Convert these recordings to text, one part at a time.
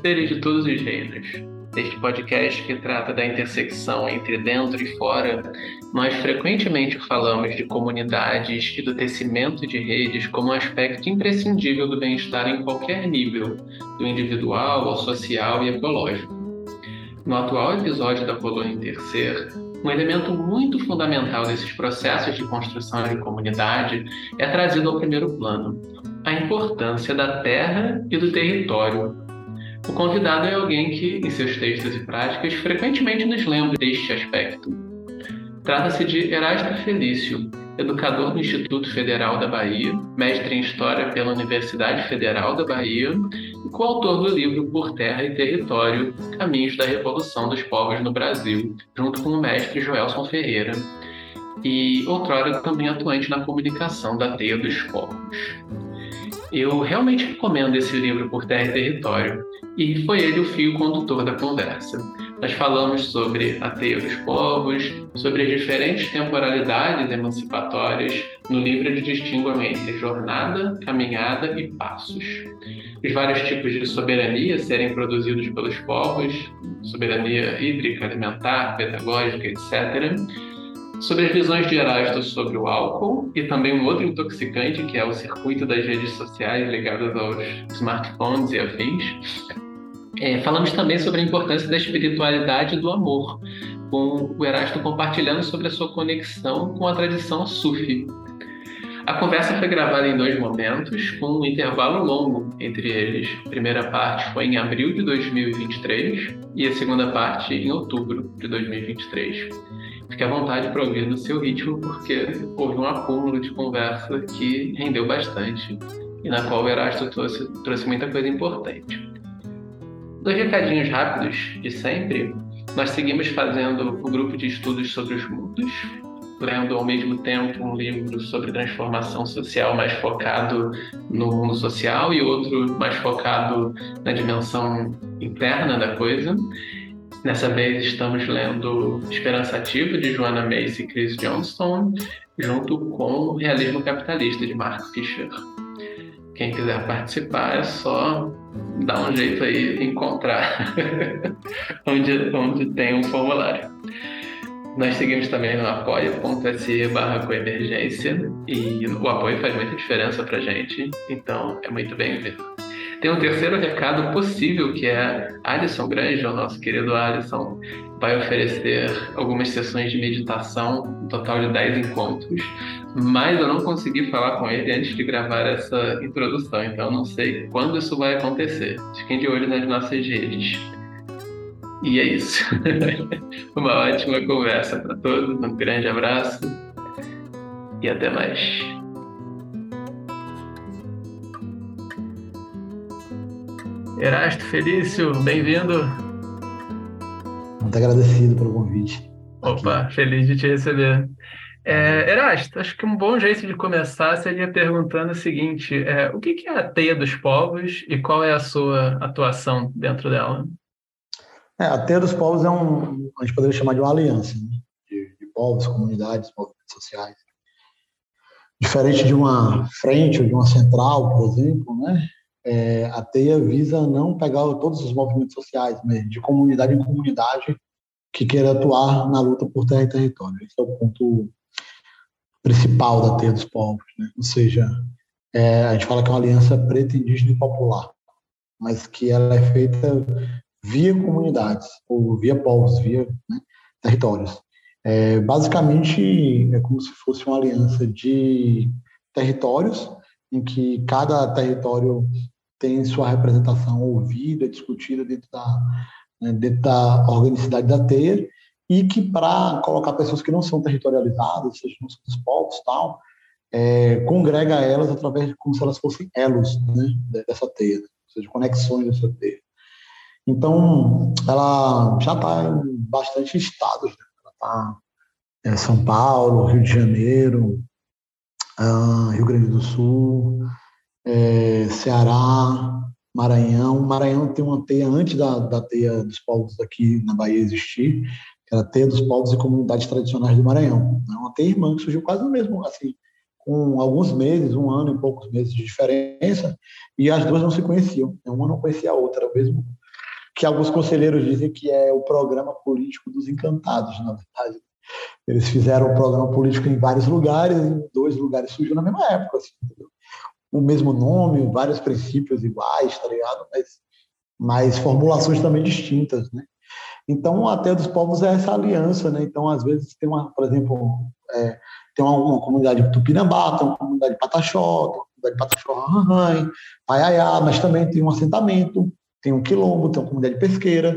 Seres de todos os reinos. Este podcast que trata da intersecção entre dentro e fora, nós frequentemente falamos de comunidades e do tecimento de redes como um aspecto imprescindível do bem-estar em qualquer nível, do individual ao social e ecológico. No atual episódio da Colônia Intercer, um elemento muito fundamental desses processos de construção de comunidade é trazido ao primeiro plano: a importância da terra e do território. O convidado é alguém que, em seus textos e práticas, frequentemente nos lembra deste aspecto. Trata-se de Erasto Felício, educador do Instituto Federal da Bahia, mestre em História pela Universidade Federal da Bahia coautor do livro Por Terra e Território Caminhos da Revolução dos Povos no Brasil, junto com o mestre Joelson Ferreira, e outrora também atuante na comunicação da Teia dos Povos. Eu realmente recomendo esse livro Por Terra e Território, e foi ele o fio condutor da conversa. Nós falamos sobre a teia dos povos, sobre as diferentes temporalidades emancipatórias. No livro eles distinguem entre jornada, caminhada e passos. Os vários tipos de soberania serem produzidos pelos povos, soberania hídrica, alimentar, pedagógica, etc sobre as visões de Erasto sobre o álcool e também um outro intoxicante, que é o circuito das redes sociais ligadas aos smartphones e afins. É, falamos também sobre a importância da espiritualidade e do amor, com o Erasto compartilhando sobre a sua conexão com a tradição sufi. A conversa foi gravada em dois momentos, com um intervalo longo entre eles. A primeira parte foi em abril de 2023 e a segunda parte em outubro de 2023. Fique à vontade para ouvir no seu ritmo, porque houve um acúmulo de conversa que rendeu bastante e na qual o Erasto trouxe, trouxe muita coisa importante. Dois recadinhos rápidos de sempre. Nós seguimos fazendo o grupo de estudos sobre os mundos, lendo ao mesmo tempo um livro sobre transformação social mais focado no mundo social e outro mais focado na dimensão interna da coisa. Nessa vez estamos lendo Esperança Ativa, de Joanna Macy e Chris Johnston, junto com Realismo Capitalista, de Mark Fisher. Quem quiser participar é só dar um jeito aí encontrar onde, onde tem um formulário. Nós seguimos também no apoia.se barra coemergência e o apoio faz muita diferença pra gente, então é muito bem-vindo. Tem um terceiro recado possível, que é Alisson Grande, o nosso querido Alisson, vai oferecer algumas sessões de meditação, um total de 10 encontros, mas eu não consegui falar com ele antes de gravar essa introdução, então não sei quando isso vai acontecer. Fiquem de olho nas nossas redes. E é isso. Uma ótima conversa para todos, um grande abraço e até mais. Erasto Felício, bem-vindo. Muito agradecido pelo convite. Opa, Aqui. feliz de te receber. É, Erasto, acho que um bom jeito de começar seria perguntando o seguinte: é, o que é a Teia dos Povos e qual é a sua atuação dentro dela? É, a Teia dos Povos é um, a gente poderia chamar de uma aliança né? de, de povos, comunidades, movimentos sociais. Diferente de uma frente ou de uma central, por exemplo, né? É, a TEIA visa não pegar todos os movimentos sociais, né, de comunidade em comunidade, que queira atuar na luta por terra e território. Esse é o ponto principal da Teia dos Povos. Né? Ou seja, é, a gente fala que é uma aliança preta, indígena e popular, mas que ela é feita via comunidades, ou via povos, via né, territórios. É, basicamente, é como se fosse uma aliança de territórios, em que cada território tem sua representação ouvida, discutida dentro da, né, dentro da organicidade da teia, e que para colocar pessoas que não são territorializadas, seja não são dos povos tal, é, congrega elas através de como se elas fossem elos né, dessa teia, né, ou seja, conexões dessa teia. Então, ela já está em bastante estados, né? ela está em São Paulo, Rio de Janeiro, ah, Rio Grande do Sul, é, Ceará, Maranhão. Maranhão tem uma teia antes da, da teia dos povos aqui na Bahia existir, que era a Teia dos Povos e Comunidades Tradicionais do Maranhão. É uma teia irmã que surgiu quase no mesmo, assim, com alguns meses, um ano e poucos meses de diferença, e as duas não se conheciam. Uma não conhecia a outra, mesmo que alguns conselheiros dizem que é o programa político dos encantados, na verdade. Eles fizeram o programa político em vários lugares, e dois lugares surgiu na mesma época, assim, o mesmo nome, vários princípios iguais, tá ligado? Mas, mas formulações também distintas, né? Então, até dos povos é essa aliança, né? Então, às vezes tem uma, por exemplo, é, tem uma, uma, comunidade Tupinambá, tem uma comunidade Pataxó, tem uma comunidade Pataxó Ranhai, Paiaiá, mas também tem um assentamento, tem um quilombo, tem uma comunidade pesqueira,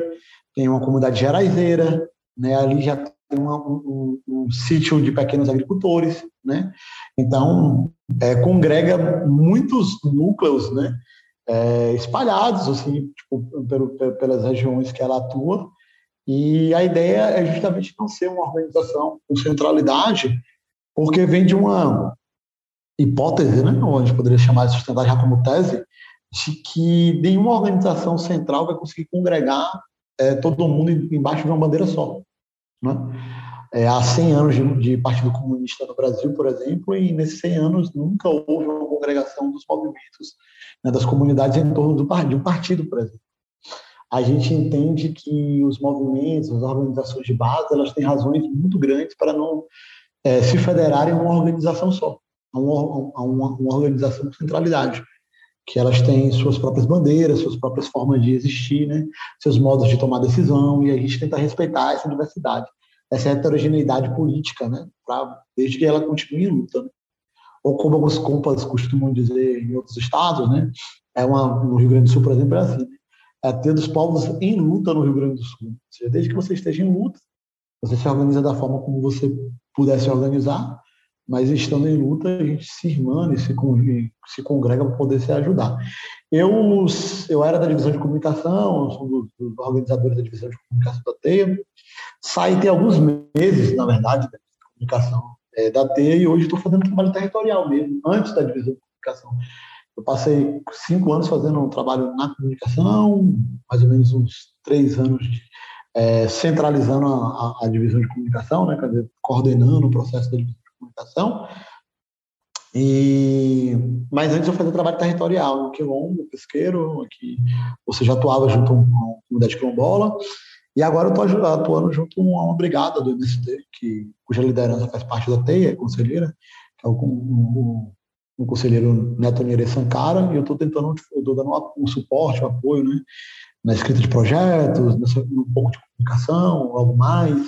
tem uma comunidade geraizeira, né? Ali já um, um, um, sítio de pequenos agricultores, né? Então, é, congrega muitos núcleos, né? É, espalhados, assim, tipo, pelo, pelas regiões que ela atua, e a ideia é justamente não ser uma organização com centralidade, porque vem de uma hipótese, né, ou a gente poderia chamar de sustentar já como tese, de que nenhuma organização central vai conseguir congregar é, todo mundo embaixo de uma bandeira só. Né? É, há 100 anos de, de, Partido Comunista no Brasil, por exemplo, e nesses 100 anos nunca houve uma congregação dos movimentos, né, das comunidades em torno do, de um partido, por exemplo. A gente entende que os movimentos, as organizações de base, elas têm razões muito grandes para não é, se federarem em uma organização só, a uma, uma, uma organização com centralidade que elas têm suas próprias bandeiras, suas próprias formas de existir, né? seus modos de tomar decisão, e a gente tenta respeitar essa diversidade, essa heterogeneidade política, né? Pra, desde que ela continue em luta. Né? Ou como alguns compas costumam dizer em outros estados, né? é uma, no Rio Grande do Sul, por exemplo, é assim, né? é ter dos povos em luta no Rio Grande do Sul. Ou seja, desde que você esteja em luta, você se organiza da forma como você puder se organizar, mas estando em luta, a gente se irmana e se, se congrega para poder se ajudar. Eu, eu era da divisão de comunicação, sou dos, dos organizadores da divisão de comunicação da TEIA, saí tem alguns meses, na verdade, da comunicação é, da TEIA, e hoje estou fazendo trabalho territorial mesmo, antes da divisão de comunicação. Eu passei cinco anos fazendo um trabalho na comunicação, mais ou menos uns três anos de, é, centralizando a, a, a, divisão de comunicação, né, coordenando o processo da divisão documentação. E, mas antes eu fazia trabalho territorial, no quilombo, pesqueiro, que você já atuava junto a uma comunidade quilombola, e agora eu estou atuando junto a uma brigada do MST, que, cuja liderança faz parte da TEIA, conselheira, que é o, o, o conselheiro Neto Nere Sankara, e eu estou tentando, eu estou dando um suporte, um apoio, né, na escrita de projetos, nessa, um pouco de comunicação, algo mais,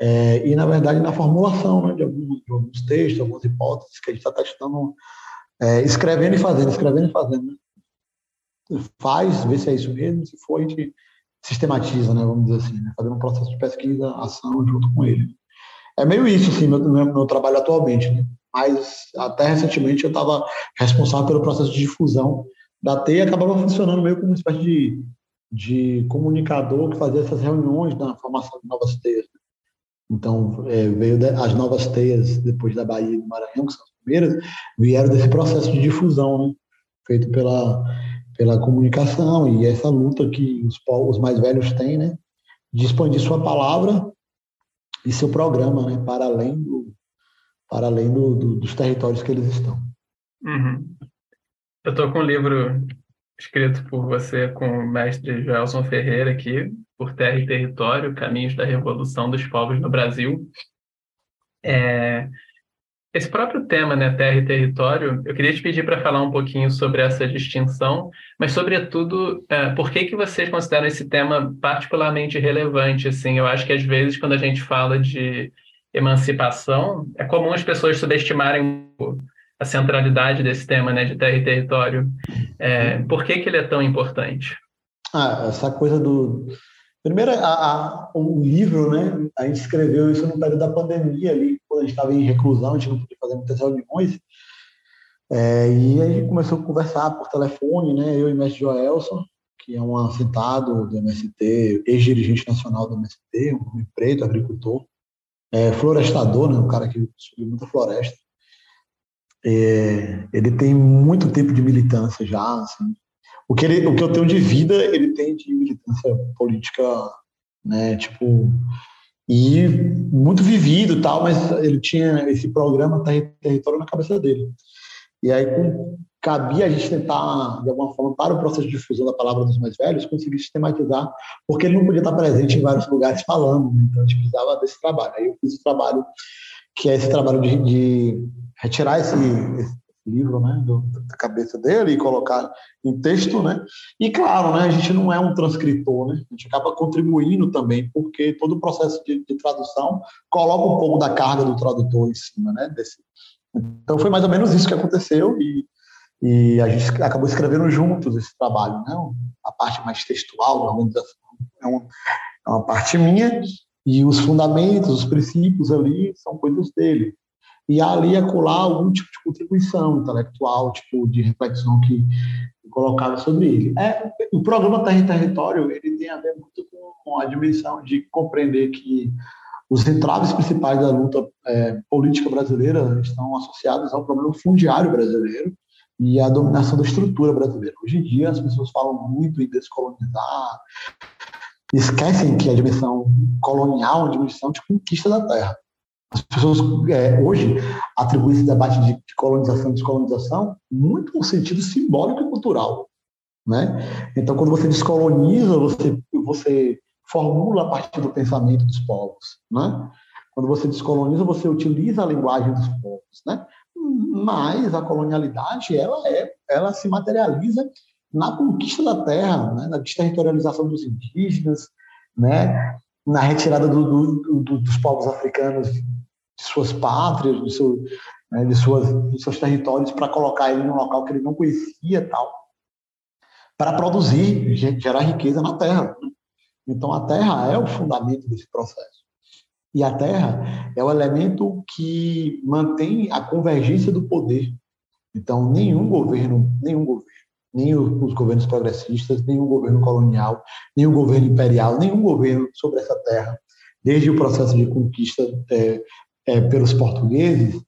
é, e, na verdade, na formulação né, de, alguns, de, alguns, textos, algumas hipóteses que a gente está testando, é, escrevendo e fazendo, escrevendo e fazendo. Né? Faz, vê se é isso mesmo, se for, a gente sistematiza, né, vamos dizer assim, né, fazendo um processo de pesquisa, ação junto com ele. É meio isso, assim, meu, meu, meu trabalho atualmente, né? mas até recentemente eu estava responsável pelo processo de difusão da T e acabava funcionando meio como uma espécie de, de comunicador que fazia essas reuniões na formação de novas teias. Então, é, veio de, as novas teias depois da Bahia e do Maranhão, que são as primeiras, vieram desse processo de difusão, né? feito pela, pela comunicação e essa luta que os povos mais velhos têm, né? de expandir sua palavra e seu programa, né? para além, do, para além do, do, dos territórios que eles estão. Uhum. Eu estou com um livro escrito por você com o mestre Joelson Ferreira aqui, por Terra e Território, Caminhos da Revolução dos Povos no Brasil. É, esse próprio tema, né, Terra e Território, eu queria te pedir para falar um pouquinho sobre essa distinção, mas, sobretudo, é, por que, que vocês consideram esse tema particularmente relevante? Assim, eu acho que, às vezes, quando a gente fala de emancipação, é comum as pessoas subestimarem a centralidade desse tema né, de terra e território. É, por que, que ele é tão importante? Ah, essa coisa do. Primeiro, a, a, o livro, né? A gente escreveu isso no período da pandemia ali, quando a gente estava em reclusão, a gente não podia fazer muitas reuniões. É, e a gente começou a conversar por telefone, né? Eu e o mestre Joelson, que é um assentado do MST, ex-dirigente nacional do MST, um homem preto, agricultor, é, florestador, né? Um cara que subiu muita floresta. É, ele tem muito tempo de militância já, assim. O que, ele, o que eu tenho de vida, ele tem de militância política, né, tipo, e muito vivido tal, mas ele tinha esse programa território na cabeça dele. E aí cabia a gente tentar, de alguma forma, para o processo de difusão da palavra dos mais velhos, conseguir sistematizar, porque ele não podia estar presente em vários lugares falando, né? então a gente precisava desse trabalho. Aí eu fiz o trabalho, que é esse trabalho de, de retirar esse, esse livro né, do, da cabeça dele e colocar em texto, né? E claro, né, a gente não é um transcritor, né? A gente acaba contribuindo também, porque todo o processo de, de tradução coloca um pouco da carga do tradutor em cima, né? Desse. Então foi mais ou menos isso que aconteceu e, e a gente acabou escrevendo juntos esse trabalho, né? A parte mais textual da organização é uma, é uma parte minha e os fundamentos, os princípios ali são coisas dele e ali acolá algum tipo de contribuição intelectual, tipo de reflexão que colocava sobre ele. É, o programa Terra e Território ele tem a ver muito com a dimensão de compreender que os entraves principais da luta é, política brasileira estão associados ao problema fundiário brasileiro e à dominação da estrutura brasileira. Hoje em dia as pessoas falam muito em descolonizar, esquecem que a dimensão colonial é uma dimensão de conquista da terra. As pessoas é, hoje atribuem esse debate de colonização e descolonização muito no sentido simbólico e cultural. Né? Então, quando você descoloniza, você, você formula a partir do pensamento dos povos. Né? Quando você descoloniza, você utiliza a linguagem dos povos. Né? Mas a colonialidade ela, é, ela se materializa na conquista da terra, né? na desterritorialização dos indígenas, né? Na retirada do, do, do, dos povos africanos de suas pátrias, de, seu, né, de, suas, de seus territórios, para colocar ele num local que ele não conhecia tal, para produzir, gerar riqueza na terra. Então, a terra é o fundamento desse processo. E a terra é o elemento que mantém a convergência do poder. Então, nenhum governo, nenhum governo, nem os governos progressistas, nenhum governo colonial, nenhum governo imperial, nenhum governo sobre essa terra, desde o processo de conquista é, é, pelos portugueses,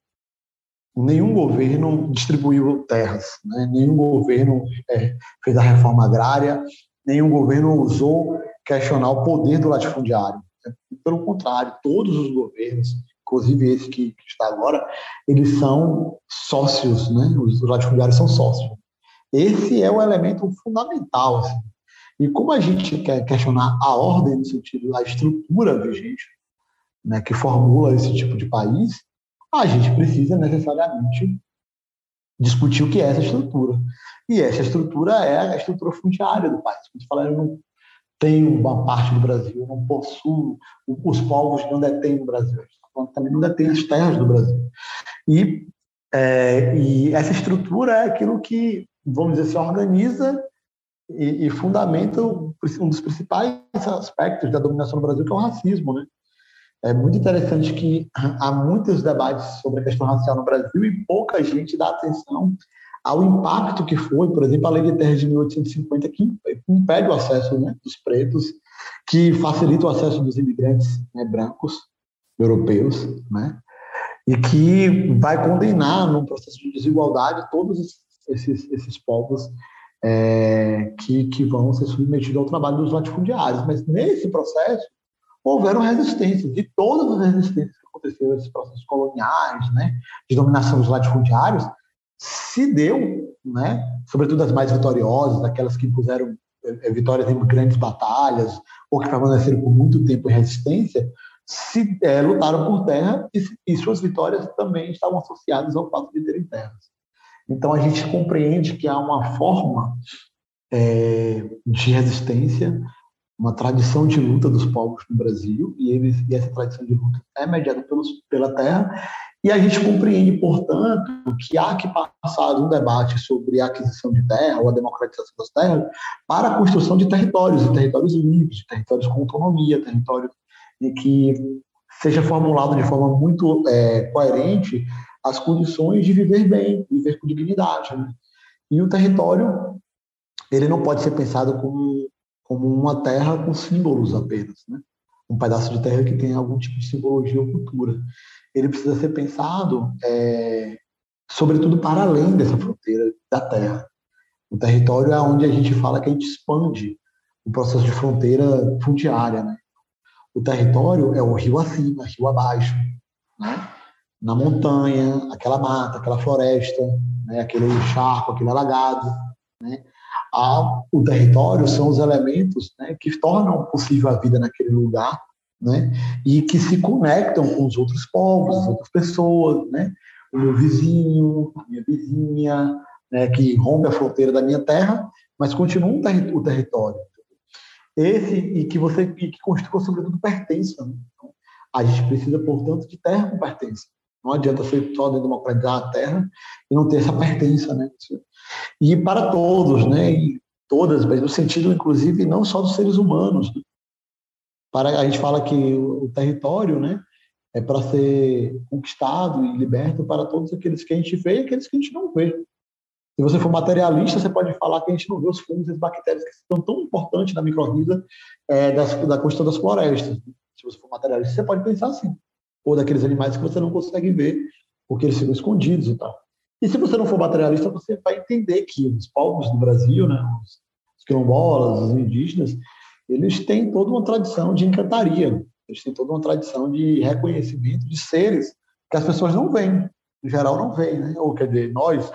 nenhum governo distribuiu terras, né? nenhum governo é, fez a reforma agrária, nenhum governo ousou questionar o poder do latifundiário. Pelo contrário, todos os governos, inclusive esse que, que está agora, eles são sócios, né? os latifundiários são sócios. Esse é o elemento fundamental. Assim. E como a gente quer questionar a ordem no sentido da estrutura vigente, né, que formula esse tipo de país, a gente precisa necessariamente discutir o que é essa estrutura. E essa estrutura é a estrutura fundiária do país. Como falar, eu não tenho uma parte do Brasil, eu não possuo, os povos não detêm no Brasil, também não detêm as terras do Brasil. E, é, e essa estrutura é aquilo que, vamos dizer, se organiza e, e fundamenta um dos principais aspectos da dominação do Brasil, que é o racismo, né? É muito interessante que há muitos debates sobre a questão racial no Brasil e pouca gente dá atenção ao impacto que foi, por exemplo, a Lei de Terras de 1850, que impede o acesso né, dos pretos, que facilita o acesso dos imigrantes né, brancos, europeus, né, e que vai condenar, num processo de desigualdade, todos esses, esses povos é, que, que vão ser submetidos ao trabalho dos latifundiários. Mas nesse processo, houveram resistências, de todas as resistências que aconteceram nesses processos coloniais, né, de dominação dos latifundiários, se deu, né, sobretudo as mais vitoriosas, aquelas que impuseram é, vitórias em grandes batalhas, ou que permaneceram por muito tempo em resistência, se é, lutaram por terra e, e, suas vitórias também estavam associadas ao fato de terem terras. Então a gente compreende que há uma forma é, de resistência uma tradição de luta dos povos no Brasil e, eles, e essa tradição de luta é mediada pelos, pela terra e a gente compreende, portanto, que há que passar um debate sobre a aquisição de terra ou a democratização das terras para a construção de territórios, de territórios livres, territórios com autonomia, territórios que seja formulado de forma muito é, coerente as condições de viver bem, viver com dignidade. Né? E o território ele não pode ser pensado como como uma terra com símbolos apenas, né? um pedaço de terra que tem algum tipo de simbologia ou cultura. Ele precisa ser pensado, é, sobretudo, para além dessa fronteira da terra. O território é onde a gente fala que a gente expande o processo de fronteira fundiária. Né? o território é o rio acima, rio abaixo, né? Na montanha, aquela mata, aquela floresta, né? aquele charco, aquele alagado. Né? A, o território são os elementos né, que tornam possível a vida naquele lugar né? e que se conectam com os outros povos, as outras pessoas, né? o meu vizinho, a minha vizinha, né, que rompe a fronteira da minha terra, mas continua um o território. Esse e que você e que constitui, sobretudo, pertença. Né? Então, a gente precisa, portanto, de terra com pertença. Não adianta ser só democratizar a terra e não ter essa pertença, né? E para todos, né? E todas, mas no sentido, inclusive, não só dos seres humanos. Para a gente fala que o território, né? É para ser conquistado e liberto para todos aqueles que a gente vê e aqueles que a gente não vê. Se você for materialista, você pode falar que a gente não vê os fungos e as bactérias que são tão importantes na microvida é, das, da questão das florestas. Se você for materialista, você pode pensar assim. Ou daqueles animais que você não consegue ver, porque eles ficam escondidos e tal. E se você não for materialista, você vai entender que os povos do Brasil, né, os, quilombolas, os indígenas, eles têm toda uma tradição de encantaria. Eles têm toda uma tradição de reconhecimento de seres que as pessoas não veem. Em geral, não veem, né? Ou, quer dizer, nós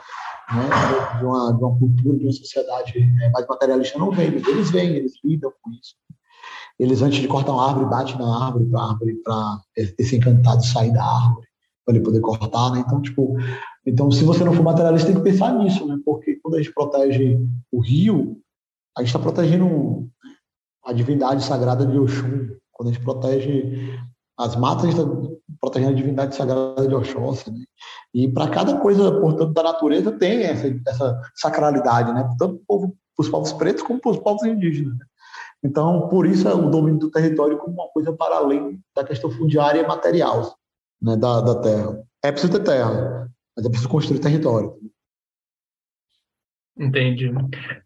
né, de, uma, de uma cultura, de uma sociedade né, mais materialista, não vem, mas eles vêm, eles lidam com isso. Eles, antes de cortar uma árvore, batem na árvore para árvore, para esse encantado sair da árvore, para ele poder cortar, né? Então, tipo, então, se você não for materialista, tem que pensar nisso, né? Porque quando a gente protege o rio, a gente está protegendo a divindade sagrada de Oxum. Quando a gente protege as matas, a gente está protegendo a divindade sagrada de Oxóssi, né? E para cada coisa, portanto, da natureza tem essa, essa sacralidade, né? Tanto para os povos pretos como para os povos indígenas. Né? Então, por isso é o domínio do território como uma coisa para além da questão fundiária e material né, da, da terra. É preciso ter terra, mas é preciso construir território. Entendi.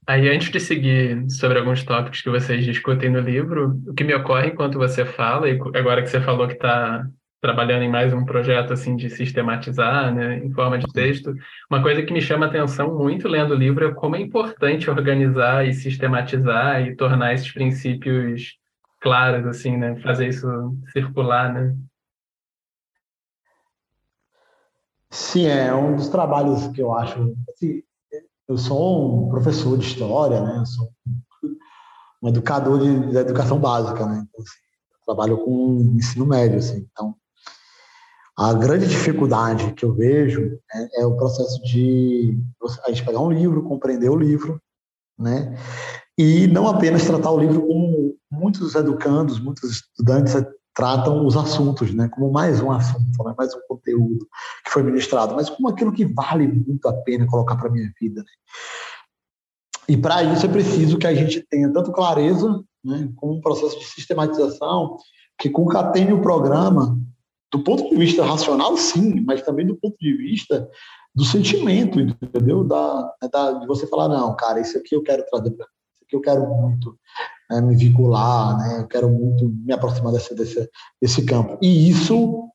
Aí, antes de seguir sobre alguns tópicos que vocês discutem no livro, o que me ocorre enquanto você fala, e agora que você falou que está trabalhando em mais um projeto assim de sistematizar, né, em forma de texto, uma coisa que me chama a atenção muito lendo o livro é como é importante organizar e sistematizar e tornar esses princípios claros, assim, né, fazer isso circular, né. Sim, é um dos trabalhos que eu acho. Assim, eu sou um professor de história, né? Eu sou um educador de, de educação básica, né? Então, assim, trabalho com ensino médio, assim. Então, a grande dificuldade que eu vejo é, é, o processo de a gente pegar um livro, compreender o livro, né? E não apenas tratar o livro como muitos educandos, muitos estudantes tratam os assuntos, né, como mais um assunto, né, mais um conteúdo que foi ministrado, mas como aquilo que vale muito a pena colocar para minha vida. Né? E para isso é preciso que a gente tenha tanto clareza, né, como um processo de sistematização que concatene o programa do ponto de vista racional, sim, mas também do ponto de vista do sentimento, entendeu? Da, da de você falar, não, cara, isso aqui eu quero trazer para isso aqui eu quero muito né, me vincular, né? Eu quero muito me aproximar desse, desse, desse campo. E isso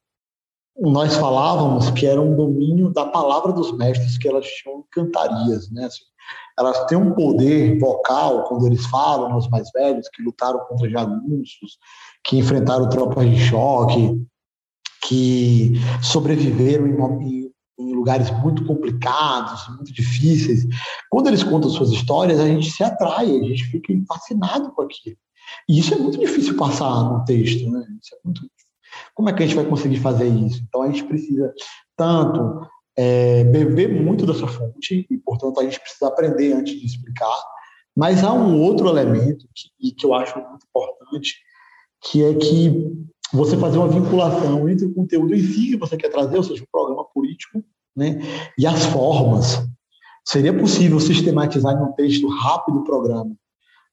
nós falávamos que era um domínio da palavra dos mestres, que elas tinham cantarias, né? Assim, elas têm um poder vocal quando eles falam, os mais velhos, que lutaram contra jagunços, que enfrentaram tropas de choque, que sobreviveram em, em lugares muito complicados, muito difíceis. Quando eles contam suas histórias, a gente se atrai, a gente fica fascinado com aquilo. E isso é muito difícil passar no texto, né? Isso é muito como é que a gente vai conseguir fazer isso? Então a gente precisa tanto é, beber muito dessa fonte e, portanto, a gente precisa aprender antes de explicar. Mas há um outro elemento que, que eu acho muito importante, que é que você fazer uma vinculação entre o conteúdo em si que você quer trazer, ou seja, o programa político, né, e as formas. Seria possível sistematizar em um texto rápido o programa,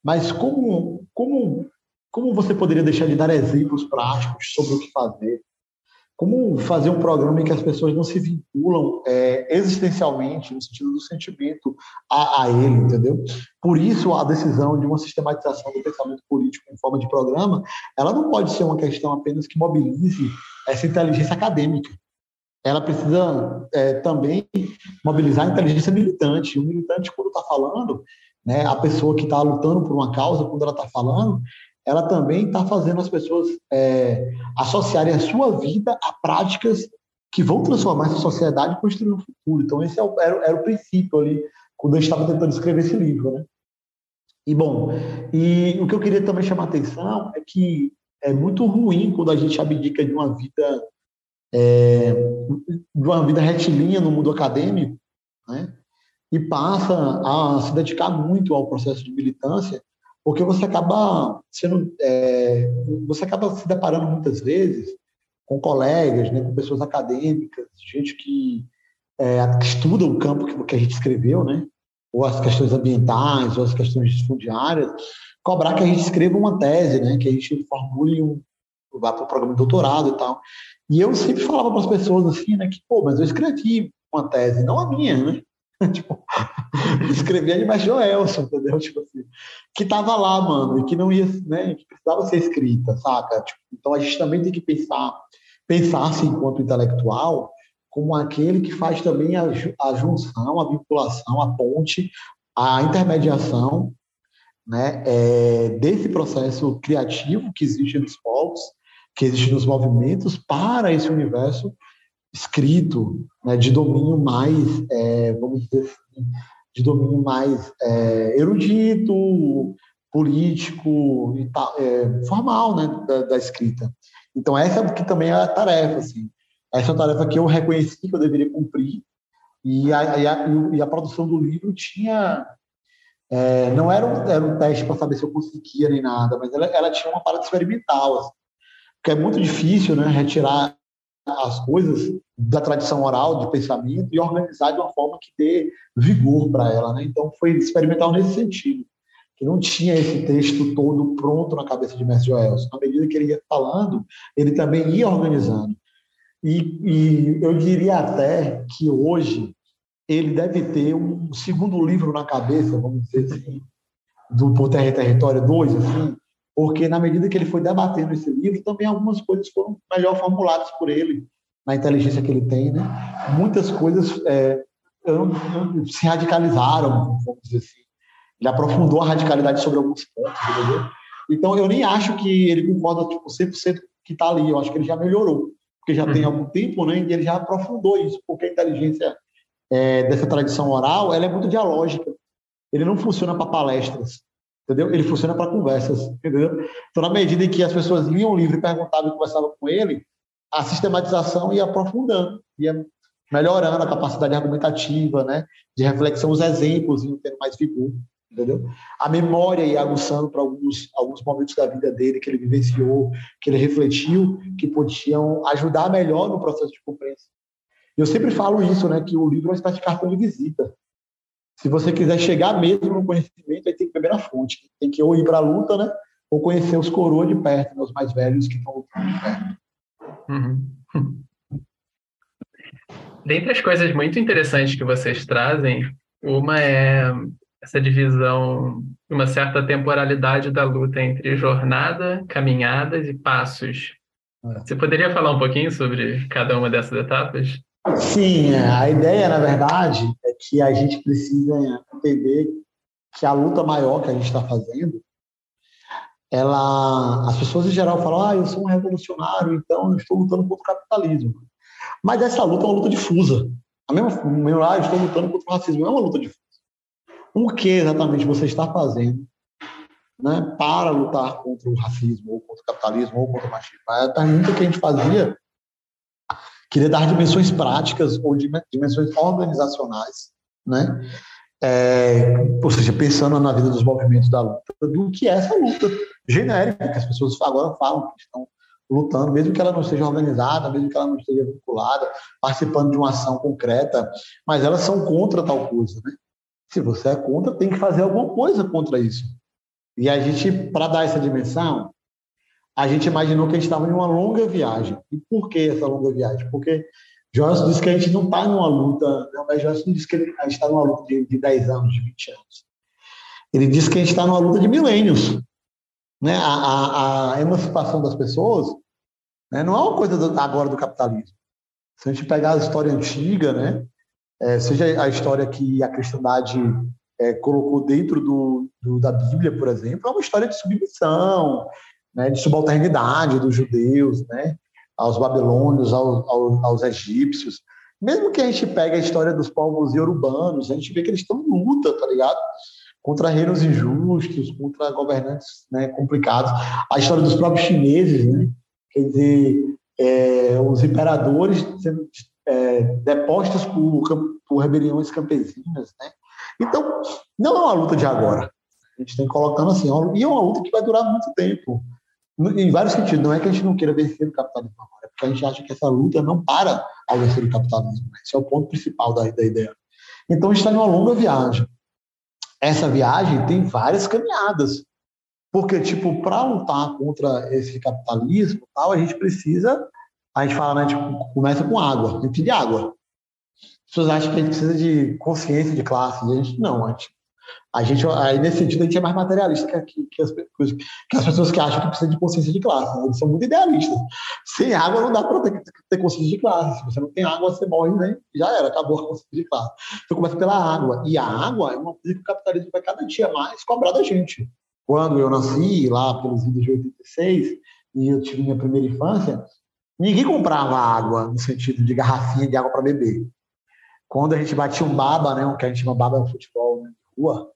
mas como, como, como você poderia deixar de dar exemplos práticos sobre o que fazer? Como fazer um programa em que as pessoas não se vinculam é, existencialmente, no sentido do sentimento, a, a, ele, entendeu? Por isso, a decisão de uma sistematização do pensamento político em forma de programa, ela não pode ser uma questão apenas que mobilize essa inteligência acadêmica. Ela precisa é, também mobilizar a inteligência militante. O militante, quando está falando, né, a pessoa que está lutando por uma causa, quando ela está falando, ela também está fazendo as pessoas é, associarem a sua vida a práticas que vão transformar essa sociedade e construir um futuro. Então, esse é o, era, era, o princípio ali, quando eu estava tentando escrever esse livro. Né? E, bom, e o que eu queria também chamar a atenção é que é muito ruim quando a gente abdica de uma vida é, de uma vida retilínea no mundo acadêmico, né? e passa a se dedicar muito ao processo de militância, porque você acaba sendo, é, você acaba se deparando muitas vezes com colegas, né, com pessoas acadêmicas, gente que, é, estuda o campo que, que a gente escreveu, né, ou as questões ambientais, ou as questões fundiárias, cobrar que a gente escreva uma tese, né, que a gente formule um, vá para o programa de doutorado e tal. E eu sempre falava para as pessoas assim, né, que, pô, mas eu escrevi uma tese, não a minha, né? tipo, escrevi a Joelson, entendeu? Tipo assim, que tava lá, mano, e que não ia, né, que precisava ser escrita, saca? Tipo, então a gente também tem que pensar, pensar-se enquanto intelectual como aquele que faz também a, a junção, a vinculação, a ponte, a intermediação, né, é, desse processo criativo que existe nos povos, que existe nos movimentos, para esse universo escrito, né, de domínio mais, é, vamos dizer assim, de domínio mais é, erudito, político e tal, é, formal, né, da, da, escrita. Então essa que também é a tarefa, assim. Essa é a tarefa que eu reconheci que eu deveria cumprir e a, e a, e a produção do livro tinha é, não era um, era um teste para saber se eu conseguia nem nada, mas ela, ela tinha uma parada experimental, assim, porque é muito difícil, né, retirar as coisas da tradição oral, de pensamento, e organizar de uma forma que dê vigor para ela. Né? Então, foi experimental nesse sentido, que não tinha esse texto todo pronto na cabeça de Mestre Joelson. Na medida que ele ia falando, ele também ia organizando. E, e eu diria até que hoje ele deve ter um segundo livro na cabeça, vamos dizer assim, do Por Terra e Território 2, assim, porque na medida que ele foi debatendo esse livro, também algumas coisas foram melhor formuladas por ele, na inteligência que ele tem, né? Muitas coisas é, se radicalizaram, vamos dizer assim. Ele aprofundou a radicalidade sobre alguns pontos, entendeu? Então, eu nem acho que ele concorda tipo, 100% que está ali, eu acho que ele já melhorou, porque já uhum. tem algum tempo, né? E ele já aprofundou isso, porque a inteligência é, dessa tradição oral, ela é muito dialógica. Ele não funciona para palestras entendeu? Ele funciona para conversas, entendeu? Então, na medida em que as pessoas liam o livro e perguntavam e conversavam com ele, a sistematização ia aprofundando, ia melhorando a capacidade argumentativa, né, de reflexão, os exemplos iam tendo mais vigor, entendeu? A memória ia aguçando para alguns, alguns momentos da vida dele que ele vivenciou, que ele refletiu, que podiam ajudar melhor no processo de compreensão. Eu sempre falo isso, né, que o livro é uma espécie de cartão de visita se você quiser chegar mesmo no conhecimento, aí tem que beber na fonte. Tem que ou ir para a luta, né? Ou conhecer os coroas de perto, né? os mais velhos que estão lutando de perto. Uhum. Dentre as coisas muito interessantes que vocês trazem, uma é essa divisão, uma certa temporalidade da luta entre jornada, caminhadas e passos. É. Você poderia falar um pouquinho sobre cada uma dessas etapas? Sim, a ideia, na verdade, que a gente precisa entender que a luta maior que a gente está fazendo, ela, as pessoas em geral falam, ah, eu sou um revolucionário, então eu estou lutando contra o capitalismo. Mas essa luta é uma luta difusa. A mesma, ah, eu estou lutando contra o racismo, é uma luta difusa. O que exatamente você está fazendo né, para lutar contra o racismo, ou contra o capitalismo, ou contra o machismo? A pergunta que a gente fazia queria dar dimensões práticas ou dimensões organizacionais, né? É, ou seja, pensando na vida dos movimentos da luta, do que é essa luta genérica, que as pessoas agora falam que estão lutando, mesmo que ela não seja organizada, mesmo que ela não esteja vinculada, participando de uma ação concreta, mas elas são contra tal coisa, né? Se você é contra, tem que fazer alguma coisa contra isso. E a gente, para dar essa dimensão, a gente imaginou que a gente estava em uma longa viagem. E por que essa longa viagem? Porque Joyce disse que a gente não está numa luta, não, mas Joyce não disse que a gente está numa luta de, de 10 anos, de 20 anos. Ele disse que a gente está numa luta de milênios. Né? A, a, a emancipação das pessoas né? não é uma coisa do, agora do capitalismo. Se a gente pegar a história antiga, né? É, seja a história que a cristandade é, colocou dentro do, do, da Bíblia, por exemplo, é uma história de submissão, né, de subalternidade dos judeus, né, aos babilônios, aos, aos, aos egípcios. Mesmo que a gente pegue a história dos povos urbanos, a gente vê que eles estão em luta, tá ligado? Contra reinos injustos, contra governantes né, complicados. A história dos próprios chineses, né? Quer dizer, é, os imperadores sendo é, depostos por, por rebeliões campesinas, né? Então, não é uma luta de agora. A gente tem colocando assim, e é uma luta que vai durar muito tempo. Em vários sentidos. Não é que a gente não queira vencer o capitalismo agora, é porque a gente acha que essa luta não para ao vencer o capitalismo. Esse é o ponto principal da, da ideia. Então, a gente está numa longa viagem. Essa viagem tem várias caminhadas. Porque, tipo, para lutar contra esse capitalismo, tal, a gente precisa, a gente fala, né, tipo, começa com água, a gente de água. As pessoas acham que a gente precisa de consciência de classe, a gente não, a gente, a gente aí nesse sentido a gente é mais materialista que, que, as, que as pessoas que acham que precisa de consciência de classe, eles são muito idealistas. Sem água não dá para ter, ter, consciência de classe, se você não tem água você morre, né? já era, acabou a consciência de classe. Então começa pela água, e a água é uma coisa que o capitalismo vai cada dia mais cobrar da gente quando eu nasci, lá pelos idos de 86, e eu tive minha primeira infância, ninguém comprava água no sentido de garrafinha de água para beber. Quando a gente batia um baba, né, que a gente chama baba no futebol, né, rua,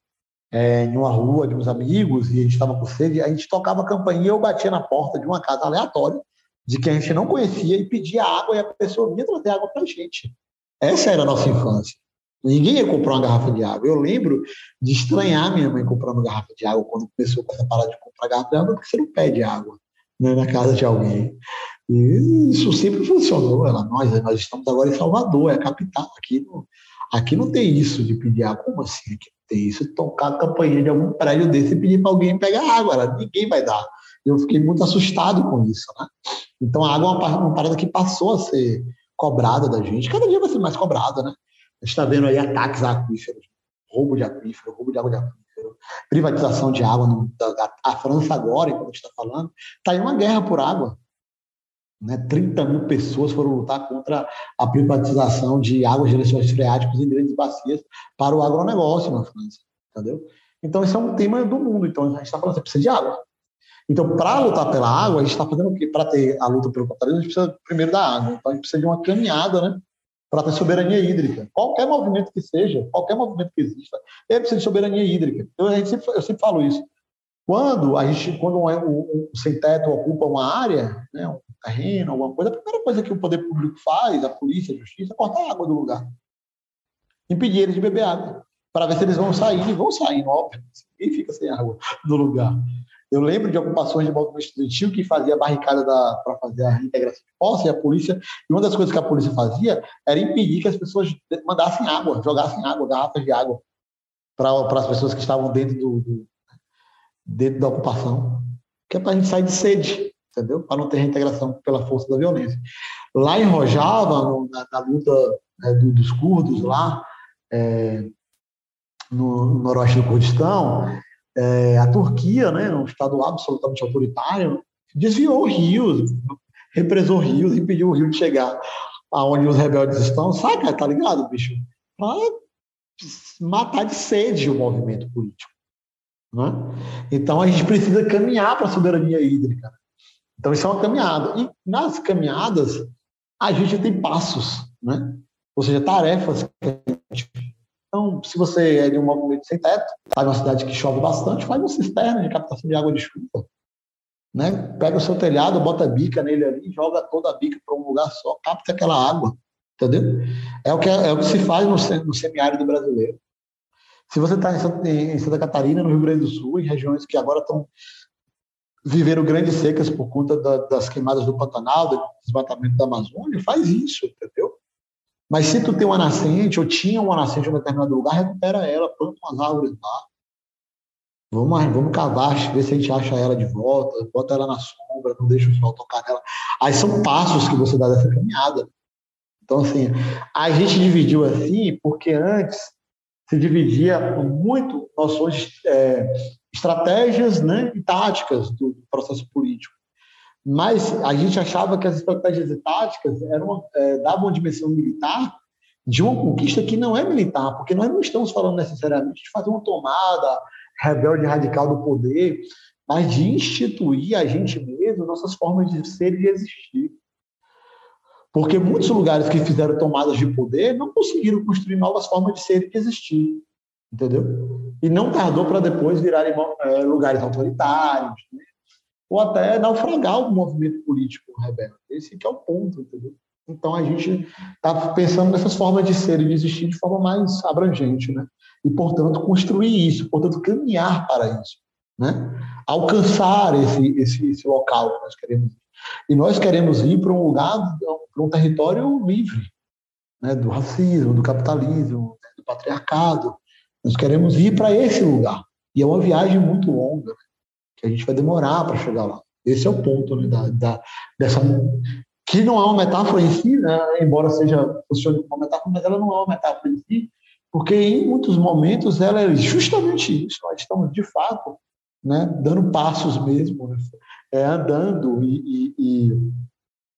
é, em uma rua de uns amigos, e a gente estava com sede, a gente tocava a campainha eu batia na porta de uma casa aleatória, de que a gente não conhecia, e pedia água, e a pessoa vinha trazer água para a gente. Essa era a nossa infância. Ninguém ia comprar uma garrafa de água. Eu lembro de estranhar minha mãe comprando garrafa de água quando começou com essa parada de comprar garrafa de água, porque você não pede água né, na casa de alguém. E isso sempre funcionou. Ela, nós, nós estamos agora em Salvador, é a capital. Aqui não, aqui não tem isso de pedir água. Como assim? Aqui não tem isso. Tocar a campainha de algum prédio desse e pedir para alguém pegar água. Ela, ninguém vai dar. Eu fiquei muito assustado com isso. Né? Então a água é uma, uma parada que passou a ser cobrada da gente. Cada dia vai ser mais cobrada, né? A gente está vendo aí ataques a aquíferos, roubo de aquífero, roubo de água de aquífero, privatização de água. No, da, a França agora, enquanto a gente está falando, está em uma guerra por água. Né? 30 mil pessoas foram lutar contra a privatização de águas de lençóis freáticos em grandes bacias para o agronegócio na França, entendeu? Então, isso é um tema do mundo. Então, a gente está falando, você precisa de água. Então, para lutar pela água, a gente está fazendo o quê? Para ter a luta pelo capitalismo, a gente precisa primeiro da água. Então, a gente precisa de uma caminhada, né? para ter soberania hídrica. Qualquer movimento que seja, qualquer movimento que exista, ele precisa de soberania hídrica. Eu, sempre, eu sempre falo isso. Quando a gente, quando um, um sem-teto ocupa uma área, né, um terreno, alguma coisa, a primeira coisa que o poder público faz, a polícia, a justiça, é cortar a água do lugar. Impedir eles de beber água. Para ver se eles vão sair, e vão sair, óbvio. Ninguém fica sem água no lugar. Eu lembro de ocupações de movimento estudantil que fazia barricada para fazer a reintegração de posse, e a polícia, e uma das coisas que a polícia fazia era impedir que as pessoas mandassem água, jogassem água, garrafas de água, para as pessoas que estavam dentro, do, do, dentro da ocupação, que é para a gente sair de sede, entendeu? Para não ter reintegração pela força da violência. Lá em Rojava, no, na, na, luta né, do, dos curdos, lá, é, no, no noroeste do Kurdistão, é, a Turquia, né, um Estado absolutamente autoritário, desviou rios, represou rios, impediu o rio de chegar aonde os rebeldes estão, saca? Tá ligado, bicho? Para matar de sede o movimento político. Né? Então a gente precisa caminhar para a soberania hídrica. Então isso é uma caminhada. E nas caminhadas a gente tem passos, né? ou seja, tarefas então, se você é de um movimento sem teto, está numa cidade que chove bastante, faz uma cisterna de captação de água de chuva. Né? Pega o seu telhado, bota a bica nele ali, joga toda a bica para um lugar só, capta aquela água. Entendeu? É o que, é o que se faz no, no semiárido brasileiro. Se você está em, Santa Catarina, no Rio Grande do Sul, em regiões que agora estão vivendo grandes secas por conta da, das queimadas do Pantanal, do desmatamento da Amazônia, faz isso, entendeu? Mas se tu tem uma nascente, ou tinha uma nascente em um determinado lugar, recupera ela, planta umas árvores lá. Vamos, vamos cavar, ver se a gente acha ela de volta, bota ela na sombra, não deixa o sol tocar nela. Aí são passos que você dá dessa caminhada. Então, assim, a gente dividiu assim, porque antes se dividia muito noções, é, estratégias né, e táticas do processo político. Mas a gente achava que as estratégias e táticas eram, é, davam uma dimensão militar de uma conquista que não é militar, porque nós não estamos falando necessariamente de fazer uma tomada rebelde radical do poder, mas de instituir a gente mesmo nossas formas de ser e de existir. Porque muitos lugares que fizeram tomadas de poder não conseguiram construir novas formas de ser e de existir. Entendeu? E não tardou para depois virarem é, lugares autoritários, né? ou até naufragar o movimento político rebelde. Esse que é o ponto, entendeu? Então a gente está pensando nessas formas de ser e de existir de forma mais abrangente, né? E portanto construir isso, portanto caminhar para isso, né? Alcançar esse esse, esse local que nós queremos. E nós queremos ir para um lugar, para um território livre, né? Do racismo, do capitalismo, né? do patriarcado. Nós queremos ir para esse lugar. E é uma viagem muito longa, né? que a gente vai demorar para chegar lá. Esse é o ponto né, da, da, dessa que não é uma metáfora em si, né? embora seja funcione como metáfora, mas ela não é uma metáfora em si, porque em muitos momentos ela é justamente isso. Nós estamos de fato, né, dando passos mesmo, né? é, andando e, e,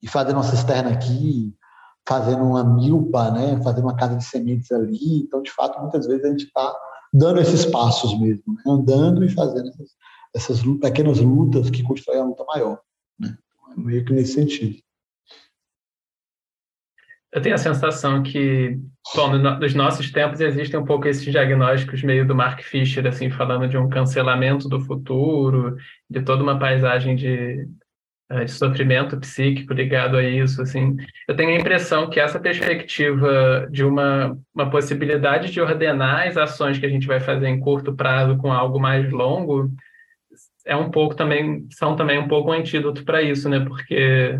e fazendo uma cisterna aqui, fazendo uma milpa, né, fazendo uma casa de sementes ali. Então, de fato, muitas vezes a gente está dando esses passos mesmo, né? andando e fazendo essas, essas pequenas lutas que constroem a luta maior. Né? Então, é meio que nesse sentido. Eu tenho a sensação que, bom, nos nossos tempos existem um pouco esses diagnósticos meio do Mark Fisher, assim, falando de um cancelamento do futuro, de toda uma paisagem de, eh, de sofrimento psíquico ligado a isso, assim. Eu tenho a impressão que essa perspectiva de uma, uma possibilidade de ordenar as ações que a gente vai fazer em curto prazo com algo mais longo é um pouco também, são também um pouco um antídoto para isso, né? Porque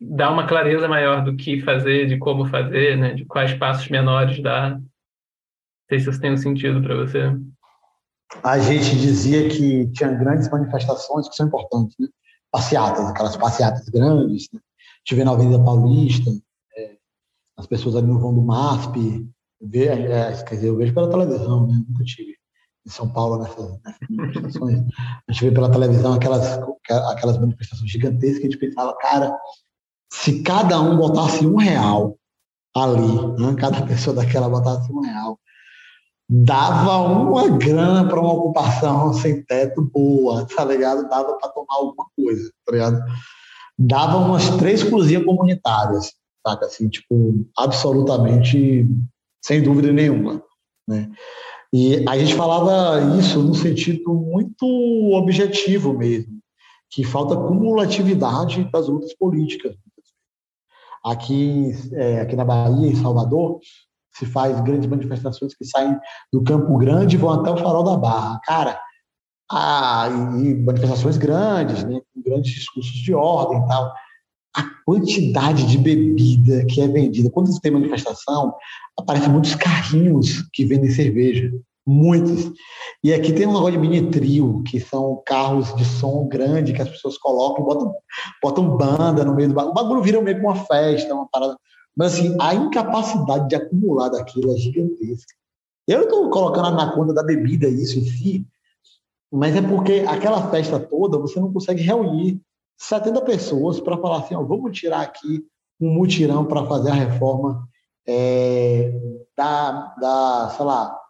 dá uma clareza maior do que fazer, de como fazer, né? De quais passos menores dar. Não sei se isso tem um sentido para você. A gente dizia que tinha grandes manifestações que são importantes, né? Passeatas, aquelas passeatas grandes, né? Tive na Avenida Paulista, é, as pessoas ali no vão do MASP, vê, é, quer dizer, eu vejo pela televisão, né? Nunca tive em São Paulo nessas, nessas manifestações. A gente vê pela televisão aquelas, aquelas manifestações gigantescas que a gente pensava, cara, se cada um botasse um real ali, né? cada pessoa daquela botasse um real, dava uma grana para uma ocupação sem teto boa, tá ligado? Dava para tomar alguma coisa, tá ligado? Dava umas três cozinhas comunitárias, saca? Assim, tipo, absolutamente, sem dúvida nenhuma, né? E a gente falava isso no sentido muito objetivo mesmo, que falta cumulatividade das lutas políticas. Aqui, é, aqui na Bahia, em Salvador, se faz grandes manifestações que saem do Campo Grande e vão até o Farol da Barra. Cara, a, e manifestações grandes, né, com grandes discursos de ordem e tal. A quantidade de bebida que é vendida. Quando tem manifestação, aparecem muitos carrinhos que vendem cerveja. Muitos. E aqui tem um negócio de mini trio, que são carros de som grande que as pessoas colocam, botam, botam banda no meio do bagulho. O bagulho vira meio que uma festa, uma parada. Mas assim, a incapacidade de acumular daquilo é gigantesca. Eu não estou colocando na conta da bebida isso em si, mas é porque aquela festa toda você não consegue reunir 70 pessoas para falar assim: ó, vamos tirar aqui um mutirão para fazer a reforma é, da, da, sei lá,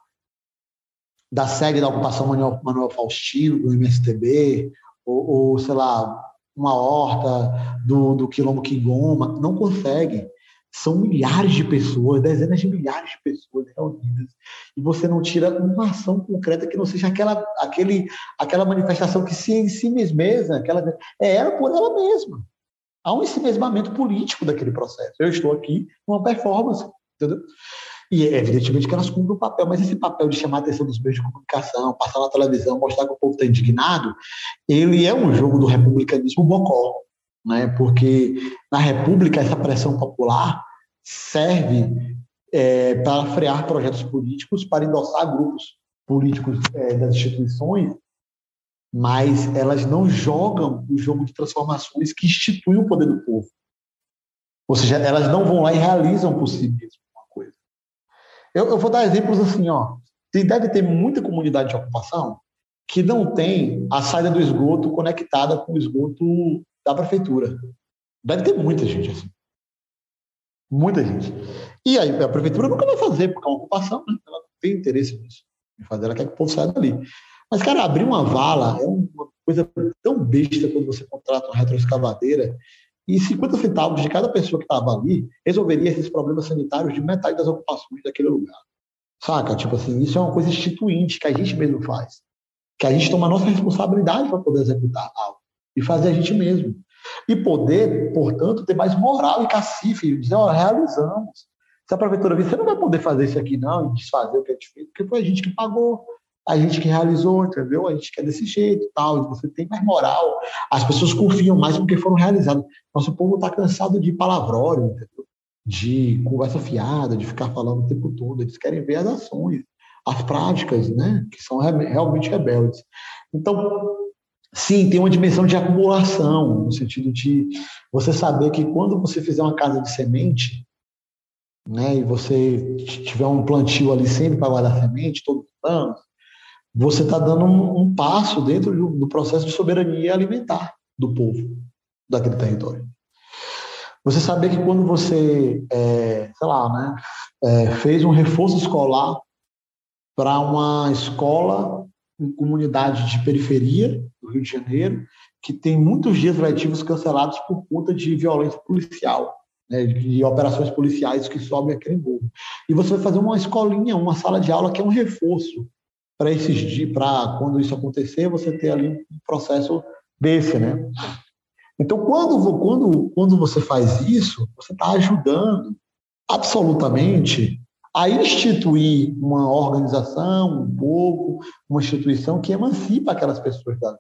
da sede da ocupação Manuel, Manuel Faustino, do MSTB, ou, ou, sei lá, uma horta do, do Quilombo Quingoma, não consegue. São milhares de pessoas, dezenas de milhares de pessoas reunidas, e você não tira uma ação concreta que não seja aquela, aquele, aquela manifestação que se em si mesma, aquela, é ela por ela mesma. Há um ensimesmamento político daquele processo. Eu estou aqui numa performance, entendeu? E evidentemente que elas cumprem o papel, mas esse papel de chamar a atenção dos meios de comunicação, passar na televisão, mostrar que o povo está indignado, ele é um jogo do republicanismo bocó, né? porque na República essa pressão popular serve é, para frear projetos políticos, para endossar grupos políticos é, das instituições, mas elas não jogam o jogo de transformações que institui o poder do povo. Ou seja, elas não vão lá e realizam por si mesmas. Eu, eu vou dar exemplos assim, ó. Deve ter muita comunidade de ocupação que não tem a saída do esgoto conectada com o esgoto da prefeitura. Deve ter muita gente assim. Muita gente. E aí a prefeitura nunca vai fazer, porque é uma ocupação, né? ela tem interesse nisso. Fazer, ela quer que o povo saia dali. Mas, cara, abrir uma vala é uma coisa tão besta quando você contrata uma retroescavadeira e 50 centavos de cada pessoa que estava ali resolveria esses problemas sanitários de metade das ocupações daquele lugar. Saca? Tipo assim, isso é uma coisa instituinte que a gente mesmo faz. Que a gente toma a nossa responsabilidade para poder executar algo. E fazer a gente mesmo. E poder, portanto, ter mais moral e cacife. E dizer, ó, realizamos. Se a prefeitura vir, você não vai poder fazer isso aqui não e desfazer o que a gente fez, porque foi a gente que pagou a gente que realizou, entendeu? A gente quer desse jeito, tal, você tem mais moral. As pessoas confiam mais porque foram realizadas. Nosso povo está cansado de palavrório, entendeu? De conversa fiada, de ficar falando o tempo todo. Eles querem ver as ações, as práticas, né? Que são realmente rebeldes. Então, sim, tem uma dimensão de acumulação, no sentido de você saber que quando você fizer uma casa de semente, né, e você tiver um plantio ali sempre para guardar semente, todos os anos, você está dando um, um, passo dentro do, do, processo de soberania alimentar do povo daquele território. Você saber que quando você, é, sei lá, né, é, fez um reforço escolar para uma escola em comunidade de periferia do Rio de Janeiro, que tem muitos dias letivos cancelados por conta de violência policial, né, de operações policiais que sobem aquele morro. E você vai fazer uma escolinha, uma sala de aula que é um reforço para esses dias, para quando isso acontecer, você ter ali um processo desse, né? Então, quando, quando, quando você faz isso, você está ajudando absolutamente a instituir uma organização, um povo, uma instituição que emancipa aquelas pessoas da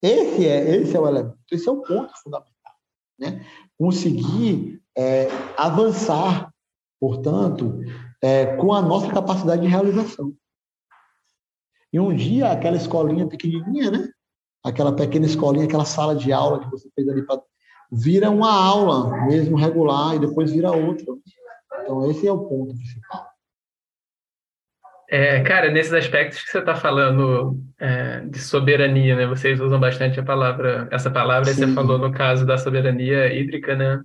esse é esse é o elemento, esse é o ponto fundamental, né? Conseguir é, avançar, portanto, é, com a nossa capacidade de realização. E um dia, aquela escolinha pequenininha, né? Aquela pequena escolinha, aquela sala de aula que você fez ali, pra... vira uma aula mesmo regular e depois vira outra. Então, esse é o ponto principal. É, cara, nesses aspectos que você está falando é, de soberania, né? Vocês usam bastante a palavra, essa palavra, Sim. você falou no caso da soberania hídrica, né?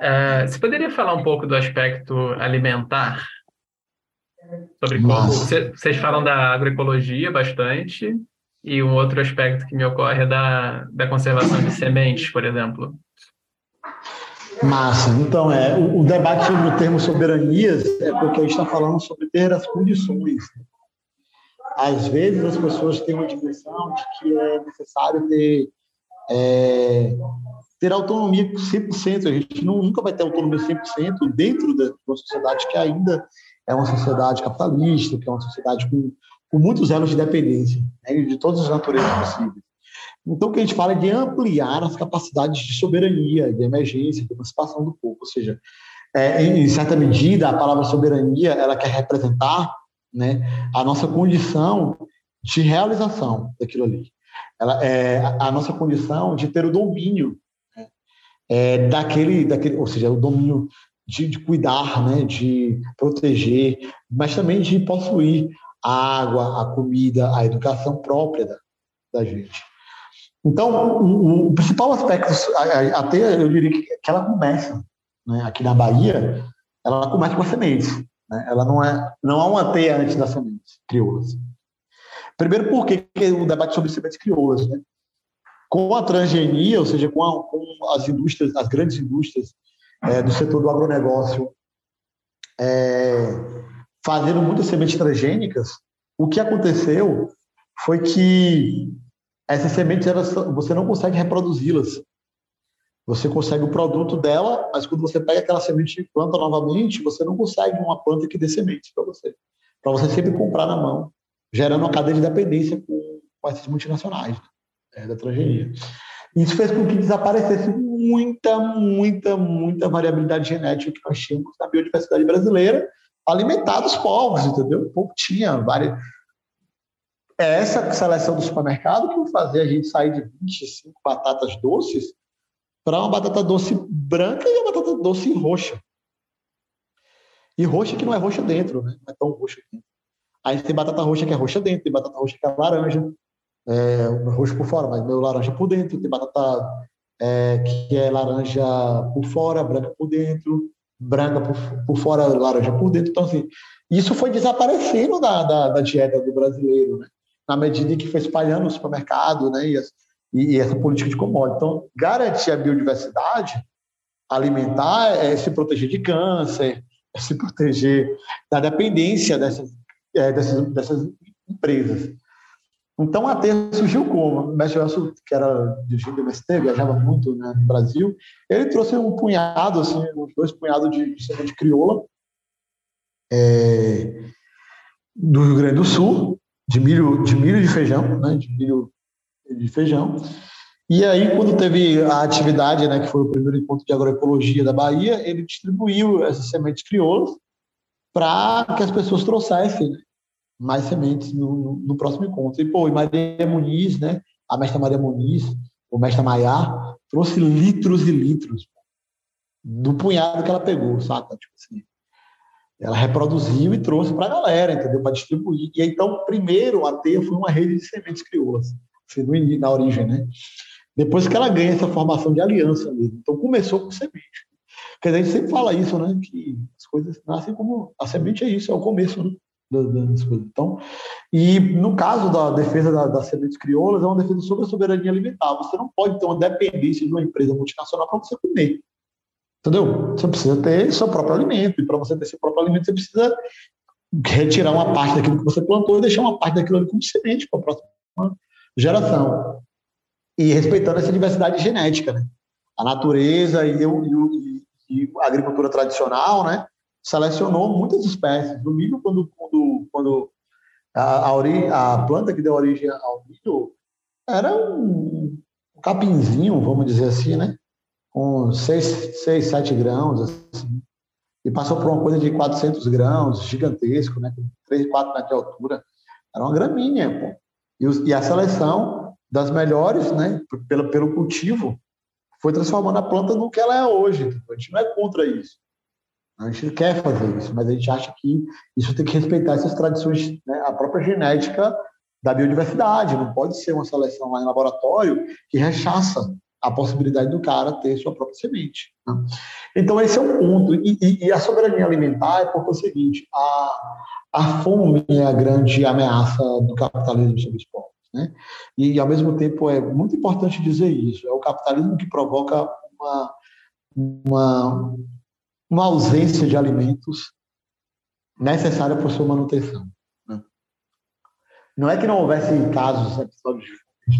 É, você poderia falar um pouco do aspecto alimentar Sobre como vocês falam da agroecologia bastante, e um outro aspecto que me ocorre é da, da conservação de sementes, por exemplo. Massa. Então, é, o, o, debate sobre o termo soberanias é porque a gente está falando sobre ter as condições. Às vezes as pessoas têm uma dimensão de que é necessário ter, é, ter autonomia 100%. A gente não, nunca vai ter autonomia 100% dentro de uma sociedade que ainda é uma sociedade capitalista, que é uma sociedade com, com muitos elos de dependência, né, de todas as naturezas possíveis. Então, o que a gente fala é de ampliar as capacidades de soberania, de emergência, de emancipação do povo. Ou seja, é, em certa medida, a palavra soberania ela quer representar né, a nossa condição de realização daquilo ali. Ela é a nossa condição de ter o domínio né, é, daquele, daquele, ou seja, o domínio de, de cuidar, né, de proteger, mas também de possuir a água, a comida, a educação própria da, da gente. Então, o, o, principal aspecto, até eu diria que, ela começa, né, aqui na Bahia, ela começa com as sementes. Né? Ela não é, não há uma teia antes das sementes crioulas. Primeiro, porque o debate sobre sementes crioulas, né? Com a transgenia, ou seja, com, a, com as indústrias, as grandes indústrias é, do setor do agronegócio é, fazendo muitas sementes transgênicas, o que aconteceu foi que essas sementes elas, você não consegue reproduzi-las. Você consegue o produto dela, mas quando você pega aquela semente e planta novamente, você não consegue uma planta que dê sementes para você. Para você sempre comprar na mão, gerando uma cadeia de dependência com, com essas multinacionais né, da transgenia. Isso fez com que desaparecesse muita, muita, muita variabilidade genética que nós tínhamos na biodiversidade brasileira, alimentar os povos, entendeu? O povo tinha várias. É essa seleção do supermercado que fazia a gente sair de 25 batatas doces para uma batata doce branca e uma batata doce roxa. E roxa que não é roxa dentro, né? Não é tão roxa dentro. Aí tem batata roxa que é roxa dentro, tem batata roxa que é laranja, é, roxo por fora, mas meu laranja por dentro, tem batata é, que é laranja por fora, branca por dentro, branca por, por fora, laranja por dentro. Então, assim, isso foi desaparecendo da, da, da dieta do brasileiro, né? na medida em que foi espalhando no supermercado né? e, e, e essa política de commodity. Então, garantir a biodiversidade alimentar é se proteger de câncer, é se proteger da dependência dessas, é, dessas, dessas empresas. Então, a surgiu como? O mestre Elcio, que era dirigente do MST, viajava muito né, no Brasil, ele trouxe um punhado, assim, uns dois punhados de, de semente crioula é, do Rio Grande do Sul, de milho, de milho de feijão, né, de milho de feijão. E aí, quando teve a atividade, né, que foi o primeiro encontro de agroecologia da Bahia, ele distribuiu essas sementes crioulas para que as pessoas trouxessem né, mais sementes no, no, no, próximo encontro. E, pô, e Maria Muniz, né, a mestra Maria Muniz, o mestre Maiá, trouxe litros e litros do punhado que ela pegou, saca? Tipo assim, ela reproduziu e trouxe para a galera, entendeu? Para distribuir. E então, primeiro, a teia foi uma rede de sementes crioulas, assim, na origem, né? Depois que ela ganha essa formação de aliança mesmo. Então, começou com semente. Quer dizer, a gente sempre fala isso, né? Que as coisas nascem como. A semente é isso, é o começo, né? Então, e no caso da defesa das sementes crioulas, é uma defesa sobre a soberania alimentar. Você não pode ter uma dependência de uma empresa multinacional para você comer. Entendeu? Você precisa ter seu próprio alimento. E para você ter seu próprio alimento, você precisa retirar uma parte daquilo que você plantou e deixar uma parte daquilo ali como semente para a próxima geração. E respeitando essa diversidade genética, né? A natureza e, eu, e a agricultura tradicional, né? Selecionou muitas espécies. No milho, quando, quando, quando a, a, a, planta que deu origem ao milho era um, capinzinho, vamos dizer assim, né? Com 6, 6 7 grãos, assim. E passou por uma coisa de 400 grãos, gigantesco, né? Com 3, 4 metros de altura. Era uma gramínea, pô. E, e a seleção das melhores, né? Pelo, pelo cultivo, foi transformando a planta no que ela é hoje. A gente não é contra isso. A gente quer fazer isso, mas a gente acha que isso tem que respeitar essas tradições, né? a própria genética da biodiversidade. Não pode ser uma seleção lá em laboratório que rechaça a possibilidade do cara ter sua própria semente. Né? Então, esse é um ponto. E, e, e, a soberania alimentar é porque é o seguinte: a, a fome é a grande ameaça do capitalismo sobre os povos. Né? E, ao mesmo tempo, é muito importante dizer isso: é o capitalismo que provoca uma, uma uma ausência de alimentos necessária para sua manutenção. Né? Não é que não houvesse casos, episódios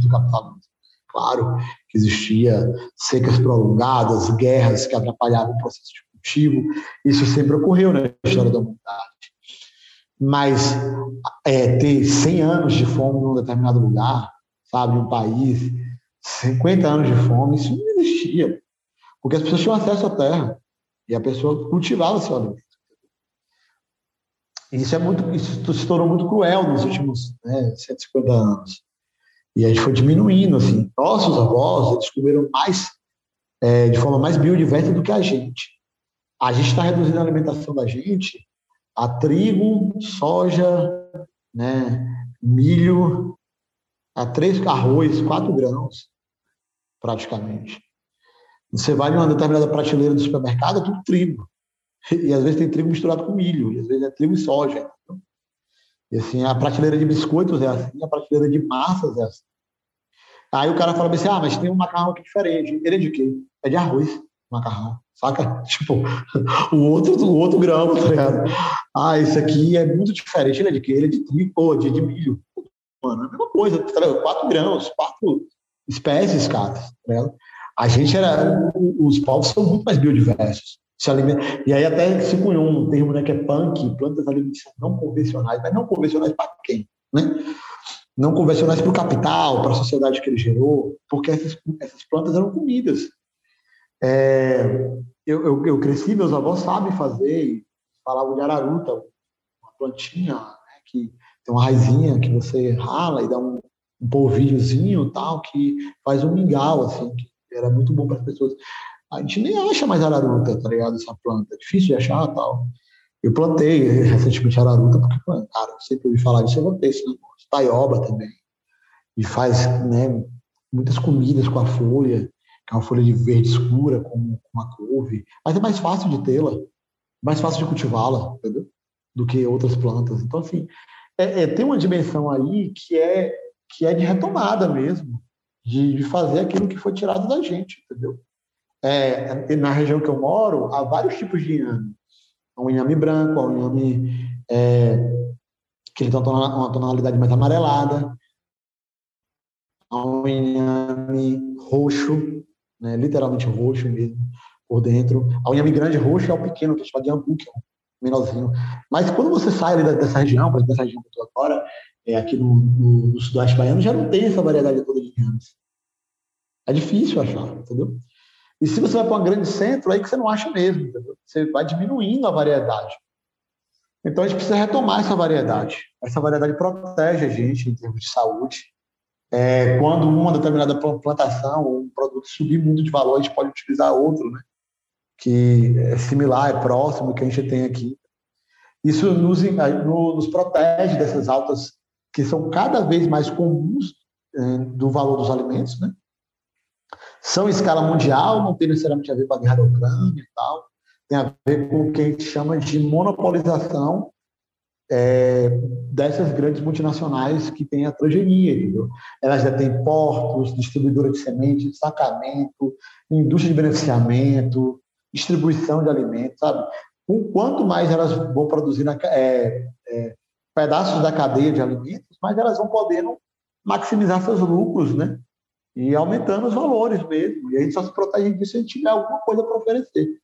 do capitalismo. Claro que existia secas prolongadas, guerras que atrapalhavam o processo de cultivo. Isso sempre ocorreu na história da humanidade. Mas é, ter 100 anos de fome num determinado lugar, sabe, um país, 50 anos de fome, isso não existia. Porque as pessoas tinham acesso à terra. E a pessoa cultivava seu alimento. Isso é muito, isso se tornou muito cruel nos últimos né, 150 anos. E a gente foi diminuindo, assim. Nossos avós descobriram mais, é, de forma mais biodiversa do que a gente. A gente está reduzindo a alimentação da gente a trigo, soja, né, milho, a três arroz, quatro grãos, praticamente. Você vai numa determinada prateleira do supermercado, é tudo trigo. E às vezes tem trigo misturado com milho, e às vezes é trigo e soja. E assim, a prateleira de biscoitos é assim, a prateleira de massas é assim. Aí o cara fala assim, ah, mas tem um macarrão aqui diferente. Ele é de quê? É de arroz, macarrão. Saca? Tipo, o outro, o outro grão, tá ligado? Ah, esse aqui é muito diferente. Ele é de quê? Ele é de trigo, ou de, de milho. Mano, é a mesma coisa, tá? Quatro grãos, quatro espécies, cara, tá ligado? A gente era. Os povos são muito mais biodiversos. Alimenta, e aí até se cunhou um termo né, que é punk, plantas alimentícias não convencionais, mas não convencionais para quem? Né? Não convencionais para o capital, para a sociedade que ele gerou, porque essas, essas plantas eram comidas. É, eu, eu, eu, cresci, meus avós sabem fazer, falavam de araruta, uma plantinha né, que tem uma raizinha que você rala e dá um, um polvilhozinho tal, que faz um mingau, assim, que era muito bom para as pessoas. A gente nem acha mais araruta, tá ligado? Essa planta, é difícil de achar tal. Eu plantei recentemente araruta, porque, cara, eu sempre ouvi falar disso, eu plantei esse negócio. Taioba também. E faz, né, muitas comidas com a folha, que é uma folha de verde escura, com, com a couve. Mas é mais fácil de tê-la, mais fácil de cultivá-la, entendeu? Do que outras plantas. Então, assim, é, é, tem uma dimensão aí que é, que é de retomada mesmo, de, de fazer aquilo que foi tirado da gente, entendeu? É, na região que eu moro, há vários tipos de inhame. Um inhame branco, um inhame é, que ele tem uma tonalidade mais amarelada, um inhame roxo, né, literalmente roxo mesmo, por dentro. A inhame grande roxo é o pequeno, que é chamado de ambu, que é um menorzinho. Mas quando você sai dessa região, dessa região que eu estou agora, é, aqui no, no, no, sudoeste baiano, já não tem essa variedade toda de inhames. É difícil achar, entendeu? E se você vai para um grande centro, aí que você não acha mesmo, entendeu? Você vai diminuindo a variedade. Então a gente precisa retomar essa variedade. Essa variedade protege a gente em termos de saúde. É, quando uma determinada plantação ou um produto subir muito de valor, a gente pode utilizar outro, né? Que é similar, é próximo, que a gente tem aqui. Isso nos, nos protege dessas altas que são cada vez mais comuns é, do valor dos alimentos, né? São em escala mundial, não tem necessariamente a ver com a guerra da Ucrânia e tal tem a ver com o que a gente chama de monopolização é, dessas grandes multinacionais que têm a transgenia, entendeu? Elas já têm portos, distribuidora de sementes, sacamento, indústria de beneficiamento, distribuição de alimentos, sabe? Quanto mais elas vão produzir é, é, pedaços da cadeia de alimentos, mais elas vão podendo maximizar seus lucros, né? E aumentando os valores mesmo. E a gente só se protege disso se a gente tiver alguma coisa para oferecer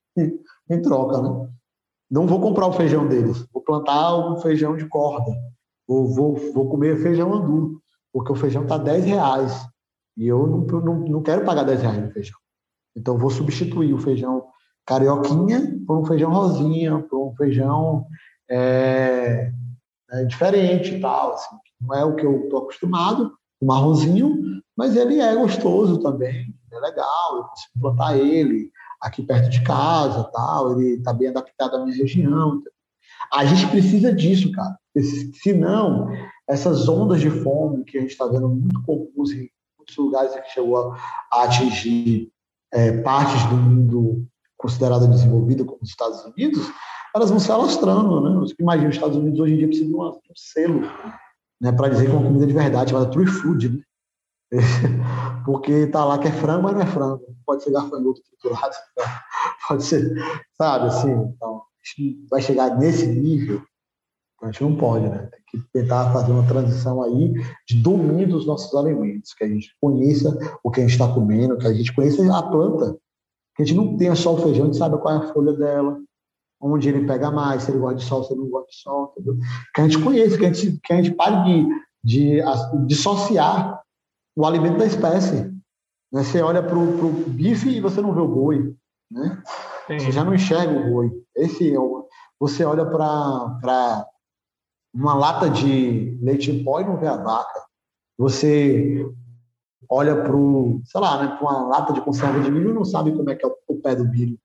em troca, né? Não vou comprar o feijão deles, vou plantar um feijão de corda, ou vou, vou comer feijão andu, porque o feijão está 10 reais e eu não, não, não quero pagar 10 reais no feijão. Então, vou substituir o feijão carioquinha por um feijão rosinha, por um feijão é, é diferente e tal. Assim. Não é o que eu estou acostumado, o marronzinho, mas ele é gostoso também, é legal, eu consigo plantar ele, aqui perto de casa, tal, ele está bem adaptado à minha região. A gente precisa disso, cara. Senão, essas ondas de fome que a gente está vendo muito comuns em muitos lugares que chegou a, atingir é, partes do mundo considerada desenvolvida, como os Estados Unidos, elas vão se alastrando, né? Imagina, os Estados Unidos hoje em dia precisam de, uma, de um selo né, para dizer que é uma comida de verdade, chamada True Food, né? Porque tá lá que é frango, mas não é frango. Pode ser gafanhoto triturado, pode ser, sabe, assim. Então, vai chegar nesse nível, a gente não pode, né? Tem que tentar fazer uma transição aí de domínio dos nossos alimentos, que a gente conheça o que a gente está comendo, que a gente conheça a planta, que a gente não tenha só o feijão, a gente sabe qual é a folha dela, onde ele pega mais, se ele gosta de sol, se ele não gosta de sol, entendeu? Que a gente conheça, que a gente, que a gente pare de, de dissociar o alimento da espécie. Né? Você olha para o bife e você não vê o boi. Né? Você já não enxerga o boi. Esse é o, você olha para uma lata de leite em pó e não vê a vaca. Você olha para sei lá, né, uma lata de conserva de milho e não sabe como é que é o, o pé do milho.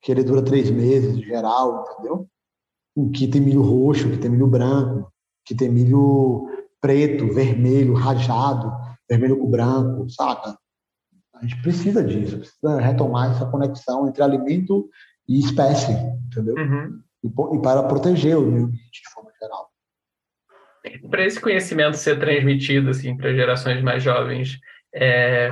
Que ele dura três meses, em geral, entendeu? Que tem milho roxo, que tem milho branco, que tem milho preto, vermelho, rajado vermelho com branco, saca? A gente precisa disso, precisa retomar essa conexão entre alimento e espécie, entendeu? Uhum. E, e, para proteger o meio ambiente de forma geral. Para esse conhecimento ser transmitido assim para gerações mais jovens, é,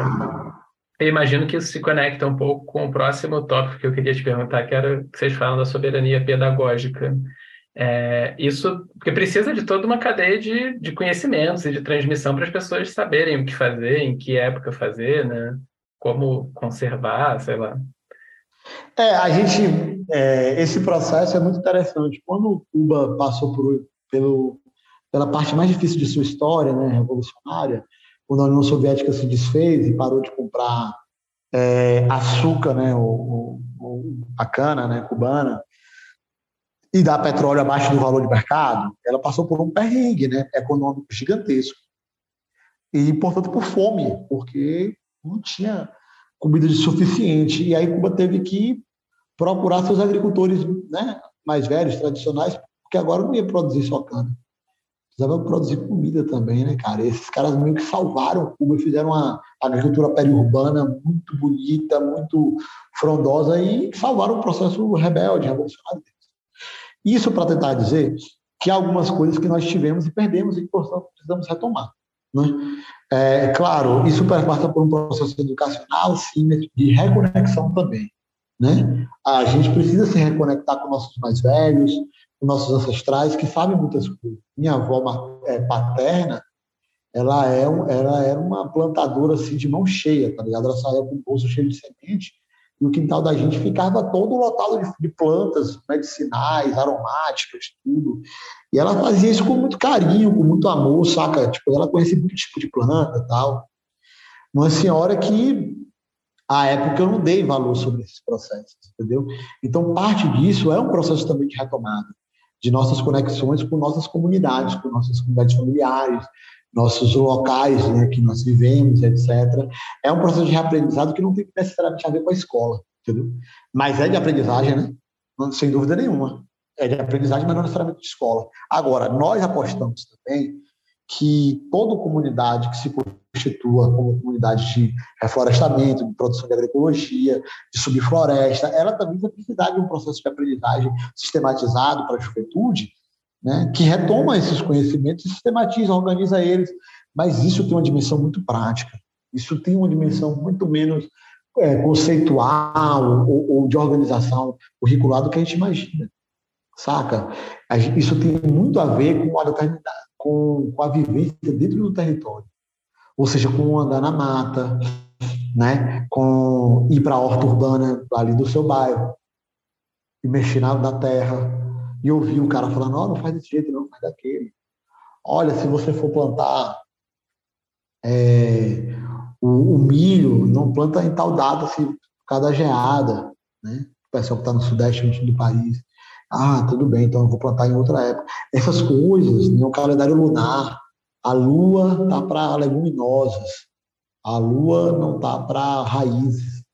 eu imagino que isso se conecta um pouco com o próximo tópico que eu queria te perguntar, que era que vocês falam da soberania pedagógica. É, isso porque precisa de toda uma cadeia de, de conhecimentos e de transmissão para as pessoas saberem o que fazer, em que época fazer, né? Como conservar, sei lá. É, a gente, é, esse processo é muito interessante. Quando Cuba passou por, pelo, pela parte mais difícil de sua história, né, revolucionária, quando a União Soviética se desfez e parou de comprar é, açúcar, né, o, o, a cana, né, cubana, e dar petróleo abaixo do valor de mercado, ela passou por um perrengue né, econômico gigantesco. E, portanto, por fome, porque não tinha comida de suficiente. E aí Cuba teve que procurar seus agricultores né, mais velhos, tradicionais, porque agora não ia produzir só cana. Precisava produzir comida também, né, cara? E esses caras meio que salvaram Cuba e fizeram uma agricultura periurbana muito bonita, muito frondosa e salvaram o processo rebelde, revolucionário. Isso para tentar dizer que algumas coisas que nós tivemos e perdemos e que precisamos retomar. Né? É, claro, isso passa por um processo educacional, sim, de reconexão também. Né? A gente precisa se reconectar com nossos mais velhos, nossos ancestrais, que sabem muitas coisas. Minha avó é, paterna, ela, é, ela era uma plantadora assim, de mão cheia, tá ligado? Ela saía com o bolso cheio de semente, e o quintal da gente ficava todo lotado de, de plantas medicinais, aromáticas, tudo. E ela fazia isso com muito carinho, com muito amor, saca? Tipo, ela conhecia muito tipo de planta tal. Uma senhora que, à época, eu não dei valor sobre esses processos, entendeu? Então, parte disso é um processo também de retomada de nossas conexões com nossas comunidades, com nossas comunidades familiares, nossos locais né, que nós vivemos, etc. É um processo de reaprendizado que não tem necessariamente a ver com a escola, entendeu? Mas é de aprendizagem, né? Sem dúvida nenhuma. É de aprendizagem, mas não necessariamente de escola. Agora, nós apostamos também que toda comunidade que se constitua como comunidade de reflorestamento, de produção de agroecologia, de subfloresta, ela também vai precisar de um processo de aprendizagem sistematizado para a juventude, né, que retoma esses conhecimentos e sistematiza, organiza eles. Mas isso tem uma dimensão muito prática. Isso tem uma dimensão muito menos é, conceitual ou, ou, de organização curricular do que a gente imagina. Saca? Isso tem muito a ver com a, com, com a vivência dentro do território. Ou seja, com andar na mata, né? com ir para a horta urbana ali do seu bairro, e mexer na, na terra, e ouvir o cara falando, oh, não faz desse jeito, não, faz daquele. Olha, se você for plantar é, o, o, milho, não planta em tal data, se por causa da geada, né? O pessoal que está no sudeste do país. Ah, tudo bem, então eu vou plantar em outra época. Essas coisas, no calendário lunar, a lua tá para leguminosas, a lua não tá para raízes.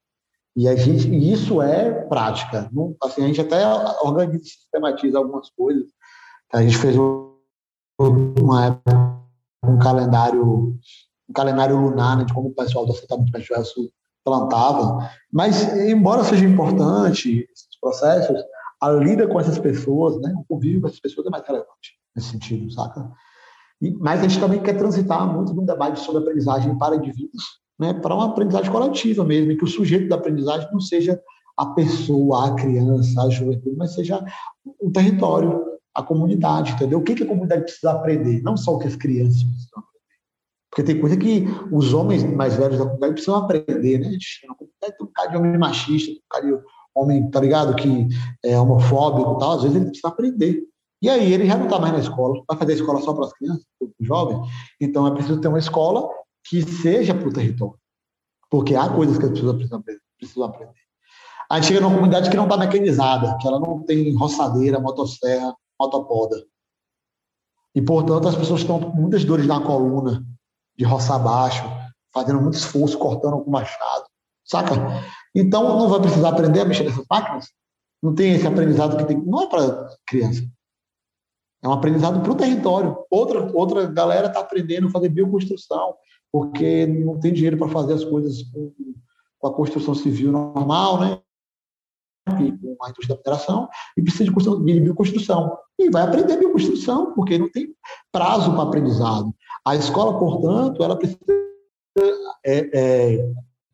E a gente, isso é prática. Não, assim, a gente até organiza, sistematiza algumas coisas. A gente fez uma época, um calendário, um calendário lunar né, de como o pessoal do assentamento Sul plantava. Mas, embora seja importante esses processos, a lida com essas pessoas, né, o convívio com essas pessoas é mais relevante nesse sentido, saca? E, mas a gente também quer transitar muito num debate sobre aprendizagem para indivíduos, né, para uma aprendizagem coletiva mesmo, e que o sujeito da aprendizagem não seja a pessoa, a criança, a juventude, mas seja o território, a comunidade, entendeu? O que, que a comunidade precisa aprender, não só o que as crianças precisam aprender. Porque tem coisa que os homens mais velhos da comunidade precisam aprender, né? Na comunidade tem um cara de homem machista, um cara de homem, tá ligado, que é homofóbico e tal, às vezes ele precisa aprender. E aí ele já não está mais na escola, vai fazer escola só para as crianças, para os jovens. Então é preciso ter uma escola que seja para o território. Porque há coisas que as pessoas precisam, precisam aprender. A gente chega numa comunidade que não está mecanizada, que ela não tem roçadeira, motosserra, motopoda. E, portanto, as pessoas estão com muitas dores na coluna, de roçar baixo, fazendo muito esforço, cortando com machado. Saca? Então, não vai precisar aprender a mexer nessas máquinas. Não tem esse aprendizado que tem. Não é para criança. É um aprendizado para o território. Outra, outra galera está aprendendo a fazer bioconstrução, porque não tem dinheiro para fazer as coisas com, com, a construção civil normal, né? com a indústria da mineração, e precisa de, de bioconstrução. E vai aprender bioconstrução, porque não tem prazo para aprendizado. A escola, portanto, ela precisa é, é,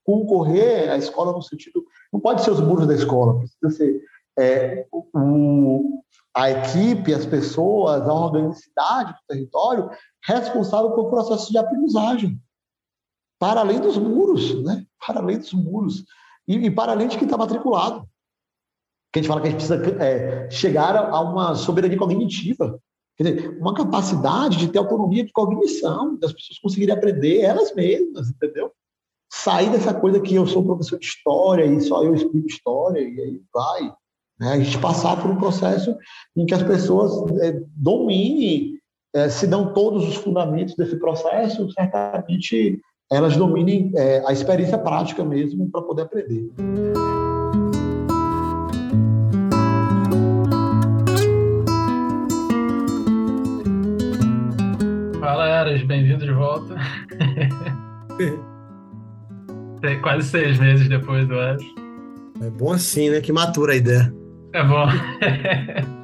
concorrer à escola no sentido. Não pode ser os muros da escola, precisa ser é, a equipe, as pessoas, a organicidade do território responsável pelo processo de aprendizagem para além dos muros, né? Para além dos muros. E, e para além de quem está matriculado. Que a gente fala que a gente precisa é, chegar a uma soberania cognitiva. Quer dizer, uma capacidade de ter autonomia de cognição, das pessoas conseguirem aprender elas mesmas, entendeu? Sair dessa coisa que eu sou professor de história e só eu explico história e aí vai. Né? A gente passar por um processo em que as pessoas é, dominem, é, se dão todos os fundamentos desse processo, certamente elas dominem é, a experiência prática mesmo para poder aprender. Fala, Eras, bem-vindo de volta. Quase seis meses depois do Eras. É bom assim, né? Que matura a ideia. É bom.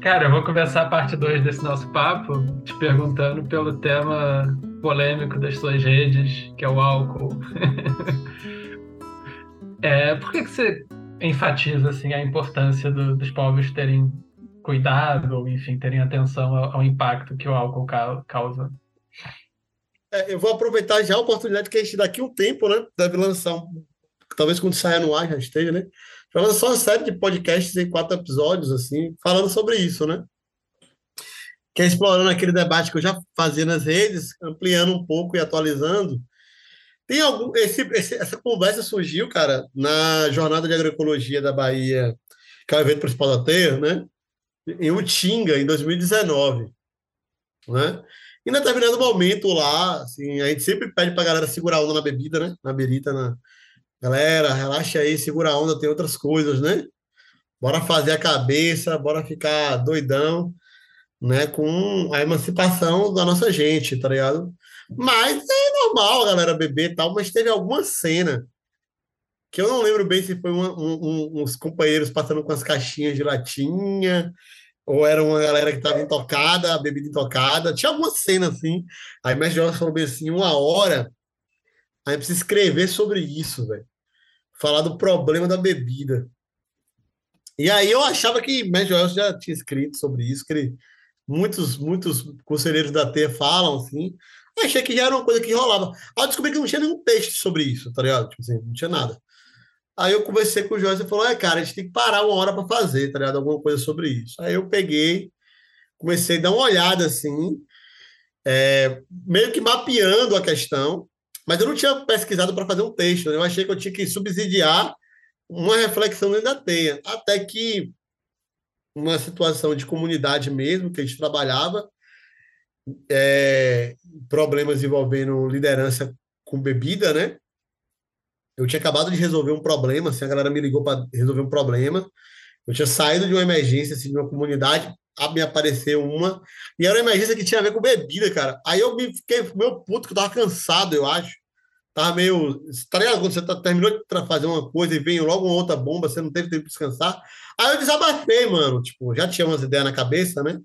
Cara, eu vou começar a parte 2 desse nosso papo te perguntando pelo tema polêmico das suas redes, que é o álcool. é, por que, que você enfatiza assim, a importância do, dos povos terem cuidado, ou enfim, terem atenção ao, ao impacto que o álcool ca causa? É, eu vou aproveitar já a oportunidade que a gente daqui um tempo, né, deve lançar, um, talvez quando saia no ar já esteja, né, Falando só uma série de podcasts em quatro episódios, assim, falando sobre isso, né? Que é explorando aquele debate que eu já fazia nas redes, ampliando um pouco e atualizando. Tem algum. Esse, esse, essa conversa surgiu, cara, na Jornada de Agroecologia da Bahia, que é o evento principal da Terra, né? Em Utinga, em 2019. Né? E em determinado momento lá, assim, a gente sempre pede para a galera segurar a onda na bebida, né? Na berita, na, Galera, relaxa aí, segura a onda, tem outras coisas, né? Bora fazer a cabeça, bora ficar doidão, né? Com a emancipação da nossa gente, tá ligado? Mas é normal a galera beber e tal, mas teve alguma cena que eu não lembro bem se foi uma, um, uns companheiros passando com as caixinhas de latinha, ou era uma galera que estava intocada, a bebida intocada. Tinha alguma cena assim. Aí mestre Jorge falou bem assim: uma hora, aí precisa escrever sobre isso, velho falar do problema da bebida. E aí eu achava que Mestre Joel já tinha escrito sobre isso, que ele, muitos, muitos conselheiros da T falam assim. Achei que já era uma coisa que rolava. Aí eu descobri que não tinha nenhum texto sobre isso, tá ligado? Tipo assim, não tinha nada. Aí eu conversei com o Joel e falou: é, cara, a gente tem que parar uma hora para fazer, tá ligado? Alguma coisa sobre isso. Aí eu peguei, comecei a dar uma olhada assim, é, meio que mapeando a questão. Mas eu não tinha pesquisado para fazer um texto, né? eu achei que eu tinha que subsidiar uma reflexão dentro da teia. Até que uma situação de comunidade mesmo, que a gente trabalhava, é, problemas envolvendo liderança com bebida, né? Eu tinha acabado de resolver um problema, assim, a galera me ligou para resolver um problema. Eu tinha saído de uma emergência, assim, de uma comunidade, me apareceu uma, e era uma emergência que tinha a ver com bebida, cara. Aí eu me fiquei meu puto, que eu tava cansado, eu acho tava meio. Tá ligado? Quando você tá, terminou de fazer uma coisa e vem logo uma outra bomba, você não teve tempo de descansar. Aí eu desabafei, mano. Tipo, já tinha umas ideias na cabeça, né?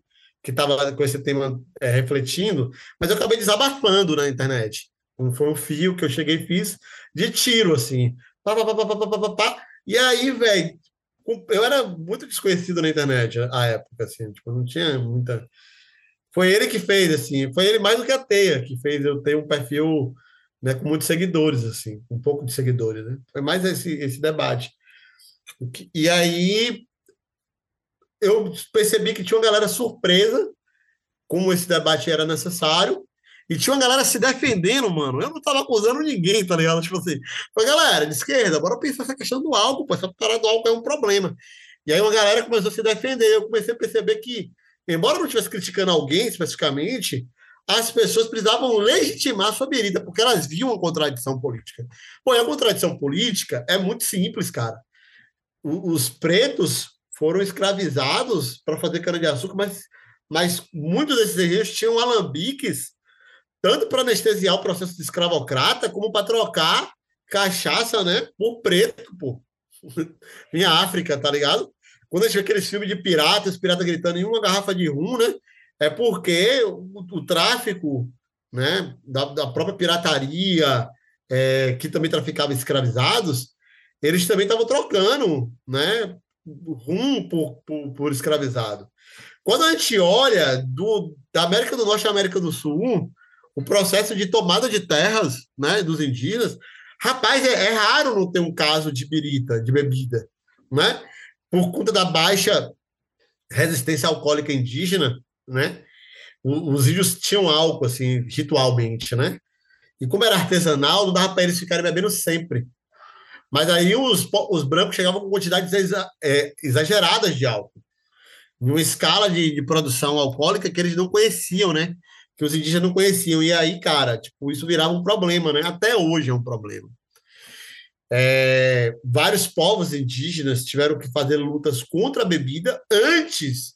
Que tava com esse tema é, refletindo, mas eu acabei desabafando na internet. Foi um fio que eu cheguei e fiz de tiro, assim. Pá, pá, pá, pá, pá, pá, pá, E aí, velho, eu era muito desconhecido na internet à época, assim, tipo, não tinha muita. Foi ele que fez, assim, foi ele mais do que a Teia, que fez eu ter um perfil né, com muitos seguidores, assim, um pouco de seguidores, né? Foi mais esse, esse debate. E aí eu percebi que tinha uma galera surpresa, como esse debate era necessário, e tinha uma galera se defendendo, mano. Eu não tava acusando ninguém, tá ligado? Tipo assim, foi galera de esquerda, bora pensar essa questão do álcool, pô, essa parada do álcool é um problema. E aí uma galera começou a se defender, eu comecei a perceber que, embora eu não estivesse criticando alguém especificamente, as pessoas precisavam legitimar sua berida, porque elas viam a contradição política. Pô, a contradição política é muito simples, cara. os pretos foram escravizados para fazer cana-de-açúcar, mas, mas muitos desses registros tinham alambiques, tanto para anestesiar o processo de escravocrata, como para trocar cachaça, né, por preto, pô. Minha África, tá ligado? Quando a gente vê aqueles filmes de piratas, pirata gritando em uma garrafa de rum, né? é porque o, o tráfico né, da, da própria pirataria, é, que também traficava escravizados, eles também estavam trocando né, rum por, por, por, escravizado. Quando a gente olha do, da América do Norte à América do Sul, o processo de tomada de terras né, dos indígenas, rapaz, é, é raro não ter um caso de birita, de bebida, né? Por conta da baixa resistência alcoólica indígena, né? Os índios tinham álcool, assim, ritualmente, né? E como era artesanal, não dava para eles ficarem bebendo sempre. Mas aí os, os brancos chegavam com quantidades exa, é, exageradas de álcool, numa escala de, de, produção alcoólica que eles não conheciam, né? Que os indígenas não conheciam. E aí, cara, tipo, isso virava um problema, né? Até hoje é um problema. É, vários povos indígenas tiveram que fazer lutas contra a bebida antes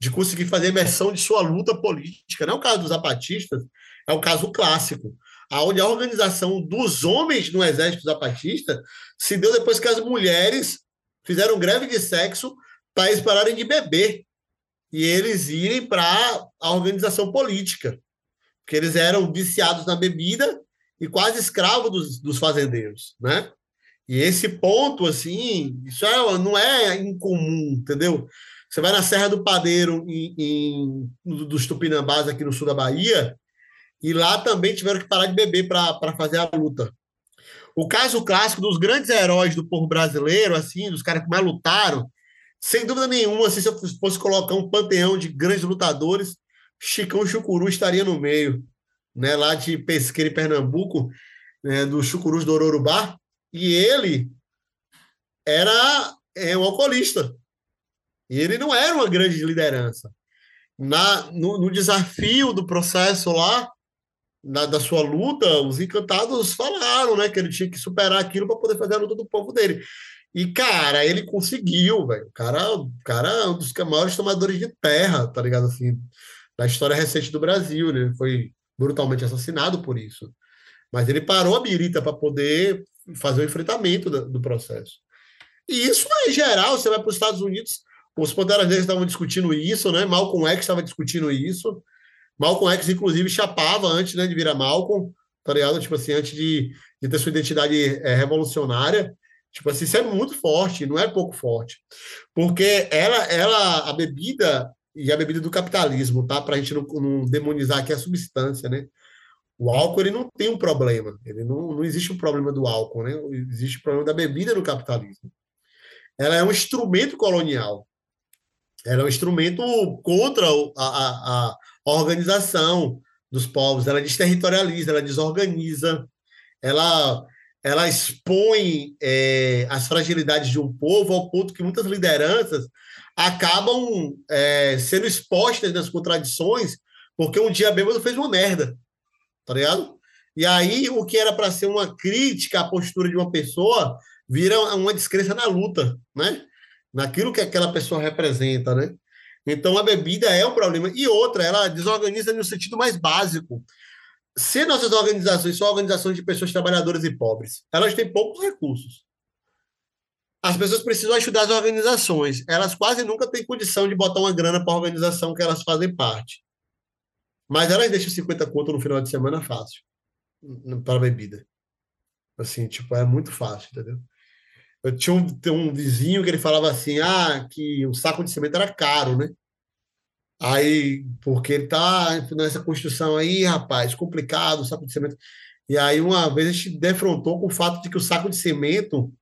de conseguir fazer imersão de sua luta política. Não é o caso dos zapatistas, é o caso clássico, aonde a organização dos homens no exército zapatista se deu depois que as mulheres fizeram greve de sexo para eles pararem de beber. E eles irem para a organização política, porque eles eram viciados na bebida e quase escravos dos, dos fazendeiros, né? E esse ponto, assim, isso é, não é incomum, entendeu? Você vai na Serra do Padeiro, em, em, dos Tupinambás, aqui no sul da Bahia, e lá também tiveram que parar de beber para fazer a luta. O caso clássico dos grandes heróis do povo brasileiro, assim, dos caras que mais lutaram, sem dúvida nenhuma, se eu fosse colocar um panteão de grandes lutadores, Chicão Chucuru estaria no meio, né, lá de Pesqueira, em Pernambuco, né, do Chucurus do Ororubá, e ele era é, um alcoolista. E ele não era uma grande liderança. Na, no, no desafio do processo lá, na, da sua luta, os encantados falaram, né, que ele tinha que superar aquilo para poder fazer a luta do povo dele. E, cara, ele conseguiu, velho. O cara, o cara é um dos maiores tomadores de terra, tá ligado? Assim, da história recente do Brasil, né? Ele foi brutalmente assassinado por isso. Mas ele parou a birita para poder fazer o enfrentamento do, do, processo. E isso, em geral, você vai para os Estados Unidos, os Panteras Negras estavam discutindo isso, né? Malcolm X estava discutindo isso. Malcolm X, inclusive, chapava antes né, de virar Malcolm, tá ligado? Tipo assim, antes de, de ter sua identidade é, revolucionária. Tipo assim, isso é muito forte, não é pouco forte. Porque ela, ela a bebida, e a bebida do capitalismo, tá? Para a gente não, não, demonizar aqui a substância, né? O álcool ele não tem um problema, ele não, não existe um problema do álcool, né? Existe o problema da bebida no capitalismo. Ela é um instrumento colonial. Ela é um instrumento contra a, a, a organização dos povos. Ela desterritorializa, ela desorganiza, ela ela expõe é, as fragilidades de um povo ao ponto que muitas lideranças acabam é, sendo expostas nas contradições porque um dia bêbado fez uma merda, tá ligado? E aí o que era para ser uma crítica à postura de uma pessoa vira uma descrença na luta, né? Naquilo que aquela pessoa representa, né? Então a bebida é um problema. E outra, ela desorganiza no sentido mais básico se nossas organizações são organizações de pessoas trabalhadoras e pobres, elas têm poucos recursos. As pessoas precisam ajudar as organizações. Elas quase nunca têm condição de botar uma grana para a organização que elas fazem parte. Mas elas deixam 50 conto no final de semana fácil para bebida. Assim, tipo, é muito fácil, entendeu? Eu tinha um, um vizinho que ele falava assim, ah, que o saco de cimento era caro, né? Aí, porque ele tá nessa construção aí, rapaz, complicado, saco de cimento. E aí, uma vez a gente defrontou com o fato de que o saco de cimento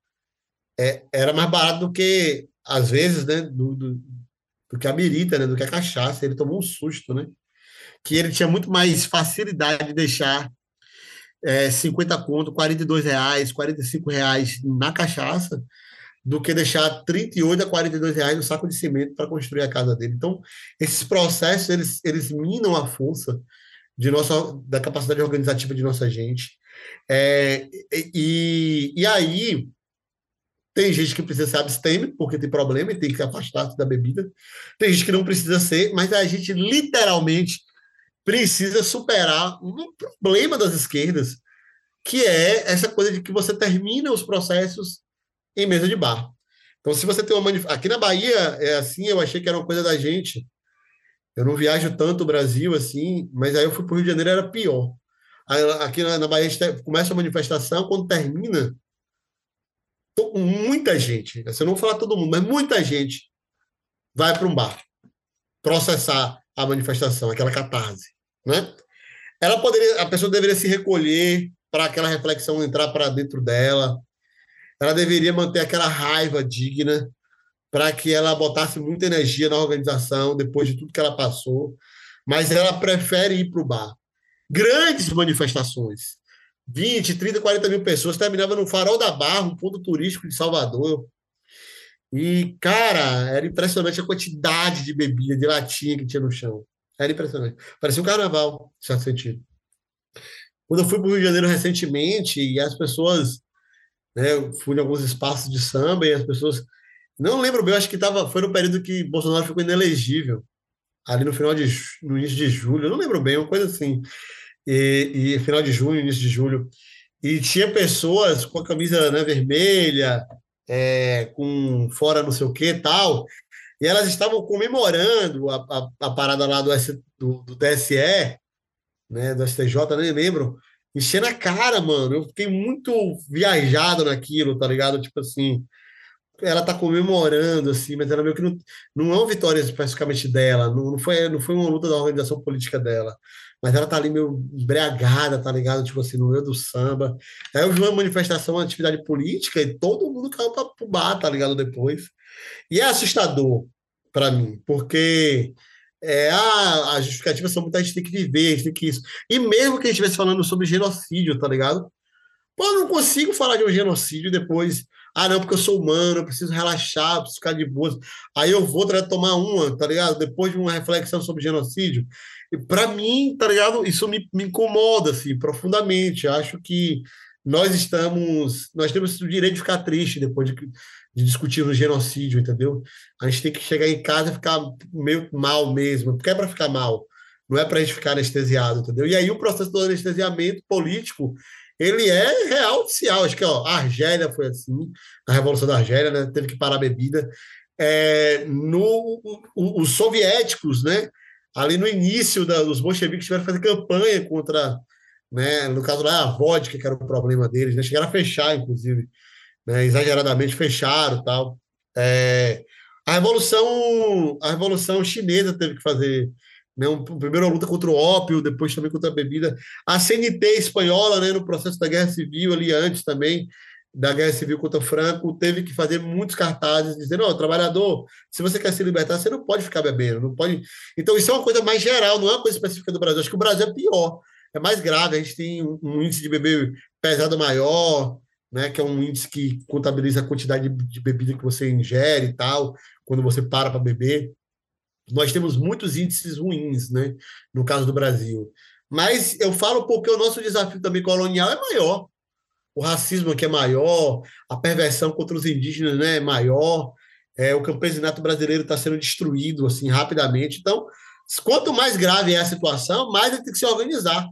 é, era mais barato do que, às vezes, né, do, do, do, que a birita, né, do que a cachaça. Ele tomou um susto, né? Que ele tinha muito mais facilidade de deixar é, 50 conto, 42 reais, 45 reais na cachaça do que deixar 38 a 42 reais no saco de cimento para construir a casa dele. Então, esses processos, eles, eles minam a força de nossa, da capacidade organizativa de nossa gente. É, e, e aí, tem gente que precisa ser abstêmio, porque tem problema e tem que afastar-se da bebida. Tem gente que não precisa ser, mas a gente literalmente precisa superar um problema das esquerdas, que é essa coisa de que você termina os processos em mesa de bar. Então, se você tem uma manifestação. Aqui na Bahia é assim, eu achei que era uma coisa da gente. Eu não viajo tanto o Brasil assim, mas aí eu fui para o Rio de Janeiro, era pior. Aqui na, Bahia começa a manifestação, quando termina, muita gente, você não vou falar todo mundo, mas muita gente vai para um bar processar a manifestação, aquela catarse, né? Ela poderia, a pessoa deveria se recolher para aquela reflexão entrar para dentro dela, ela deveria manter aquela raiva digna para que ela botasse muita energia na organização depois de tudo que ela passou, mas ela prefere ir para o bar. Grandes manifestações, 20, 30, 40 mil pessoas, terminava no Farol da Barra, um ponto turístico de Salvador. E, cara, era impressionante a quantidade de bebida, de latinha que tinha no chão. Era impressionante. Parecia um carnaval, em certo sentido. Quando eu fui para o Rio de Janeiro recentemente, e as pessoas né? Eu fui em alguns espaços de samba e as pessoas. Não lembro bem, acho que tava, foi no período que Bolsonaro ficou inelegível, ali no final de no início de julho, não lembro bem, uma coisa assim. E, e final de junho, início de julho. E tinha pessoas com a camisa né, vermelha, é, com fora não sei o que tal. e elas estavam comemorando a, a, a parada lá do, S, do, do TSE, né, do STJ, nem lembro, enchendo a cara, mano. Eu fiquei muito viajado naquilo, tá ligado? Tipo assim, ela tá comemorando, assim, mas ela meio que não, não é uma vitória especificamente dela, não, não, foi, não foi uma luta da organização política dela, mas ela tá ali meio embriagada, tá ligado? Tipo assim, no meio do samba. Aí eu vi uma manifestação, uma atividade política e todo mundo caiu pra, pro bar, tá ligado? Depois. E é assustador para mim, porque é, a, a justificativa são muita gente tem que viver, a gente tem que isso. E mesmo que a gente estivesse falando sobre genocídio, tá ligado? Pô, eu não consigo falar de um genocídio depois ah, não, porque eu sou humano, eu preciso relaxar, preciso ficar de boa. Aí eu vou tomar uma, tá ligado? Depois de uma reflexão sobre genocídio. E para mim, tá ligado? Isso me, me incomoda, assim, profundamente. Acho que nós estamos, nós temos o direito de ficar triste depois de, de discutir o genocídio, entendeu? A gente tem que chegar em casa e ficar meio mal mesmo, porque é para ficar mal, não é para a gente ficar anestesiado, entendeu? E aí o processo do anestesiamento político ele é real oficial. Acho que ó, a Argélia foi assim, a Revolução da Argélia, né, teve que parar a bebida. É, no, o, os soviéticos, né, ali no início da, os bolcheviques tiveram que fazer campanha contra, né, no caso lá, a vodka, que era o problema deles, né, chegaram a fechar, inclusive, né, exageradamente fecharam tal. É, a revolução, a revolução chinesa teve que fazer né, um, primeiro a luta contra o ópio, depois também contra a bebida. A CNT espanhola, né, no processo da Guerra Civil, ali antes também, da Guerra Civil contra Franco, teve que fazer muitos cartazes dizendo: ó, trabalhador, se você quer se libertar, você não pode ficar bebendo, não pode. Então, isso é uma coisa mais geral, não é uma coisa específica do Brasil. Acho que o Brasil é pior, é mais grave. A gente tem um índice de bebê pesado maior, né, que é um índice que contabiliza a quantidade de bebida que você ingere e tal, quando você para para beber nós temos muitos índices ruins, né, no caso do Brasil. Mas eu falo porque o nosso desafio também colonial é maior. O racismo aqui é maior, a perversão contra os indígenas né, é maior, é, o campesinato brasileiro está sendo destruído assim rapidamente. Então, quanto mais grave é a situação, mais ele tem que se organizar.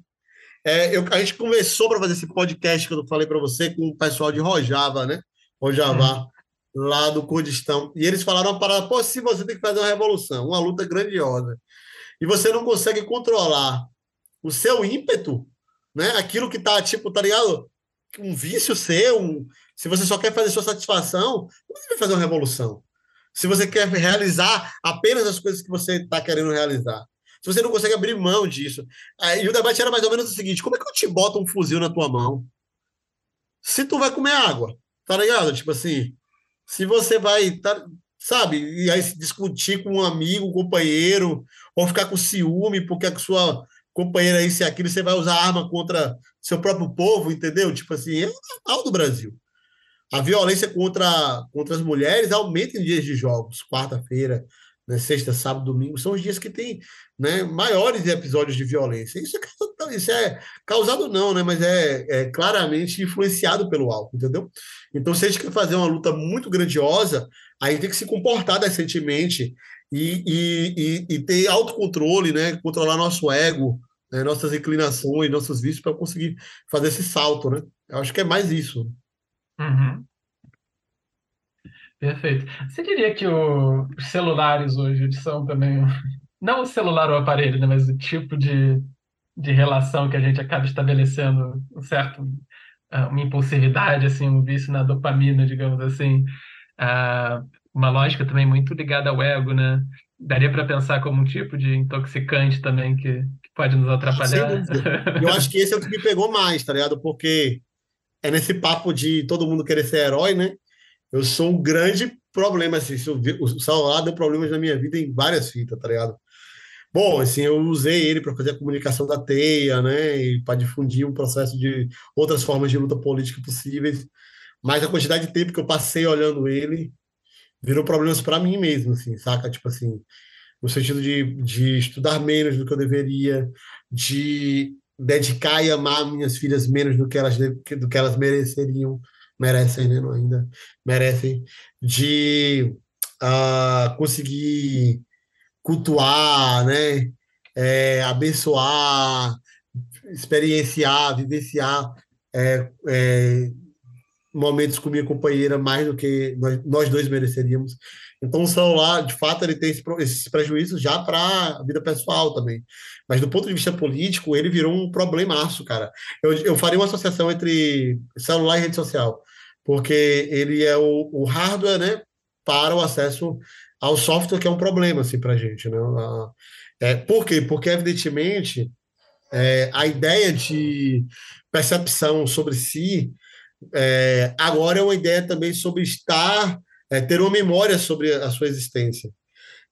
É, eu, a gente começou para fazer esse podcast que eu falei para você com o pessoal de Rojava, né? Rojava. Hum lá do Kurdistão. E eles falaram uma parada, pô, se você tem que fazer uma revolução, uma luta grandiosa, e você não consegue controlar o seu ímpeto, né? Aquilo que tá, tipo, tá ligado? Um vício seu, um... se você só quer fazer sua satisfação, você vai fazer uma revolução? Se você quer realizar apenas as coisas que você está querendo realizar. Se você não consegue abrir mão disso. E o debate era mais ou menos o seguinte: como é que eu te boto um fuzil na tua mão? Se tu vai comer água, tá ligado? Tipo assim, se você vai, tá, sabe, e aí discutir com um amigo, um companheiro, ou ficar com ciúme porque a sua companheira isso e aquilo, você vai usar arma contra seu próprio povo, entendeu? Tipo assim, é normal do Brasil. A violência contra, contra as mulheres aumenta em dias de jogos, quarta-feira, né, sexta, sábado, domingo, são os dias que tem né, maiores episódios de violência. Isso é, isso é causado não, né, mas é, é, claramente influenciado pelo álcool, entendeu? Então, se a gente quer fazer uma luta muito grandiosa, aí tem que se comportar decentemente e, e, e, e ter autocontrole, né, controlar nosso ego, né, nossas inclinações, nossos vícios para conseguir fazer esse salto, né? Eu acho que é mais isso. Uhum. Perfeito. Você diria que os celulares hoje são também, não o celular ou o aparelho, né, mas o tipo de, de relação que a gente acaba estabelecendo, um certo, ah, uma impulsividade, assim, um vício na dopamina, digamos assim, uh, uma lógica também muito ligada ao ego, né? Daria para pensar como um tipo de intoxicante também que, que pode nos atrapalhar. Eu acho que esse é o que me pegou mais, tá ligado? Porque é nesse papo de todo mundo querer ser herói, né? eu sou um grande problema, assim, o celular deu problemas na minha vida em várias fitas, tá ligado? Bom, assim, eu usei ele para fazer a comunicação da teia, né, e para difundir um processo de outras formas de luta política possíveis, mas a quantidade de tempo que eu passei olhando ele virou problemas para mim mesmo, assim, saca? Tipo assim, no sentido de, de estudar menos do que eu deveria, de dedicar e amar minhas filhas menos do que elas, do que elas mereceriam, merecem, né? Não ainda merecem, de uh, conseguir cultuar, né? É, abençoar, experienciar, vivenciar é, é, momentos com minha companheira mais do que nós, nós dois mereceríamos. Então, o celular, de fato, ele tem esses prejuízos já para a vida pessoal também. Mas, do ponto de vista político, ele virou um problemaço, cara. Eu, eu faria uma associação entre celular e rede social, porque ele é o, o hardware, né, para o acesso ao software, que é um problema, assim, para a gente, né? É, por quê? Porque, evidentemente, é, a ideia de percepção sobre si é, agora é uma ideia também sobre estar, é, ter uma memória sobre a sua existência.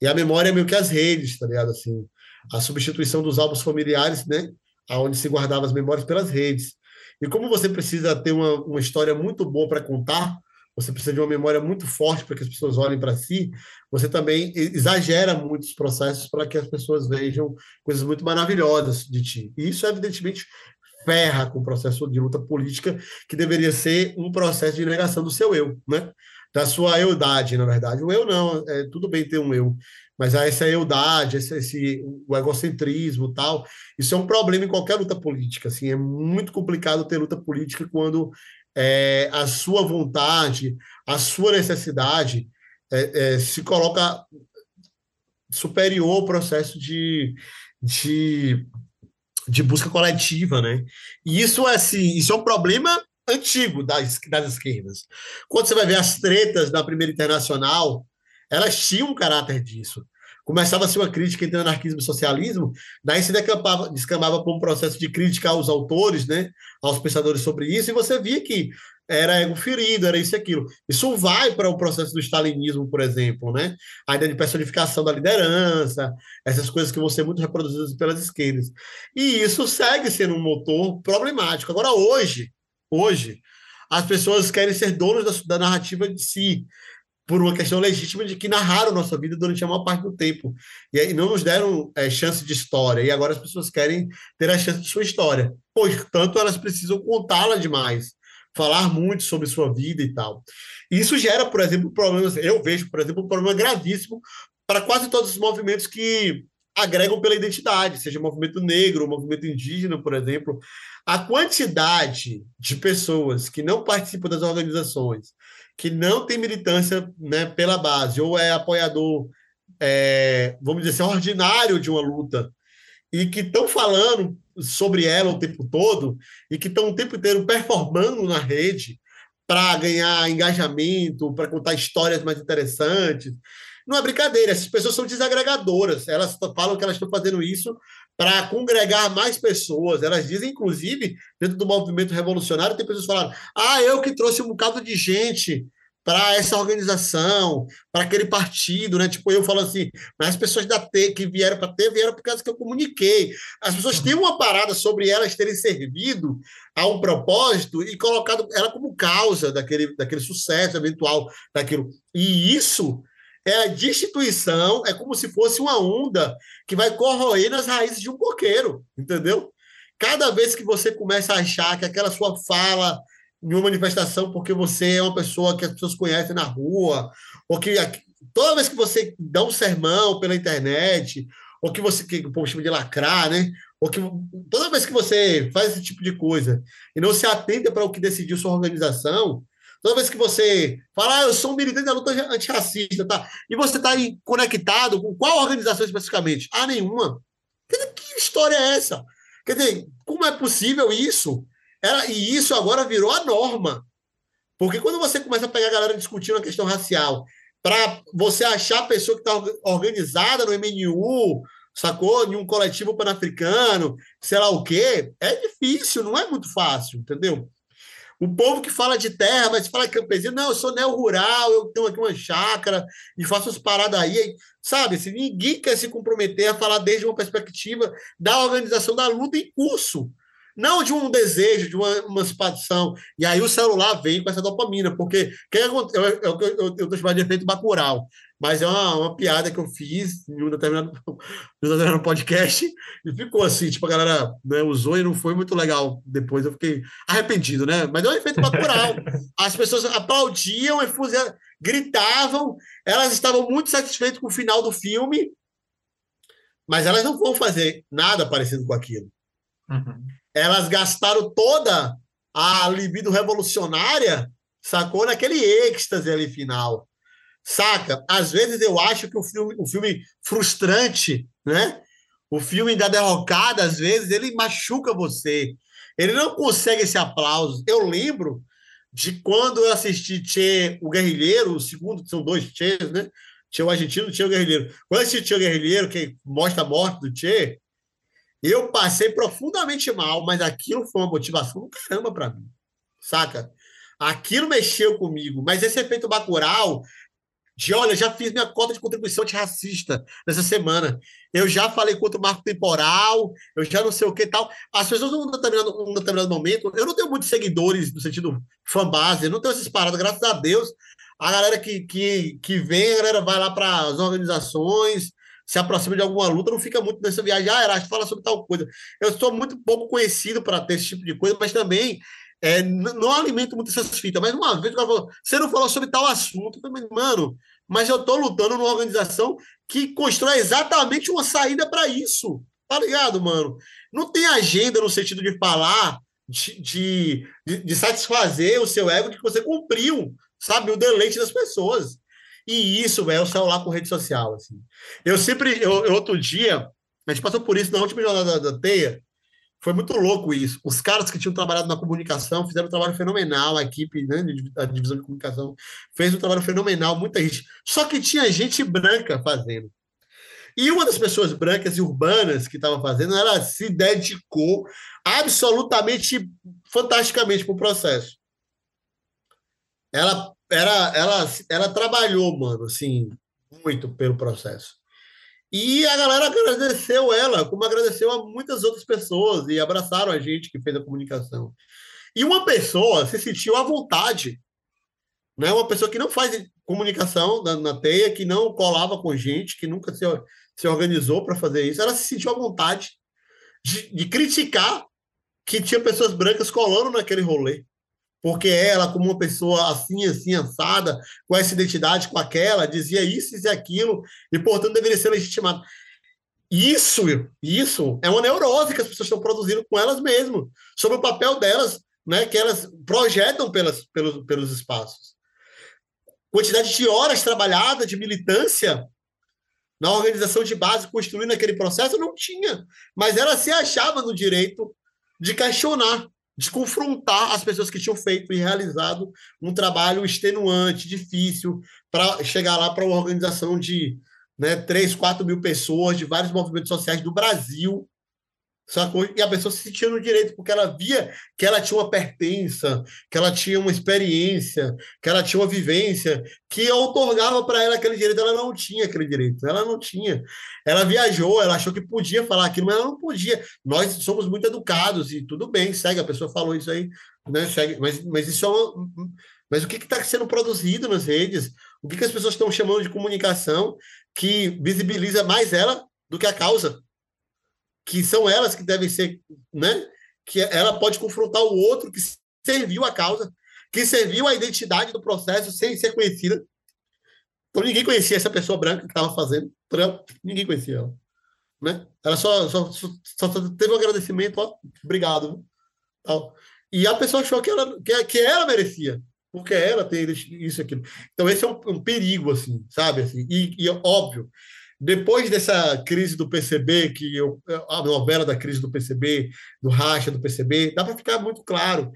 E a memória é meio que as redes, tá ligado? Assim, a substituição dos álbuns familiares, né? Onde se guardava as memórias pelas redes. E como você precisa ter uma, uma história muito boa para contar, você precisa de uma memória muito forte para que as pessoas olhem para si, você também exagera muitos processos para que as pessoas vejam coisas muito maravilhosas de ti. E isso, evidentemente, ferra com o processo de luta política, que deveria ser um processo de negação do seu eu, né? da sua eudade, na verdade. O eu não, é tudo bem ter um eu, mas essa eudade, esse, esse o egocentrismo tal, isso é um problema em qualquer luta política. Assim, é muito complicado ter luta política quando é, a sua vontade, a sua necessidade é, é, se coloca superior ao processo de, de, de busca coletiva, né? E isso é assim, isso é um problema antigo das, das esquerdas. Quando você vai ver as tretas da primeira internacional, elas tinham um caráter disso começava a ser uma crítica entre anarquismo e socialismo, daí se decampava, descambava para um processo de crítica aos autores, né, aos pensadores sobre isso, e você via que era ego ferido, era isso e aquilo. Isso vai para o processo do stalinismo, por exemplo, né? A ideia de personificação da liderança, essas coisas que vão ser muito reproduzidas pelas esquerdas. E isso segue sendo um motor problemático. Agora, hoje, hoje, as pessoas querem ser donos da, da narrativa de si por uma questão legítima de que narraram nossa vida durante a maior parte do tempo. E aí não nos deram é, chance de história. E agora as pessoas querem ter a chance de sua história. Portanto elas precisam contá-la demais falar muito sobre sua vida e tal. Isso gera por exemplo problemas. Eu vejo por exemplo um problema gravíssimo para quase todos os movimentos que agregam pela identidade seja movimento negro movimento indígena por exemplo. A quantidade de pessoas que não participam das organizações que não tem militância né, pela base, ou é apoiador, é, vamos dizer assim, ordinário de uma luta, e que estão falando sobre ela o tempo todo, e que estão o tempo inteiro performando na rede para ganhar engajamento, para contar histórias mais interessantes. Não é brincadeira, essas pessoas são desagregadoras, elas falam que elas estão fazendo isso para congregar mais pessoas. Elas dizem, inclusive, dentro do movimento revolucionário, tem pessoas falando: ah, eu que trouxe um bocado de gente para essa organização, para aquele partido, né? Tipo, eu falo assim, mas as pessoas da T que vieram para T vieram por causa que eu comuniquei. As pessoas têm uma parada sobre elas terem servido a um propósito e colocado ela como causa daquele, daquele sucesso eventual daquilo. E isso é a destituição, é como se fosse uma onda que vai corroer nas raízes de um coqueiro, entendeu? Cada vez que você começa a achar que aquela sua fala em uma manifestação porque você é uma pessoa que as pessoas conhecem na rua, ou que toda vez que você dá um sermão pela internet, ou que você, que o povo chama de lacrar, né? Ou que toda vez que você faz esse tipo de coisa e não se atenta para o que decidiu sua organização, Toda vez que você fala, ah, eu sou um militante da luta antirracista, tá? E você está conectado com qual organização especificamente? Ah, nenhuma. Quer dizer, que história é essa? Quer dizer, como é possível isso? E isso agora virou a norma. Porque quando você começa a pegar a galera discutindo a questão racial, para você achar a pessoa que está organizada no MNU, sacou? Em um coletivo pan-africano, sei lá o quê, é difícil, não é muito fácil, entendeu? O povo que fala de terra, mas fala campesino, não, eu sou neo-rural, eu tenho aqui uma chácara e faço as paradas aí. Sabe, se ninguém quer se comprometer a falar desde uma perspectiva da organização da luta em curso não de um desejo, de uma emancipação. E aí o celular vem com essa dopamina, porque que eu, eu, eu, eu chamando de efeito bacural, mas é uma, uma piada que eu fiz em um determinado, um determinado podcast e ficou assim, tipo, a galera né, usou e não foi muito legal. Depois eu fiquei arrependido, né? Mas é um efeito bacural. As pessoas aplaudiam, gritavam, elas estavam muito satisfeitas com o final do filme, mas elas não vão fazer nada parecido com aquilo. Uhum elas gastaram toda a libido revolucionária, sacou? Naquele êxtase ali final. Saca? Às vezes eu acho que o filme, o filme frustrante, né? O filme da derrocada, às vezes, ele machuca você. Ele não consegue esse aplauso. Eu lembro de quando eu assisti Che, o Guerrilheiro, o segundo, são dois Ches, né? Che o argentino e o Guerrilheiro. Quando eu assisti Che o Guerrilheiro, que mostra a morte do Che, eu passei profundamente mal, mas aquilo foi uma motivação do caramba para mim. Saca? Aquilo mexeu comigo, mas esse efeito Bacurau de olha, já fiz minha cota de contribuição antirracista nessa semana. Eu já falei contra o marco temporal, eu já não sei o que tal. As pessoas, num determinado, num determinado momento, eu não tenho muitos seguidores no sentido fanbase, eu não tenho essas paradas, graças a Deus. A galera que, que, que vem, a galera vai lá para as organizações, se aproxima de alguma luta, não fica muito nessa viagem. Ah, Erasto, fala sobre tal coisa. Eu sou muito pouco conhecido para ter esse tipo de coisa, mas também é, não alimento muito essas fitas, mas uma vez o cara falou, você não falou sobre tal assunto. Eu falei, mano, mas eu estou lutando numa organização que constrói exatamente uma saída para isso. Tá ligado, mano? Não tem agenda no sentido de falar, de, de, de satisfazer o seu ego de que você cumpriu, sabe, o deleite das pessoas. E isso, velho, o celular com rede social. Assim. Eu sempre, eu, eu, outro dia, a gente passou por isso na última jornada da, da Teia, foi muito louco isso. Os caras que tinham trabalhado na comunicação fizeram um trabalho fenomenal, a equipe, né, a divisão de comunicação fez um trabalho fenomenal, muita gente. Só que tinha gente branca fazendo. E uma das pessoas brancas e urbanas que estava fazendo, ela se dedicou absolutamente, fantasticamente para o processo. Ela, ela, ela trabalhou, mano, assim, muito pelo processo. E a galera agradeceu ela, como agradeceu a muitas outras pessoas, e abraçaram a gente que fez a comunicação. E uma pessoa se sentiu à vontade, né? uma pessoa que não faz comunicação na, na teia, que não colava com gente, que nunca se, se organizou para fazer isso, ela se sentiu à vontade de, de criticar que tinha pessoas brancas colando naquele rolê porque ela, como uma pessoa assim, assim, assada, com essa identidade, com aquela, dizia isso e aquilo, e, portanto, deveria ser legitimado. Isso, isso é uma neurose que as pessoas estão produzindo com elas mesmas, sobre o papel delas, né, que elas projetam pelas, pelos, pelos espaços. Quantidade de horas trabalhadas, de militância na organização de base, construindo aquele processo, não tinha, mas ela se achava no direito de questionar de confrontar as pessoas que tinham feito e realizado um trabalho extenuante, difícil, para chegar lá para uma organização de né, 3, 4 mil pessoas, de vários movimentos sociais do Brasil, Sacou? E a pessoa se sentia no direito, porque ela via que ela tinha uma pertença, que ela tinha uma experiência, que ela tinha uma vivência, que otorgava para ela aquele direito. Ela não tinha aquele direito, ela não tinha. Ela viajou, ela achou que podia falar aquilo, mas ela não podia. Nós somos muito educados e tudo bem, segue, a pessoa falou isso aí, né? Segue, mas, mas isso é uma. Mas o que está sendo produzido nas redes? O que, que as pessoas estão chamando de comunicação que visibiliza mais ela do que a causa? Que são elas que devem ser, né? Que ela pode confrontar o outro que serviu a causa, que serviu a identidade do processo sem ser conhecida. Então ninguém conhecia essa pessoa branca que estava fazendo, ninguém conhecia ela, né? Ela só, só, só, só teve um agradecimento, ó, obrigado, tal. E a pessoa achou que ela, que, que ela merecia, porque ela tem isso aquilo. Então esse é um, um perigo, assim, sabe? Assim, e, e óbvio, depois dessa crise do PCB, que eu, a novela da crise do PCB, do racha do PCB, dá para ficar muito claro.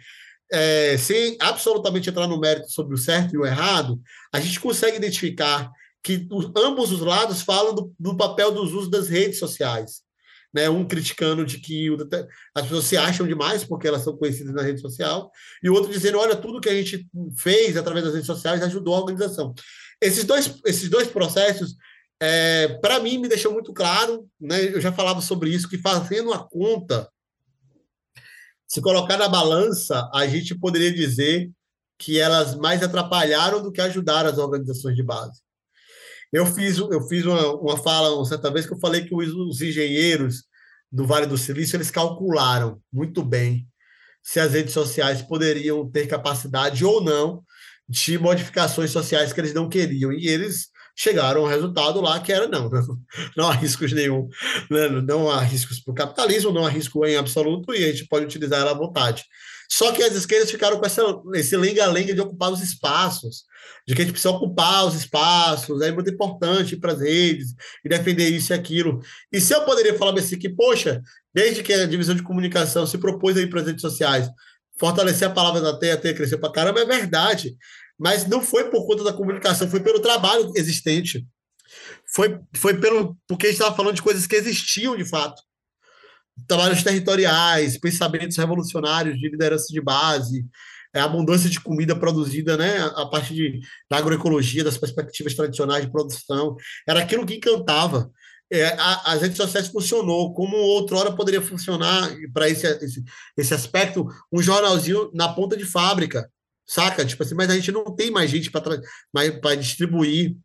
É, sem absolutamente entrar no mérito sobre o certo e o errado, a gente consegue identificar que os, ambos os lados falam do, do, papel dos usos das redes sociais. Né? Um criticando de que o, as pessoas se acham demais porque elas são conhecidas na rede social, e o outro dizendo: olha, tudo que a gente fez através das redes sociais ajudou a organização. Esses dois, esses dois processos é, para mim me deixou muito claro, né, eu já falava sobre isso, que fazendo a conta, se colocar na balança, a gente poderia dizer que elas mais atrapalharam do que ajudaram as organizações de base. Eu fiz, eu fiz uma, uma fala uma certa vez que eu falei que os, os engenheiros do Vale do Silício eles calcularam muito bem se as redes sociais poderiam ter capacidade ou não de modificações sociais que eles não queriam. E eles chegaram ao resultado lá que era não, não, não há riscos nenhum, né? não há riscos para o capitalismo, não há risco em absoluto e a gente pode utilizar ela à vontade. Só que as esquerdas ficaram com essa, esse lenga-lenga de ocupar os espaços, de que a gente precisa ocupar os espaços, é muito importante para as redes e defender isso e aquilo. E se eu poderia falar assim que, poxa, desde que a divisão de comunicação se propôs aí para as redes sociais, fortalecer a palavra da terra, ter crescer para caramba, é verdade. Mas não foi por conta da comunicação, foi pelo trabalho existente. Foi, foi pelo porque a gente estava falando de coisas que existiam de fato trabalhos territoriais, pensamentos revolucionários de liderança de base, é, abundância de comida produzida né, a partir de, da agroecologia, das perspectivas tradicionais de produção. Era aquilo que encantava. É, a, as redes sociais funcionou como outrora poderia funcionar para esse, esse, esse aspecto um jornalzinho na ponta de fábrica, saca? Tipo assim, mas a gente não tem mais gente para distribuir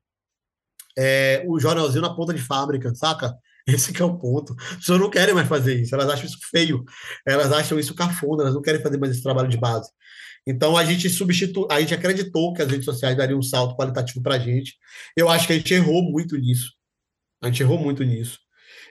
é, o jornalzinho na ponta de fábrica, saca? Esse é o ponto. As pessoas não querem mais fazer isso, elas acham isso feio, elas acham isso cafona, elas não querem fazer mais esse trabalho de base. Então a gente substitui, a gente acreditou que as redes sociais dariam um salto qualitativo para a gente. Eu acho que a gente errou muito nisso. A gente errou muito nisso.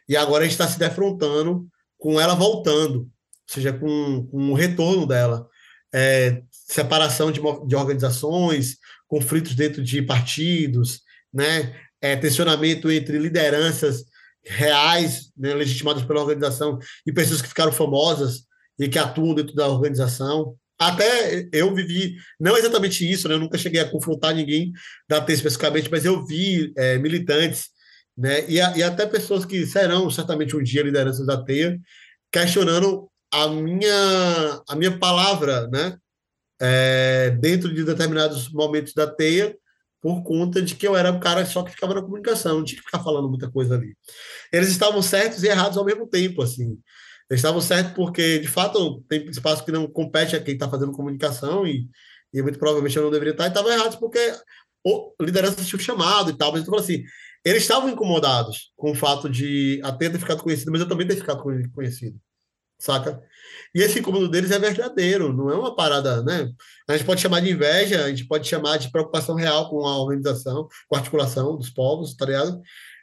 E agora a gente está se defrontando com ela voltando, ou seja, com, com o retorno dela. É, separação de, de organizações, conflitos dentro de partidos, né? É, tensionamento entre lideranças reais, né, legitimadas pela organização, e pessoas que ficaram famosas e que atuam dentro da organização. Até eu vivi, não exatamente isso, né, eu nunca cheguei a confrontar ninguém da T especificamente, mas eu vi é, militantes né, e, a, e, até pessoas que serão certamente um dia lideranças da TEIA, questionando a minha, a minha palavra né, é, dentro de determinados momentos da TEIA, por conta de que eu era um cara só que ficava na comunicação, não tinha que ficar falando muita coisa ali. Eles estavam certos e errados ao mesmo tempo, assim. Eles estavam certos porque, de fato, tem espaço que não compete a quem está fazendo comunicação e, e muito provavelmente eu não deveria estar, e estavam errados porque a liderança tinha chamado e tal, mas eu falo assim, eles estavam incomodados com o fato de até ter ficado conhecido, mas eu também ter ficado conhecido, saca? E esse incômodo deles é verdadeiro, não é uma parada, né? A gente pode chamar de inveja, a gente pode chamar de preocupação real com a organização, com a articulação dos povos, tá ligado?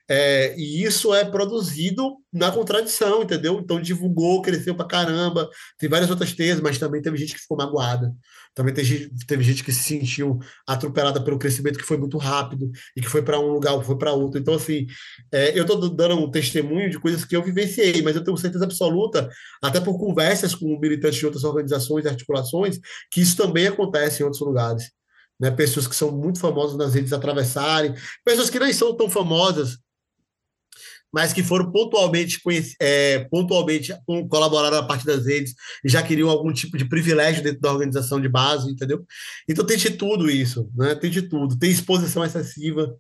É, e isso é produzido na contradição, entendeu? Então divulgou, cresceu pra caramba. Tem várias outras teses, mas também teve gente que ficou magoada. Também teve, teve gente que se sentiu atropelada pelo crescimento que foi muito rápido e que foi para um lugar, foi para outro. Então, assim, é, eu estou dando um testemunho de coisas que eu vivenciei, mas eu tenho certeza absoluta, até por conversas com militantes de outras organizações e articulações, que isso também acontece em outros lugares. Né? Pessoas que são muito famosas nas redes atravessarem, pessoas que nem são tão famosas mas que foram pontualmente, é, pontualmente colaboraram a parte das redes e já queriam algum tipo de privilégio dentro da organização de base, entendeu? Então tem de tudo isso, né? Tem de tudo. Tem exposição excessiva.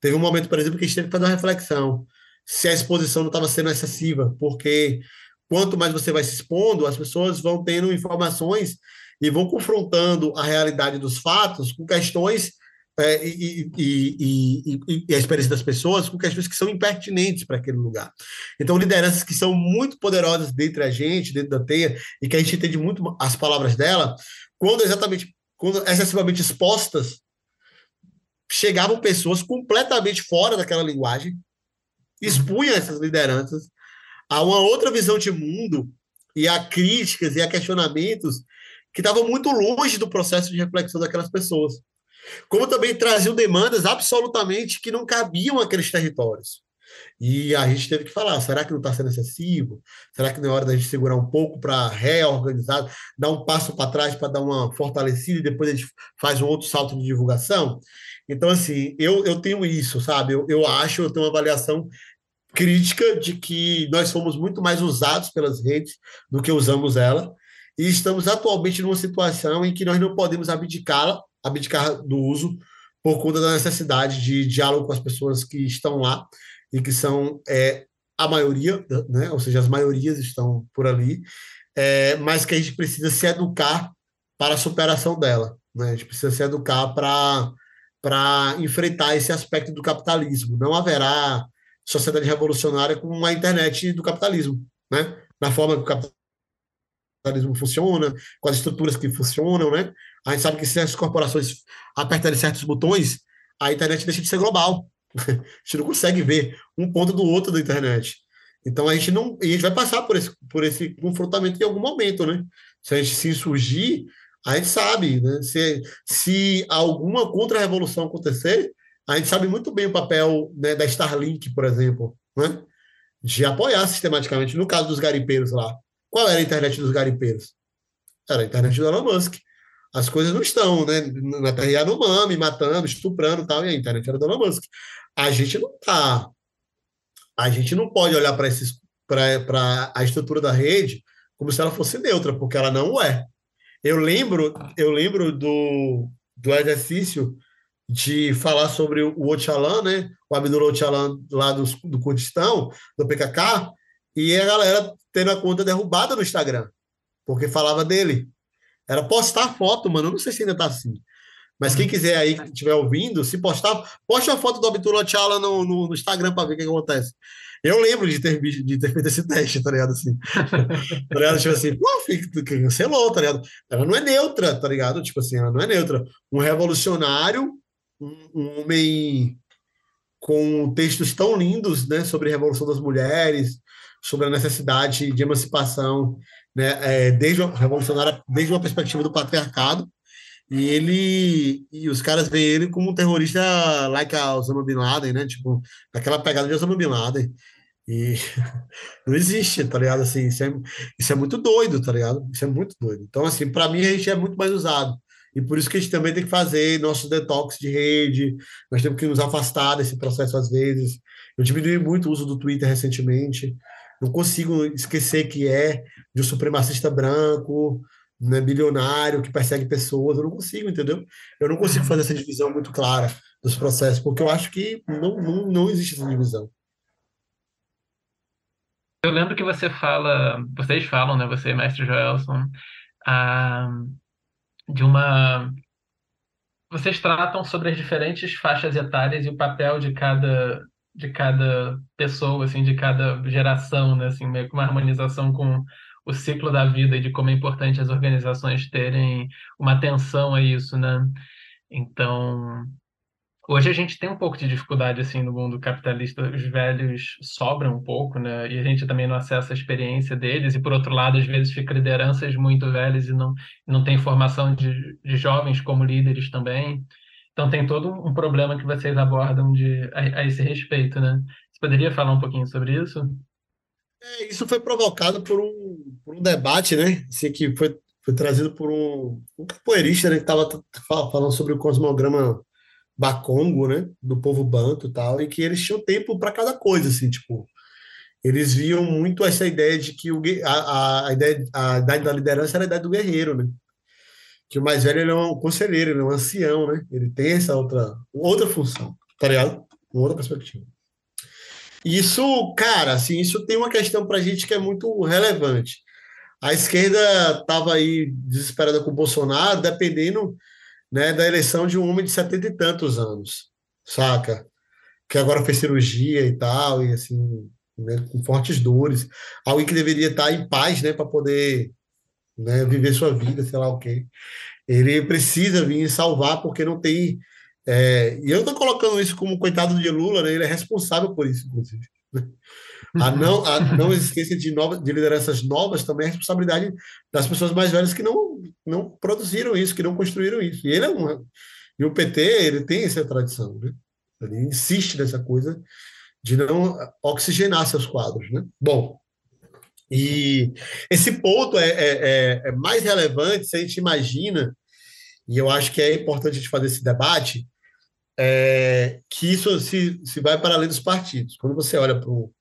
Teve um momento, por exemplo, que a gente teve que fazer uma reflexão se a exposição não estava sendo excessiva, porque quanto mais você vai se expondo, as pessoas vão tendo informações e vão confrontando a realidade dos fatos com questões é, e, e, e, e, a experiência das pessoas com questões que são impertinentes para aquele lugar. Então, lideranças que são muito poderosas dentro da gente, dentro da teia, e que a gente entende muito as palavras dela, quando exatamente, quando excessivamente expostas, chegavam pessoas completamente fora daquela linguagem, expunham essas lideranças a uma outra visão de mundo e a críticas e a questionamentos que estavam muito longe do processo de reflexão daquelas pessoas como também traziam demandas absolutamente que não cabiam àqueles territórios. E a gente teve que falar: será que não está sendo excessivo? Será que não é hora da gente segurar um pouco para reorganizar, dar um passo para trás para dar uma fortalecida e depois a gente faz um outro salto de divulgação? Então, assim, eu, eu tenho isso, sabe? Eu, eu acho, eu tenho uma avaliação crítica de que nós fomos muito mais usados pelas redes do que usamos ela. E estamos atualmente numa situação em que nós não podemos abdicá-la abdicar do uso por conta da necessidade de diálogo com as pessoas que estão lá e que são é, a maioria, né? ou seja, as maiorias estão por ali, é, mas que a gente precisa se educar para a superação dela. Né? A gente precisa se educar para para enfrentar esse aspecto do capitalismo. Não haverá sociedade revolucionária com a internet do capitalismo, né? Na forma que o capitalismo funciona, com as estruturas que funcionam, né? A gente sabe que se as corporações apertarem certos botões, a internet deixa de ser global. A gente não consegue ver um ponto do outro da internet. Então a gente não, a gente vai passar por esse, por esse confrontamento em algum momento, né? Se a gente se insurgir, a gente sabe, né? Se, se alguma contra-revolução acontecer, a gente sabe muito bem o papel né, da Starlink, por exemplo, né? De apoiar sistematicamente. No caso dos garimpeiros lá, qual era a internet dos garimpeiros? Era a internet do Elon Musk. As coisas não estão, né? Na Terra Yanomami, matando, estuprando tal, e a internet era do Elon Musk. A gente não está a gente não pode olhar para esses para a estrutura da rede como se ela fosse neutra, porque ela não é. Eu lembro, eu lembro do, do exercício de falar sobre o Ocalan, né? O Abdullah Ocalan lá do, do Kurdistão, do PKK, e a galera tendo a conta derrubada no Instagram, porque falava dele. Era postar foto, mano. Eu não sei se ainda tá assim. Mas quem quiser aí, que estiver ouvindo, se postar, poste a foto do Abdullah Tchala no, no, no, Instagram para ver o que, que, acontece. Eu lembro de ter, de ter feito esse teste, tá ligado? Assim, tá ligado? Tipo assim, pô, cancelou, tá ligado? Ela não é neutra, tá ligado? Tipo assim, ela não é neutra. Um revolucionário, um, um homem com textos tão lindos, né, sobre a revolução das mulheres, sobre a necessidade de emancipação, né, é, desde a revolucionária, desde uma perspectiva do patriarcado, e ele e os caras veem ele como um terrorista like a Osama Bin Laden, né? Tipo, aquela pegada de Osama Bin Laden. E não existe, tá ligado? Assim, isso é, isso é muito doido, tá ligado? Isso é muito doido. Então, assim, para mim a gente é muito mais usado. E por isso que a gente também tem que fazer nosso detox de rede, nós temos que nos afastar desse processo às vezes. Eu diminui muito o uso do Twitter recentemente. Não consigo esquecer que é de um supremacista branco, né, bilionário que persegue pessoas, eu não consigo, entendeu? Eu não consigo fazer essa divisão muito clara dos processos, porque eu acho que não, não, não existe essa divisão. Eu lembro que você fala, vocês falam, né, você, mestre Joelson, ah, de uma. Vocês tratam sobre as diferentes faixas etárias e o papel de cada de cada pessoa, assim, de cada geração, né, assim, meio que uma harmonização com o ciclo da vida e de como é importante as organizações terem uma atenção a isso, né? Então, hoje a gente tem um pouco de dificuldade assim no mundo capitalista, os velhos sobram um pouco, né? E a gente também não acessa a experiência deles e por outro lado, às vezes fica lideranças muito velhas e não não tem formação de, de jovens como líderes também. Então tem todo um problema que vocês abordam de a, a esse respeito, né? Você poderia falar um pouquinho sobre isso? É, isso foi provocado por um, por um debate, né? Assim, que foi, foi trazido por um, um capoeirista, né? Que estava falando sobre o cosmograma Bakongo, né? Do povo banto e tal, e que eles tinham tempo para cada coisa, assim, tipo. Eles viam muito essa ideia de que o, a, a, ideia, a idade da liderança era a idade do guerreiro, né? Que o mais velho ele é um conselheiro, ele é um ancião, né? Ele tem essa outra, outra função, tá ligado? Uma outra perspectiva. Isso, cara, assim, isso tem uma questão para a gente que é muito relevante. A esquerda estava aí desesperada com o Bolsonaro, dependendo né, da eleição de um homem de setenta e tantos anos, saca? Que agora fez cirurgia e tal, e assim, né, com fortes dores. Alguém que deveria estar em paz, né, para poder né, viver sua vida, sei lá o quê. Ele precisa vir salvar porque não tem é, e eu estou colocando isso como coitado de Lula, né? ele é responsável por isso, inclusive. A não, a não existência de, novas, de lideranças novas também é responsabilidade das pessoas mais velhas que não, não produziram isso, que não construíram isso. E ele é um. E o PT ele tem essa tradição, né? ele insiste nessa coisa de não oxigenar seus quadros. Né? Bom, e esse ponto é, é, é, é mais relevante se a gente imagina, e eu acho que é importante a gente fazer esse debate, é, que isso se, se vai para além dos partidos. Quando você olha para o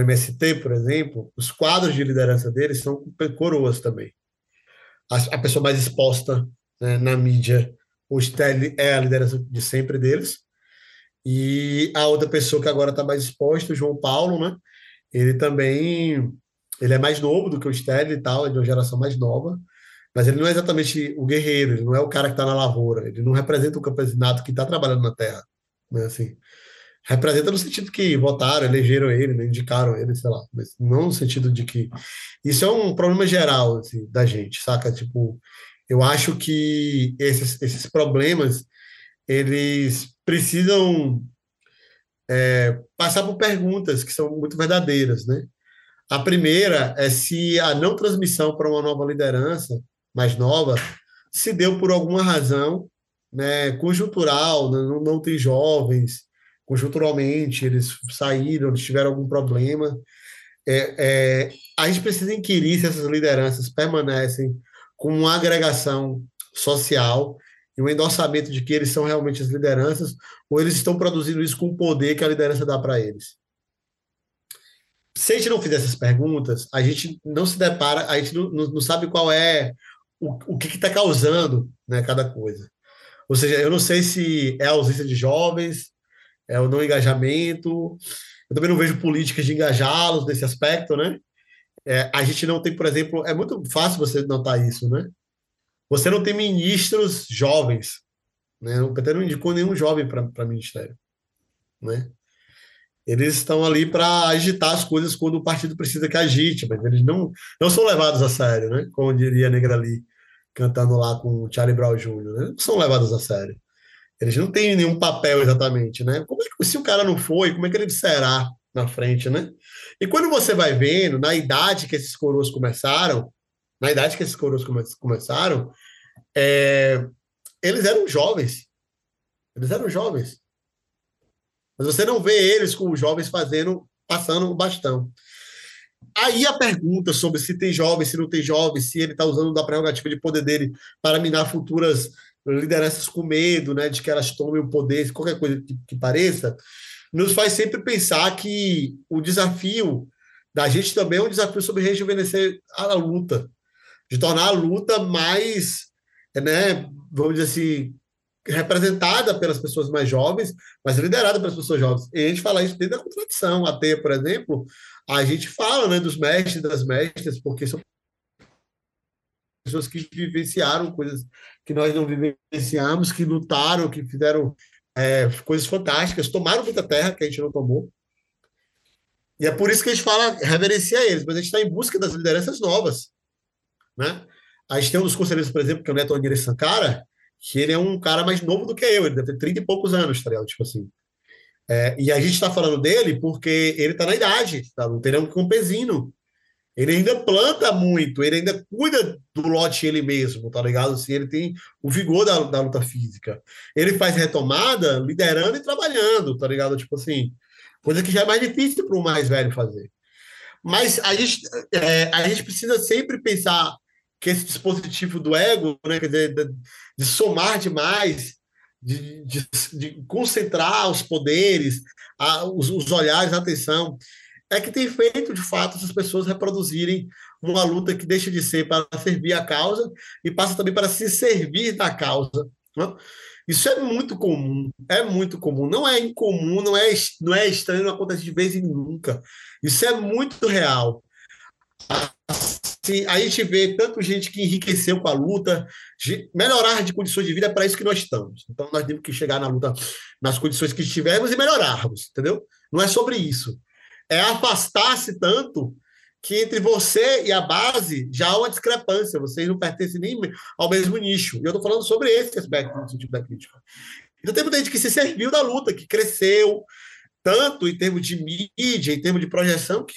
MST, por exemplo, os quadros de liderança deles são coroas também. A, a pessoa mais exposta né, na mídia, Stanley é a liderança de sempre deles, e a outra pessoa que agora está mais exposta, o João Paulo, né? Ele também ele é mais novo do que o Stanley e tal, é de uma geração mais nova, mas ele não é exatamente o guerreiro, ele não é o cara que está na lavoura, ele não representa o campesinato que está trabalhando na terra. Né, assim, representa no sentido que votaram, elegeram ele, né, indicaram ele, sei lá, mas não no sentido de que. Isso é um problema geral assim, da gente, saca? Tipo, eu acho que esses, esses problemas eles precisam é, passar por perguntas que são muito verdadeiras, né? A primeira é se a não transmissão para uma nova liderança, mais nova, se deu por alguma razão né, conjuntural, né? não, não tem jovens, conjunturalmente, eles saíram, eles tiveram algum problema. É, é, a gente precisa inquirir se essas lideranças permanecem com uma agregação social e um endossamento de que eles são realmente as lideranças, ou eles estão produzindo isso com o poder que a liderança dá para eles. Se a gente não fizer essas perguntas, a gente não se depara, a gente não, não sabe qual é o, o que está causando né, cada coisa. Ou seja, eu não sei se é a ausência de jovens, é o não engajamento, eu também não vejo políticas de engajá-los nesse aspecto, né? É, a gente não tem, por exemplo, é muito fácil você notar isso, né? Você não tem ministros jovens, né? O PT não indicou nenhum jovem para ministério, né? Eles estão ali para agitar as coisas quando o partido precisa que agite, mas eles não, não são levados a sério, né? Como diria Negra Lee, cantando lá com o Charlie Brown Jr., né? Não são levados a sério. Eles não têm nenhum papel exatamente, né? Como é que, se o cara não foi, como é que ele será na frente, né? E quando você vai vendo, na idade que esses coroas começaram, na idade que esses coroas come começaram, é, eles eram jovens. Eles eram jovens. Mas você não vê eles com os jovens fazendo, passando o bastão. Aí a pergunta sobre se tem jovens, se não tem jovens, se ele está usando da prerrogativa de poder dele para minar futuras lideranças com medo, né, de que elas tomem o poder, qualquer coisa que, que pareça, nos faz sempre pensar que o desafio da gente também é um desafio sobre rejuvenescer a luta, de tornar a luta mais, né, vamos dizer assim, representada pelas pessoas mais jovens, mas liderada pelas pessoas jovens. E a gente fala isso dentro da contradição. A por exemplo, a gente fala né, dos mestres das mestras, porque são pessoas que vivenciaram coisas que nós não vivenciamos, que lutaram, que fizeram é, coisas fantásticas, tomaram muita terra que a gente não tomou. E é por isso que a gente fala, reverencia eles, mas a gente está em busca das lideranças novas. Né? A gente tem um dos conselheiros, por exemplo, que é o Neto Oniri Sankara, que ele é um cara mais novo do que eu, ele deve ter 30 e poucos anos, tá ligado? Tipo assim. É, e a gente está falando dele porque ele está na idade, tá? Ele é um campesino. Ele ainda planta muito, ele ainda cuida do lote ele mesmo, tá ligado? Assim, ele tem o vigor da, da luta física. Ele faz retomada liderando e trabalhando, tá ligado? Tipo assim, coisa que já é mais difícil para o mais velho fazer. Mas a gente, é, a gente precisa sempre pensar que esse dispositivo do ego, né, quer dizer, de, de somar demais, de, de, de, concentrar os poderes, a, os, os olhares, a atenção, é que tem feito, de fato, essas pessoas reproduzirem uma luta que deixa de ser para servir a causa e passa também para se servir da causa. Né? Isso é muito comum, é muito comum. Não é incomum, não é, não é estranho, não acontece de vez em nunca. Isso é muito real. Assim, a gente vê tanto gente que enriqueceu com a luta, melhorar de condições de vida é para isso que nós estamos. Então, nós temos que chegar na luta nas condições que estivermos e melhorarmos, entendeu? Não é sobre isso é afastar-se tanto que entre você e a base já há uma discrepância, vocês não pertencem nem ao mesmo nicho. E eu estou falando sobre esse aspecto no sentido da crítica. Então tem muita gente que se serviu da luta, que cresceu tanto em termos de mídia, em termos de projeção, que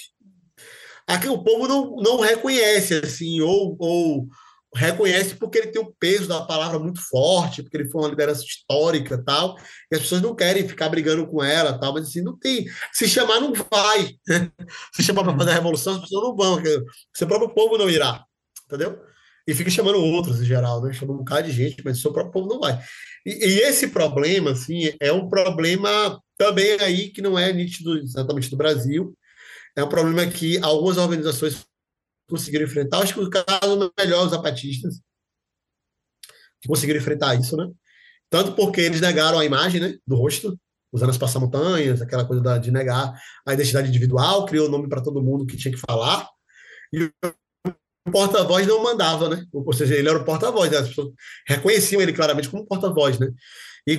aqui o povo não, não reconhece, assim, ou, ou reconhece porque ele tem o peso da palavra muito forte, porque ele foi uma liderança histórica tal, e as pessoas não querem ficar brigando com ela tal, mas assim, não tem. Se chamar, não vai. Se chamar para fazer a revolução, as pessoas não vão, seu próprio povo não irá, entendeu? E fica chamando outros em geral, né? Chama um bocado de gente, mas seu próprio povo não vai. E, e esse problema, assim, é um problema também aí que não é nítido exatamente do Brasil, é um problema que algumas organizações conseguiram enfrentar. Acho que o caso melhor os zapatistas que conseguiram enfrentar isso, né? Tanto porque eles negaram a imagem né, do rosto, usando as passamontanhas, aquela coisa da, de negar a identidade individual, criou nome para todo mundo que tinha que falar. E o porta-voz não mandava, né? Ou seja, ele era o porta-voz, né? as pessoas reconheciam ele claramente como porta-voz, né? E,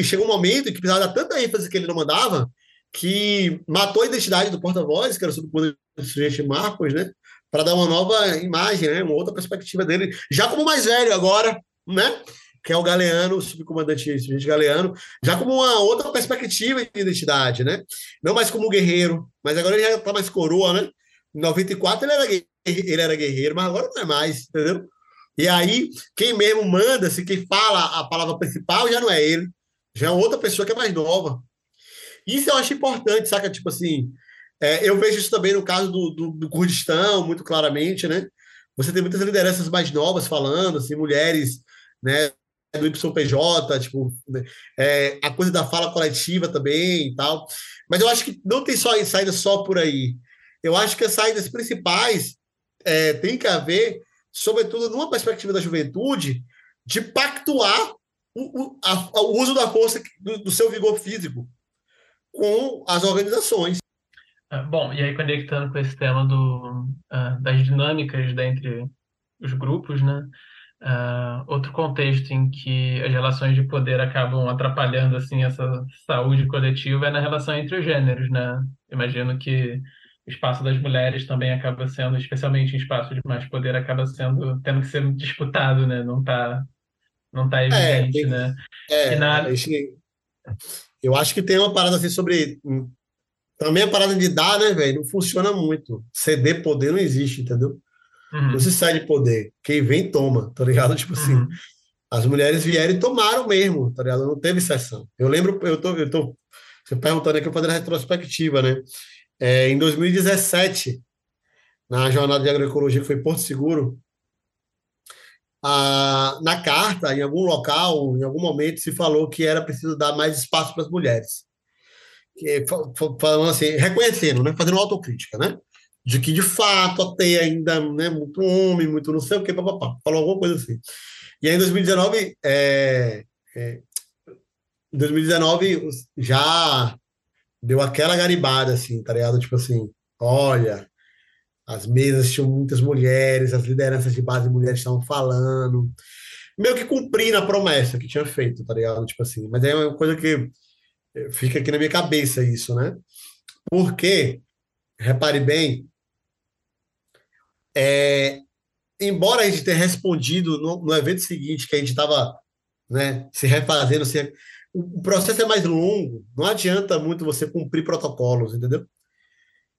e, chegou um momento que precisava dar tanta ênfase que ele não mandava, que matou a identidade do porta-voz, que era sob o poder do sujeito Marcos, né? para dar uma nova imagem, né? uma outra perspectiva dele, já como mais velho agora, né? que é o Galeano, o subcomandante Sargento Galeano, já como uma outra perspectiva de identidade, né? Não mais como guerreiro, mas agora ele já está mais coroa, né? Em 94 ele era, ele era guerreiro, mas agora não é mais, entendeu? E aí, quem mesmo manda, se quem fala a palavra principal já não é ele, já é outra pessoa que é mais nova. Isso eu acho importante, saca? Tipo assim, é, eu vejo isso também no caso do, do, do, Kurdistão, muito claramente, né? Você tem muitas lideranças mais novas falando, assim, mulheres, né? Do YPJ, tipo, né? é, a coisa da fala coletiva também e tal. Mas eu acho que não tem só saída só por aí. Eu acho que as saídas principais é, tem que haver, sobretudo numa perspectiva da juventude, de pactuar o, o, a, o uso da força do, do seu vigor físico com as organizações. Ah, bom, e aí conectando com esse tema do, uh, das dinâmicas dentre os grupos, né? Uh, outro contexto em que as relações de poder acabam atrapalhando assim essa saúde coletiva é na relação entre os gêneros, né? Imagino que o espaço das mulheres também acaba sendo, especialmente em espaços de mais poder, acaba sendo tendo que ser disputado, né? Não está não tá é, evidente, é, tem, né? É, na... eu acho que tem uma parada assim sobre também a parada de dar, né, velho? Não funciona muito. Ceder poder não existe, entendeu? Uhum. Não se sai de poder. Quem vem, toma, tá ligado? Tipo assim, uhum. as mulheres vieram e tomaram mesmo, tá ligado? Não teve exceção. Eu lembro, eu tô, eu tô você perguntando aqui, eu fazendo a retrospectiva, né? É, em 2017, na jornada de agroecologia que foi Porto Seguro, a, na carta, em algum local, em algum momento, se falou que era preciso dar mais espaço para as mulheres falando assim, reconhecendo, né, fazendo autocrítica, né, de que de fato tem ainda né, muito homem, muito não sei o que, papapá, falou alguma coisa assim. E aí em 2019, é, é, em 2019 já deu aquela garibada, assim, tá ligado? Tipo assim, olha, as mesas tinham muitas mulheres, as lideranças de base de mulheres estavam falando, meio que cumprindo a promessa que tinha feito, tá ligado? Tipo assim, mas é uma coisa que Fica aqui na minha cabeça isso, né? Porque, repare bem, é, embora a gente tenha respondido no, no evento seguinte, que a gente estava né, se refazendo, se, o, o processo é mais longo, não adianta muito você cumprir protocolos, entendeu?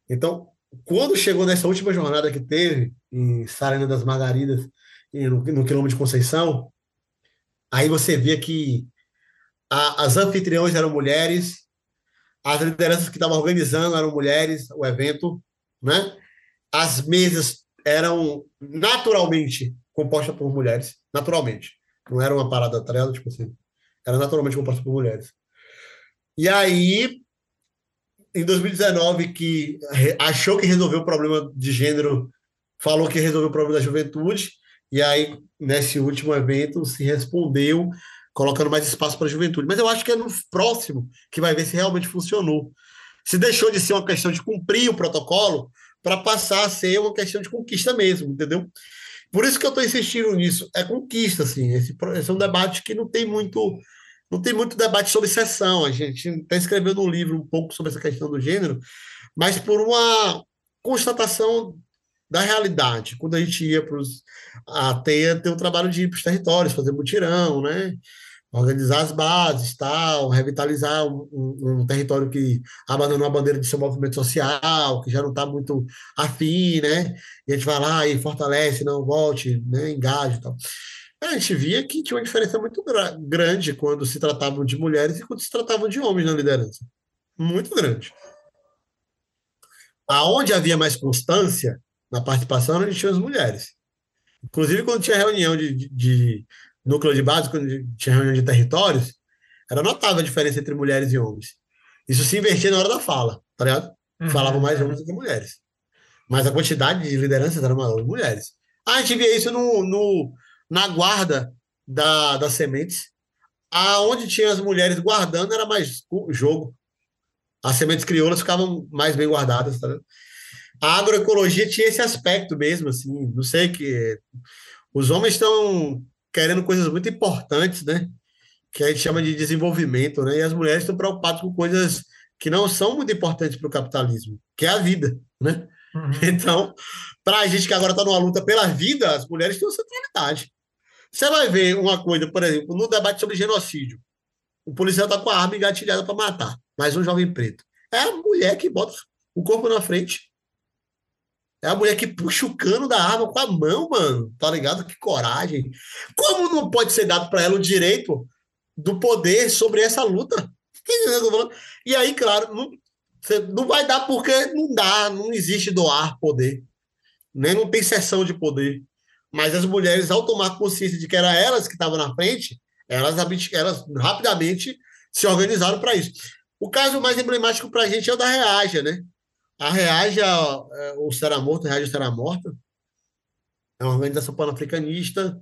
Então, quando chegou nessa última jornada que teve, em Sarana das Margaridas, no, no quilômetro de Conceição, aí você via que a, as anfitriões eram mulheres, as lideranças que estavam organizando eram mulheres, o evento, né? As mesas eram naturalmente compostas por mulheres, naturalmente. Não era uma parada atrela, tipo assim. Era naturalmente composta por mulheres. E aí, em 2019, que achou que resolveu o problema de gênero, falou que resolveu o problema da juventude, e aí, nesse último evento, se respondeu colocando mais espaço para a juventude. Mas eu acho que é no próximo que vai ver se realmente funcionou. Se deixou de ser uma questão de cumprir o protocolo para passar a ser uma questão de conquista mesmo, entendeu? Por isso que eu estou insistindo nisso. É conquista, assim. Esse, esse, é um debate que não tem muito não tem muito debate sobre sessão. A gente está escrevendo um livro um pouco sobre essa questão do gênero, mas por uma constatação da realidade. Quando a gente ia para. A TEIA tem o trabalho de ir para os territórios, fazer mutirão, né? organizar as bases, tal, revitalizar um, um, um, território que abandonou a bandeira de seu movimento social, que já não está muito afim, né? E a gente vai lá e fortalece, não volte, né? engaje tal. A gente via que tinha uma diferença muito gra grande quando se tratavam de mulheres e quando se tratavam de homens na liderança. Muito grande. Aonde havia mais constância na participação, a gente tinha as mulheres. Inclusive, quando tinha reunião de, de, de núcleo de base, quando tinha reunião de territórios, era notável a diferença entre mulheres e homens. Isso se invertia na hora da fala, tá ligado? Uhum. Falavam mais homens do que mulheres. Mas a quantidade de lideranças era maior de mulheres. Ah, a gente via isso no, no, na guarda da, das sementes. Aonde tinha as mulheres guardando era mais jogo. As sementes crioulas ficavam mais bem guardadas, tá A agroecologia tinha esse aspecto mesmo, assim, não sei que os homens estão querendo coisas muito importantes, né? Que a gente chama de desenvolvimento, né? E as mulheres estão preocupadas com coisas que não são muito importantes para o capitalismo, que é a vida, né? Uhum. Então, para a gente que agora está numa luta pela vida, as mulheres têm uma centralidade. Você vai ver uma coisa, por exemplo, no debate sobre genocídio. O policial está com a arma engatilhada para matar, mais um jovem preto. É a mulher que bota o corpo na frente. É a mulher que puxa o cano da arma com a mão, mano. Tá ligado? Que coragem. Como não pode ser dado para ela o direito do poder sobre essa luta? E aí, claro, não, não vai dar porque não dá, não existe doar poder. Né? Não tem sessão de poder. Mas as mulheres, ao tomar consciência de que era elas que estavam na frente, elas, elas rapidamente se organizaram para isso. O caso mais emblemático para a gente é o da Reaja, né? A Reaja, é, o Será Morto, Reaja Será Morta, é uma organização pan-africanista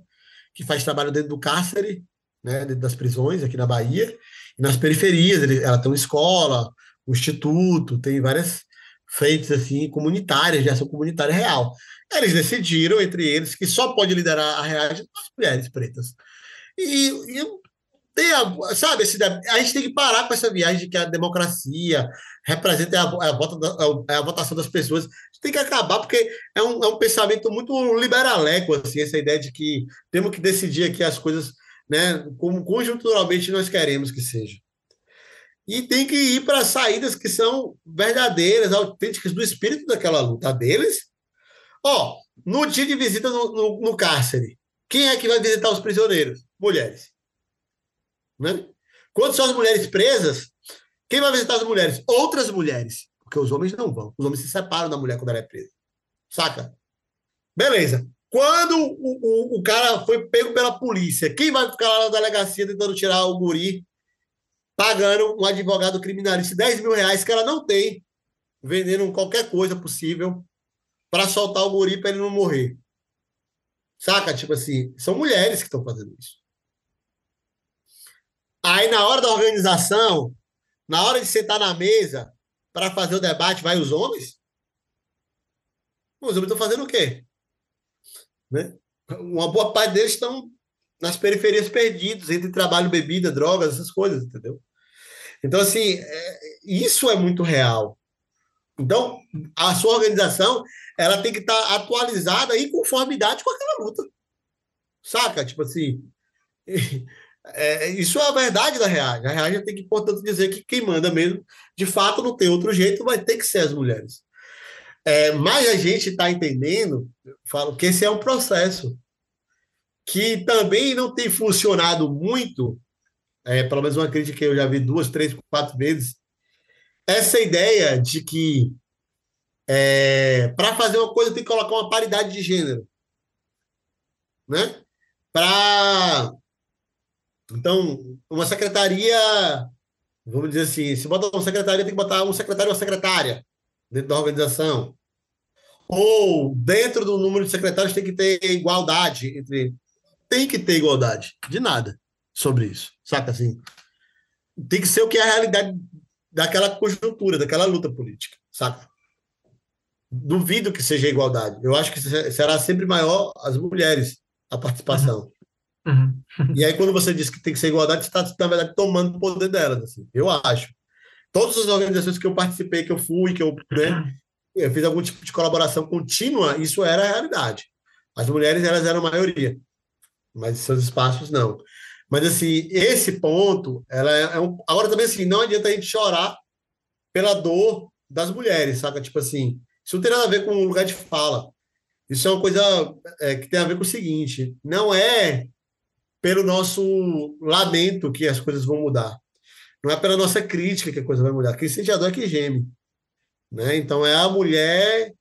que faz trabalho dentro do cárcere, né, dentro das prisões aqui na Bahia, e nas periferias. Ela tem uma escola, um instituto, tem várias frentes assim, comunitárias, de ação comunitária real. Eles decidiram, entre eles, que só pode liderar a Reaja as mulheres pretas. E, e tem a, sabe, esse, a gente tem que parar com essa viagem de que a democracia representa a, a, vota, a, a votação das pessoas. A gente tem que acabar, porque é um, é um pensamento muito liberaleco, assim, essa ideia de que temos que decidir aqui as coisas né, como conjunturalmente nós queremos que seja. E tem que ir para saídas que são verdadeiras, autênticas do espírito daquela luta deles. Ó, no dia de visita no, no, no cárcere, quem é que vai visitar os prisioneiros? Mulheres. Né? Quando são as mulheres presas, quem vai visitar as mulheres? Outras mulheres. Porque os homens não vão. Os homens se separam da mulher quando ela é presa. Saca? Beleza. Quando o, o, o cara foi pego pela polícia, quem vai ficar lá na delegacia tentando tirar o guri, pagando um advogado criminalista 10 mil reais que ela não tem, vendendo qualquer coisa possível para soltar o guri para ele não morrer? Saca? Tipo assim, são mulheres que estão fazendo isso. Aí, na hora da organização, na hora de sentar na mesa para fazer o debate, vai os homens? Os homens estão fazendo o quê? Né? Uma boa parte deles estão nas periferias perdidos, entre trabalho, bebida, drogas, essas coisas, entendeu? Então, assim, é, isso é muito real. Então, a sua organização ela tem que estar atualizada em conformidade com aquela luta. Saca? Tipo assim, É, isso é a verdade da Reage. A Reage tem que, portanto, dizer que quem manda mesmo, de fato, não tem outro jeito, vai ter que ser as mulheres. É, mas a gente está entendendo, falo que esse é um processo que também não tem funcionado muito, é, pelo menos uma crítica que eu já vi duas, três, quatro vezes, essa ideia de que é, para fazer uma coisa tem que colocar uma paridade de gênero. Né? Para então, uma secretaria, vamos dizer assim, se bota uma secretaria, tem que botar um secretário ou uma secretária dentro da organização. Ou dentro do número de secretários tem que ter igualdade entre. Tem que ter igualdade. De nada sobre isso. Saca assim? Tem que ser o que é a realidade daquela conjuntura, daquela luta política. Saca? Duvido que seja igualdade. Eu acho que será sempre maior as mulheres a participação. Uhum. E aí, quando você diz que tem que ser igualdade, você está, na verdade, tomando o poder delas. Assim, eu acho. Todas as organizações que eu participei, que eu fui, que eu, né, eu fiz algum tipo de colaboração contínua, isso era a realidade. As mulheres, elas eram a maioria. Mas seus espaços, não. Mas, assim, esse ponto, ela é, é um... Agora, também, assim, não adianta a gente chorar pela dor das mulheres, saca? Tipo assim, isso não tem nada a ver com o lugar de fala. Isso é uma coisa é, que tem a ver com o seguinte: não é pelo nosso lamento que as coisas vão mudar. Não é pela nossa crítica que a coisa vai mudar. Quem sente a dor é que geme. Né? Então é a mulher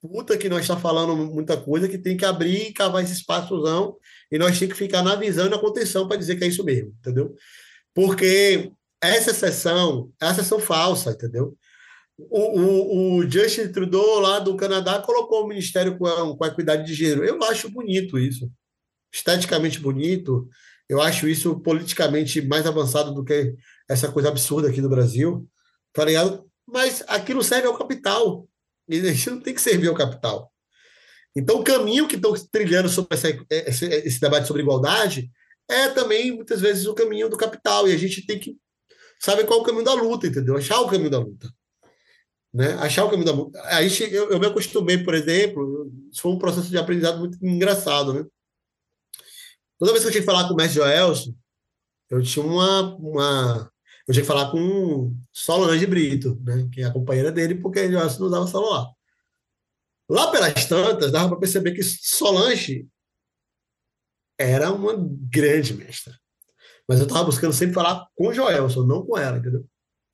puta que nós está falando muita coisa que tem que abrir e cavar esse espaçozão e nós temos que ficar na visão e na contenção para dizer que é isso mesmo, entendeu? Porque essa sessão é a sessão falsa, entendeu? O, o, o, Justin Trudeau lá do Canadá colocou o Ministério com a, com a Equidade de Gênero. Eu acho bonito isso esteticamente bonito. Eu acho isso politicamente mais avançado do que essa coisa absurda aqui no Brasil, tá ligado? Mas aquilo serve ao capital. E a gente não tem que servir ao capital. Então, o caminho que estão trilhando sobre essa, esse, esse debate sobre igualdade é também, muitas vezes, o caminho do capital. E a gente tem que saber qual é o caminho da luta, entendeu? Achar o caminho da luta. Né? Achar o caminho da luta. A gente, eu, eu me acostumei, por exemplo, isso foi um processo de aprendizado muito engraçado, né? Toda vez que eu tinha que falar com o mestre Joelson, eu tinha uma, uma eu tinha que falar com Solange Brito, né, que é a companheira dele, porque Joelson não usava celular. Lá pelas tantas, dava para perceber que Solange era uma grande mestra. Mas eu estava buscando sempre falar com Joelson, não com ela, entendeu?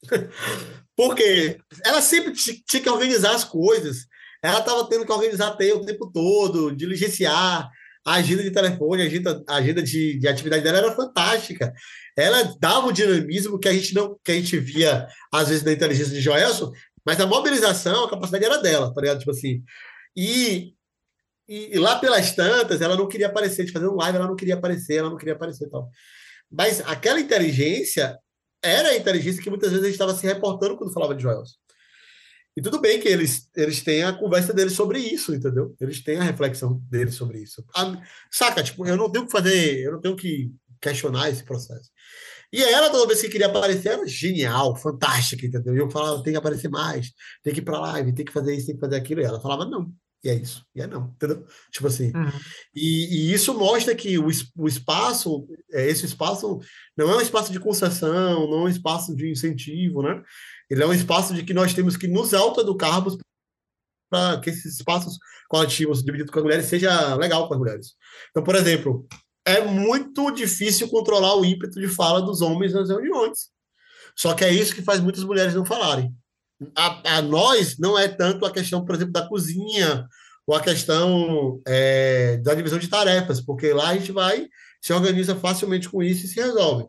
Porque ela sempre tinha que organizar as coisas. Ela estava tendo que organizar a o tempo todo, diligenciar. A agenda de telefone, a agenda, a agenda de, de atividade dela era fantástica. Ela dava o dinamismo que a gente não que a gente via, às vezes, na inteligência de Joelson, mas a mobilização, a capacidade era dela, tá ligado? Tipo assim. E, e, e, lá pelas tantas, ela não queria aparecer, de fazer um live, ela não queria aparecer, ela não queria aparecer e tal. Mas aquela inteligência era a inteligência que muitas vezes a gente estava se reportando quando falava de Joelson. E tudo bem que eles, eles têm a conversa deles sobre isso, entendeu? Eles têm a reflexão deles sobre isso. A, saca? Tipo, eu não tenho que fazer, eu não tenho que questionar esse processo. E ela, toda vez que queria aparecer, era genial, fantástica, entendeu? E eu falava, tem que aparecer mais, tem que ir pra live, tem que fazer isso, tem que fazer aquilo. E ela falava, não, e é isso, e é não, entendeu? Tipo assim. Uhum. E, e, isso mostra que o, o espaço, é, esse espaço não é um espaço de concessão, não é um espaço de incentivo, né? Ele é um espaço de que nós temos que nos autoeducarmos para que esses espaços coletivos divididos com as mulheres seja legal para as mulheres. Então, por exemplo, é muito difícil controlar o ímpeto de fala dos homens nas reuniões. Só que é isso que faz muitas mulheres não falarem. A, a nós não é tanto a questão, por exemplo, da cozinha ou a questão é, da divisão de tarefas, porque lá a gente vai, se organiza facilmente com isso e se resolve.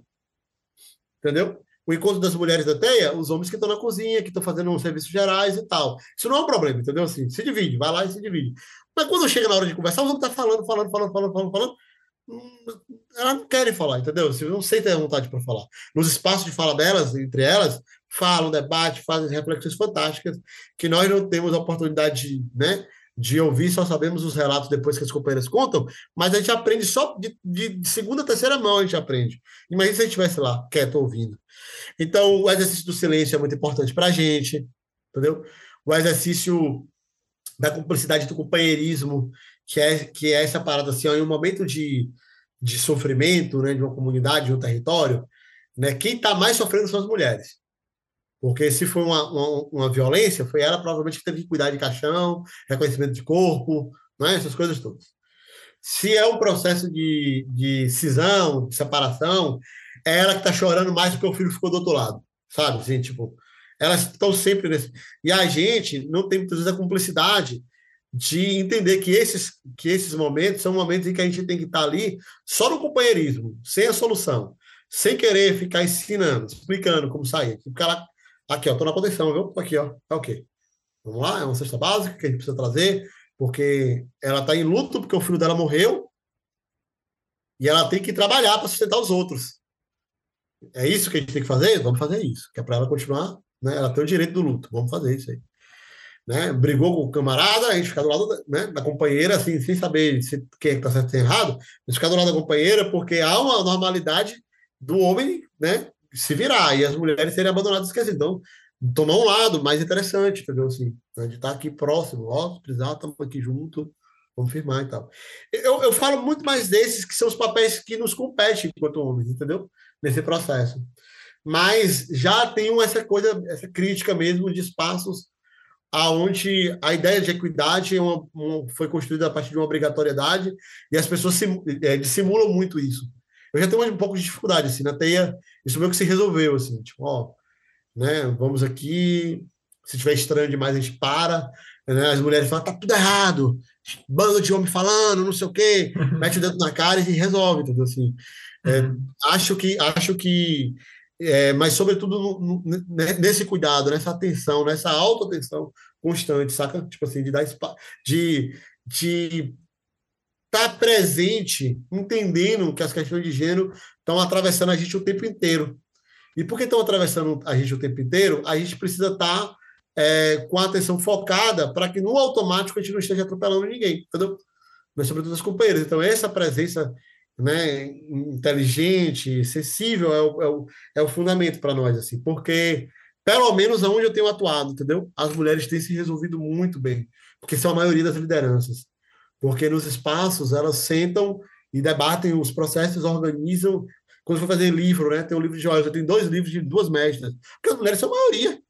Entendeu? o encontro das mulheres da teia, os homens que estão na cozinha, que estão fazendo uns serviços gerais e tal. Isso não é um problema, entendeu? Assim, se divide, vai lá e se divide. Mas quando chega na hora de conversar, os homens estão falando, falando, falando, falando, falando, falando. Hum, elas não querem falar, entendeu? Assim, não sentem a vontade para falar. Nos espaços de fala delas, entre elas, falam, debate, fazem reflexões fantásticas que nós não temos a oportunidade de, né, de ouvir, só sabemos os relatos depois que as companheiras contam, mas a gente aprende só de, de segunda, terceira mão, a gente aprende. Imagina se a gente estivesse lá, quieto, ouvindo. Então, o exercício do silêncio é muito importante para a gente, entendeu? O exercício da cumplicidade do companheirismo, que é, que é essa parada assim, ó, em um momento de, de sofrimento, né, de uma comunidade, de um território, né, quem está mais sofrendo são as mulheres. Porque se foi uma, uma, uma, violência, foi ela provavelmente que teve que cuidar de caixão, reconhecimento de corpo, né, essas coisas todas. Se é um processo de, de cisão, de separação, é ela que está chorando mais porque o filho ficou do outro lado, sabe? Assim, tipo, elas estão sempre nesse. E a gente não tem muitas vezes a cumplicidade de entender que esses, que esses momentos são momentos em que a gente tem que estar tá ali só no companheirismo, sem a solução, sem querer ficar ensinando, explicando como sair. O cara, aqui, ó, tô na condição, viu? Aqui, ó, tá ok. Vamos lá, é uma cesta básica que a gente precisa trazer, porque ela está em luto porque o filho dela morreu e ela tem que trabalhar para sustentar os outros. É isso que a gente tem que fazer? Vamos fazer isso, que é para ela continuar, né? Ela tem o direito do luto, vamos fazer isso aí. Né? Brigou com o camarada, a gente fica do lado da, né, da companheira, assim, sem saber se quem é está certo ou errado, mas ficar do lado da companheira, porque há uma normalidade do homem, né, se virar, e as mulheres serem abandonadas esquecidas. Então, tomar um lado mais interessante, entendeu? Assim, a gente está aqui próximo, ó, se precisar, estamos aqui junto, vamos firmar e tal. Eu, eu falo muito mais desses que são os papéis que nos competem enquanto homens, entendeu? nesse processo. Mas já tem essa coisa, essa crítica mesmo de espaços aonde a ideia de equidade é uma, uma, foi construída a partir de uma obrigatoriedade e as pessoas sim, é, dissimulam muito isso. Eu já tenho um pouco de dificuldade, assim, na teia, isso meio que se resolveu, assim, tipo, ó, né, vamos aqui, se tiver estranho demais a gente para, né, as mulheres falam, tá tudo errado, bando de homem falando, não sei o quê, mete o dedo na cara e resolve, entendeu, assim. É, acho que, acho que é, mas sobretudo no, no, nesse cuidado, nessa atenção, nessa auto-atenção constante, saca? Tipo assim, de dar de de estar tá presente, entendendo que as questões de gênero estão atravessando a gente o tempo inteiro. E por que estão atravessando a gente o tempo inteiro? A gente precisa estar tá, é, com a atenção focada para que no automático a gente não esteja atropelando ninguém, entendeu? Mas sobretudo as companheiras. Então, essa presença né, inteligente, sensível é o, é o, é o fundamento para nós, assim, porque pelo menos aonde eu tenho atuado, entendeu? As mulheres têm se resolvido muito bem, porque são a maioria das lideranças, porque nos espaços elas sentam e debatem os processos, organizam. Quando for fazer livro, né? Tem um livro de Joel, tem dois livros de duas mestras, porque as mulheres são a maioria.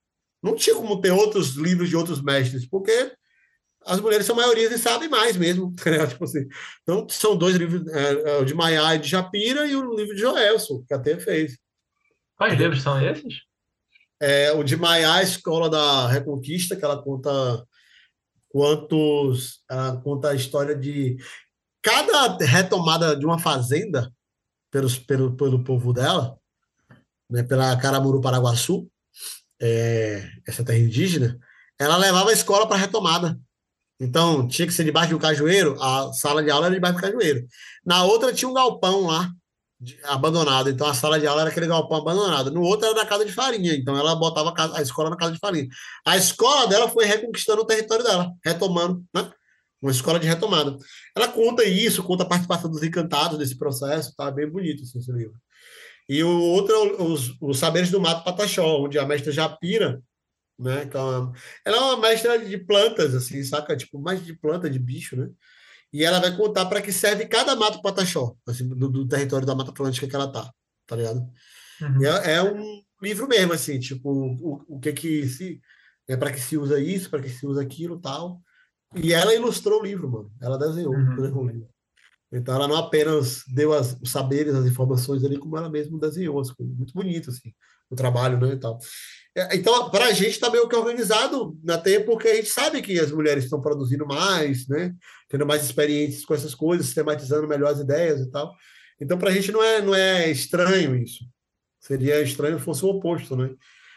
Não tinha como ter outros livros de outros mestres, porque as mulheres são a maioria e sabem mais mesmo. Né? Tipo assim. Então, são dois livros, é, é, o de Maiá e de Japira e o livro de Joelson, que até fez. Quais livros são esses? É, o de Maiá, a Escola da Reconquista, que ela conta quantos. Ela conta a história de cada retomada de uma fazenda pelos, pelo, pelo povo dela, né, pela Caramuru Paraguaçu, é, essa terra indígena, ela levava a escola para retomada. Então, tinha que ser debaixo do cajueiro, a sala de aula era debaixo do cajueiro. Na outra tinha um galpão lá, de, abandonado. Então, a sala de aula era aquele galpão abandonado. No outro era na casa de farinha. Então, ela botava a, a escola na casa de farinha. A escola dela foi reconquistando o território dela, retomando, né? Uma escola de retomada. Ela conta isso, conta a participação dos encantados nesse processo, tá bem bonito assim, esse livro. E o outro é os, os Saberes do Mato Pataxó, onde a mestra Japira né? Que é uma, ela é uma mestra de plantas, assim, saca? Tipo, mais de planta, de bicho, né? E ela vai contar para que serve cada mato pataxó, assim, do, do, território da Mata Atlântica que ela tá, tá ligado? Uhum. É, é, um livro mesmo, assim, tipo, o, o que que se... É para que se usa isso, para que se usa aquilo tal. E ela ilustrou o livro, mano. Ela desenhou uhum. o livro. Então ela não apenas deu as, os saberes, as informações ali, como ela mesma desenhou as coisas. Muito bonito, assim, o trabalho, né, e tal. É, então, para a gente está meio que organizado na TEI, porque a gente sabe que as mulheres estão produzindo mais, né? tendo mais experiências com essas coisas, sistematizando melhor as ideias e tal. Então, para a gente não é, não é estranho isso. Seria estranho se fosse o oposto, né?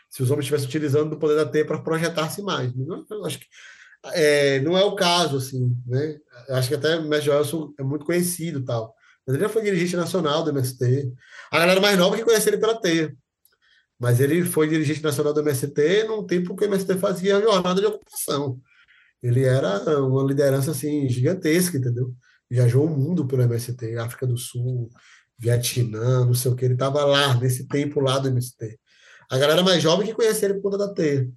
Se os homens estivessem utilizando o poder da TEI para projetar-se mais. Não, acho que é, não é o caso, assim, né? Acho que até o Mestre Joelson é muito conhecido tal. Mas ele já foi dirigente nacional do MST. A galera mais nova que conhece ele pela TEI. Mas ele foi dirigente nacional do MST num tempo que o MST fazia jornada de ocupação. Ele era uma liderança assim gigantesca, entendeu? Viajou o mundo pelo MST, África do Sul, Vietnã, não sei o que. Ele estava lá, nesse tempo lá do MST. A galera mais jovem que conhecia ele por conta da teia.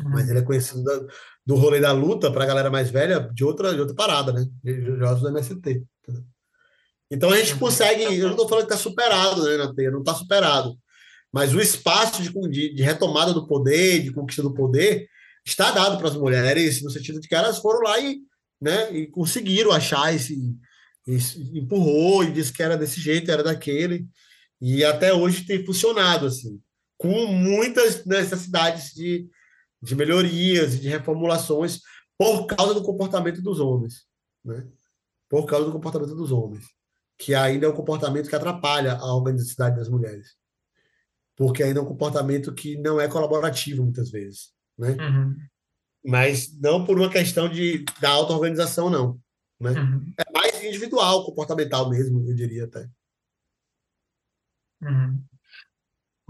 Uhum. Mas ele é conhecido da, do rolê da luta para a galera mais velha de outra, de outra parada, né? De jogos do MST. Entendeu? Então a gente consegue. Eu não estou falando que está superado né, na teia, não está superado. Mas o espaço de, de, retomada do poder, de conquista do poder, está dado para as mulheres, no sentido de que elas foram lá e, né, e conseguiram achar esse, esse. empurrou e disse que era desse jeito, era daquele. E até hoje tem funcionado, assim, com muitas necessidades de, de melhorias e de reformulações por causa do comportamento dos homens. Né? Por causa do comportamento dos homens. Que ainda é um comportamento que atrapalha a organicidade das mulheres porque ainda é um comportamento que não é colaborativo muitas vezes, né? Uhum. Mas não por uma questão de da auto-organização, não. Né? Uhum. É mais individual, comportamental mesmo, eu diria até. Uhum.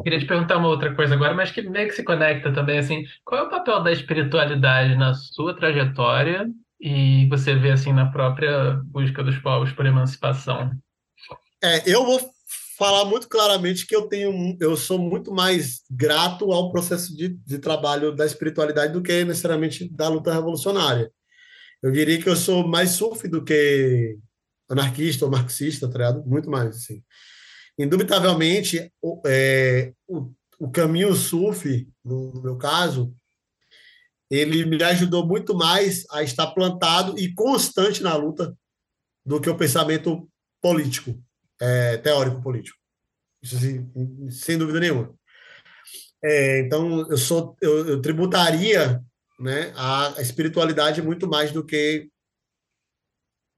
Queria te perguntar uma outra coisa agora, mas que meio que se conecta também, assim, qual é o papel da espiritualidade na sua trajetória e você vê, assim, na própria busca dos povos por emancipação? É, eu vou falar muito claramente que eu tenho, eu sou muito mais grato ao processo de, de trabalho da espiritualidade do que necessariamente da luta revolucionária. Eu diria que eu sou mais sufi do que anarquista ou marxista, tá ligado? Muito mais, assim. Indubitavelmente, o, é, o, o caminho sufi, no, no meu caso, ele me ajudou muito mais a estar plantado e constante na luta do que o pensamento político é, teórico político. Isso assim, sem dúvida nenhuma. É, então, eu sou eu, eu, tributaria né, a espiritualidade muito mais do que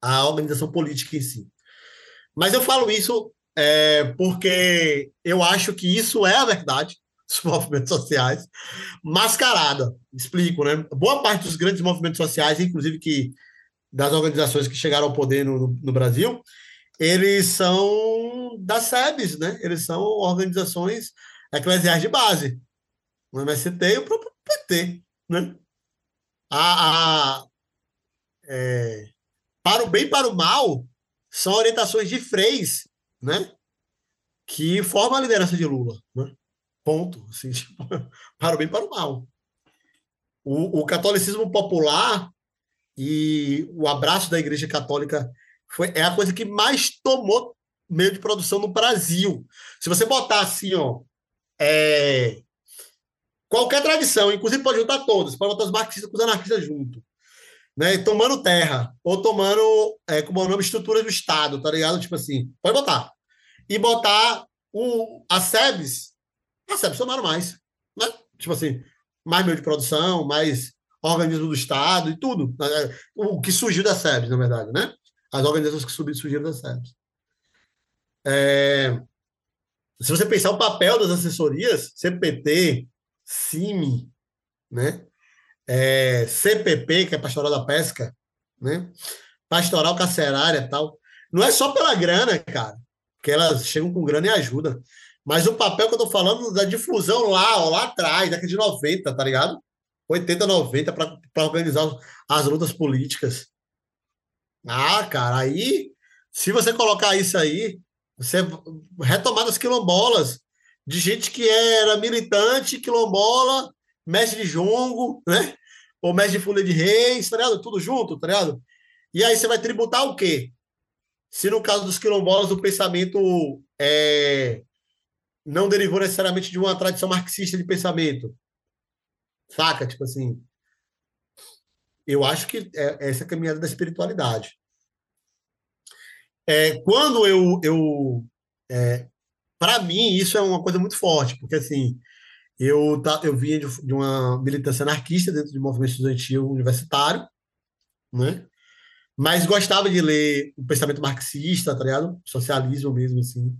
a organização política em si. Mas eu falo isso é, porque eu acho que isso é a verdade dos movimentos sociais, mascarada. Explico, né? Boa parte dos grandes movimentos sociais, inclusive que das organizações que chegaram ao poder no, no Brasil, eles são das SEBs, né? Eles são organizações eclesiais de base. O MST e o próprio PT, né? A, a é, para o bem e para o mal, são orientações de freis, né? Que formam a liderança de Lula, né? Ponto. Assim, tipo, para o bem para o mal. O, o catolicismo popular e o abraço da Igreja Católica foi, é a coisa que mais tomou meio de produção no Brasil. Se você botar assim, ó, é, qualquer tradição, inclusive pode juntar todas, pode botar os marxistas com os anarquistas junto. Né, tomando terra, ou tomando, é, como é o nome, estruturas do Estado, tá ligado? Tipo assim, pode botar. E botar o, a SEBS, a SEBS tomaram mais. Né? Tipo assim, mais meio de produção, mais organismo do Estado e tudo. Né? O que surgiu da SEBS, na verdade, né? As organizações que surgiram da SEBS. É, se você pensar o papel das assessorias, CPT, CIMI, né? É, CPP, que é Pastoral da Pesca, né? Pastoral Carcerária tal. Não é só pela grana, cara, que elas chegam com grana e ajuda. Mas o papel que eu tô falando da difusão lá, ó, lá atrás, década de 90, tá ligado? 80, 90, para organizar as lutas políticas. Ah, cara, aí, se você colocar isso aí, você retomar quilombolas, de gente que era militante, quilombola, mestre de jongo, né? Ou mestre de folha de reis, tá ligado? Tudo junto, tá ligado? E aí você vai tributar o quê? Se no caso dos quilombolas o pensamento é, não derivou necessariamente de uma tradição marxista de pensamento. Saca? Tipo assim. Eu acho que é essa caminhada da espiritualidade. É, quando eu. eu é, Para mim, isso é uma coisa muito forte, porque assim. Eu, eu vinha de, de uma militância anarquista dentro do movimento estudantil universitário, né? Mas gostava de ler o pensamento marxista, tá ligado? Socialismo mesmo, assim.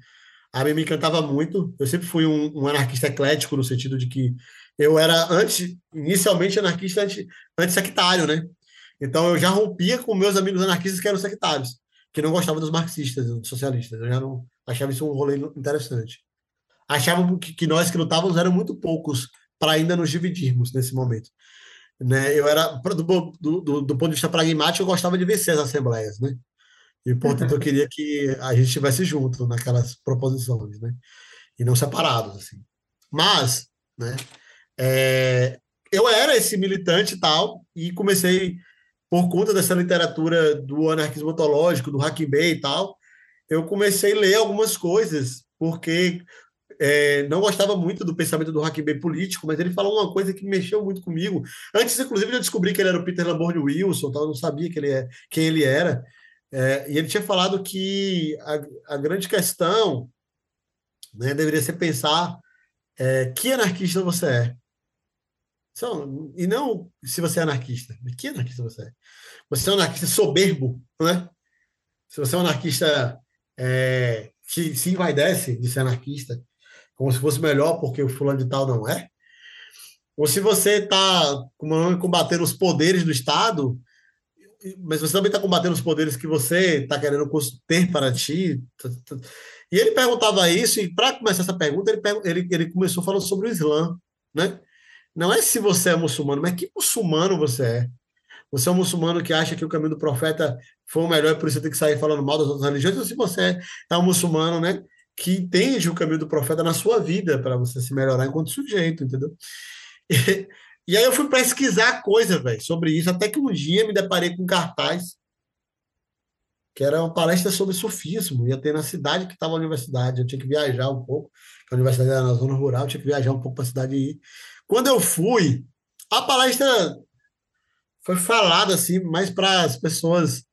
A mim me encantava muito. Eu sempre fui um, um, anarquista eclético, no sentido de que eu era, antes, inicialmente, anarquista anti, antissectário, né? Então eu já rompia com meus amigos anarquistas que eram sectários, que não gostavam dos marxistas, dos socialistas. Eu já não achava isso um rolê interessante. Achavam que, que nós que lutávamos eram muito poucos para ainda nos dividirmos nesse momento. Né? Eu era, do, do, do, ponto de vista pragmático, eu gostava de vencer as assembleias, né? E, portanto, eu queria que a gente estivesse junto naquelas proposições, né? E não separados, assim. Mas, né? É, eu era esse militante e tal, e comecei, por conta dessa literatura do anarquismo ontológico, do Bay e tal, eu comecei a ler algumas coisas, porque é, não gostava muito do pensamento do Bay político, mas ele falou uma coisa que mexeu muito comigo. Antes, inclusive, de eu descobrir que ele era o Peter Lamborghini Wilson, tal, eu não sabia que ele é, quem ele era. É, e ele tinha falado que a, a grande questão né, deveria ser pensar é, que anarquista você é. São, e não se você é anarquista. Que anarquista você é? Você é um anarquista soberbo, né? Se você é um anarquista é, que se envaidece de ser anarquista, como se fosse melhor porque o fulano de tal não é, ou se você está combatendo os poderes do Estado mas você também está combatendo os poderes que você está querendo ter para ti. E ele perguntava isso, e para começar essa pergunta, ele, ele, ele começou falando sobre o Islã. Né? Não é se você é muçulmano, mas que muçulmano você é. Você é um muçulmano que acha que o caminho do profeta foi o melhor e por isso tem que sair falando mal das outras religiões, ou se você é um muçulmano né, que entende o caminho do profeta na sua vida para você se melhorar enquanto sujeito, entendeu? E, e aí eu fui pesquisar coisa, velho, sobre isso, até que um dia me deparei com um cartaz que era uma palestra sobre sufismo, ia ter na cidade que estava a universidade, eu tinha que viajar um pouco, a universidade era na zona rural, eu tinha que viajar um pouco para a cidade e ir. Quando eu fui, a palestra foi falada assim, mais para as pessoas,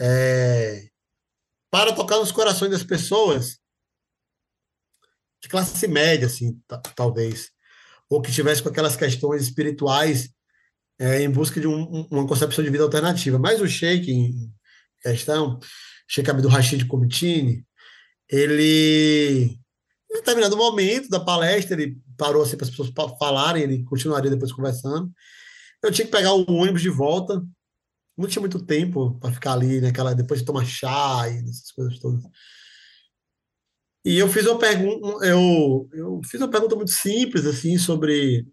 é, para tocar nos corações das pessoas de classe média, assim, talvez ou que tivesse com aquelas questões espirituais é, em busca de um, uma concepção de vida alternativa. Mas o Sheik, em questão, Sheik Abdul Rashid Comitini, ele, em determinado momento da palestra, ele parou assim para as pessoas falarem, ele continuaria depois conversando. Eu tinha que pegar o ônibus de volta, não tinha muito tempo para ficar ali, naquela, depois de tomar chá e essas coisas todas. E eu fiz uma pergunta, eu, eu fiz uma pergunta muito simples assim sobre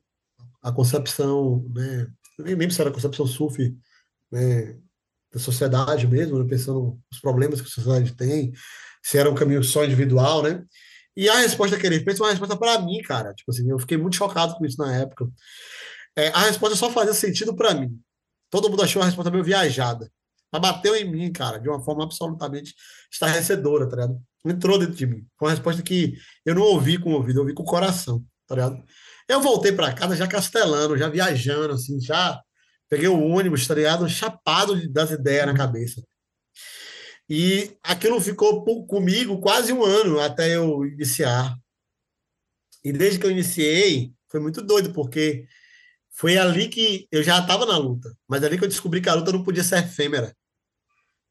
a concepção, né? Eu nem lembro se era a concepção sufi, né? Da sociedade mesmo, né? pensando nos problemas que a sociedade tem, se era um caminho só individual, né? E a resposta que ele fez foi uma resposta para mim, cara. Tipo assim, eu fiquei muito chocado com isso na época. É, a resposta só fazia sentido para mim. Todo mundo achou a resposta meio viajada. bateu em mim, cara, de uma forma absolutamente estarrecedora, tá ligado? Entrou dentro de mim. Foi uma resposta que eu não ouvi com o ouvido, eu ouvi com o coração, tá ligado? Eu voltei para casa já castelando, já viajando, assim, já peguei o ônibus, tá ligado? Chapado das ideias na cabeça. E aquilo ficou comigo quase um ano até eu iniciar. E desde que eu iniciei, foi muito doido, porque foi ali que eu já estava na luta, mas ali que eu descobri que a luta não podia ser efêmera.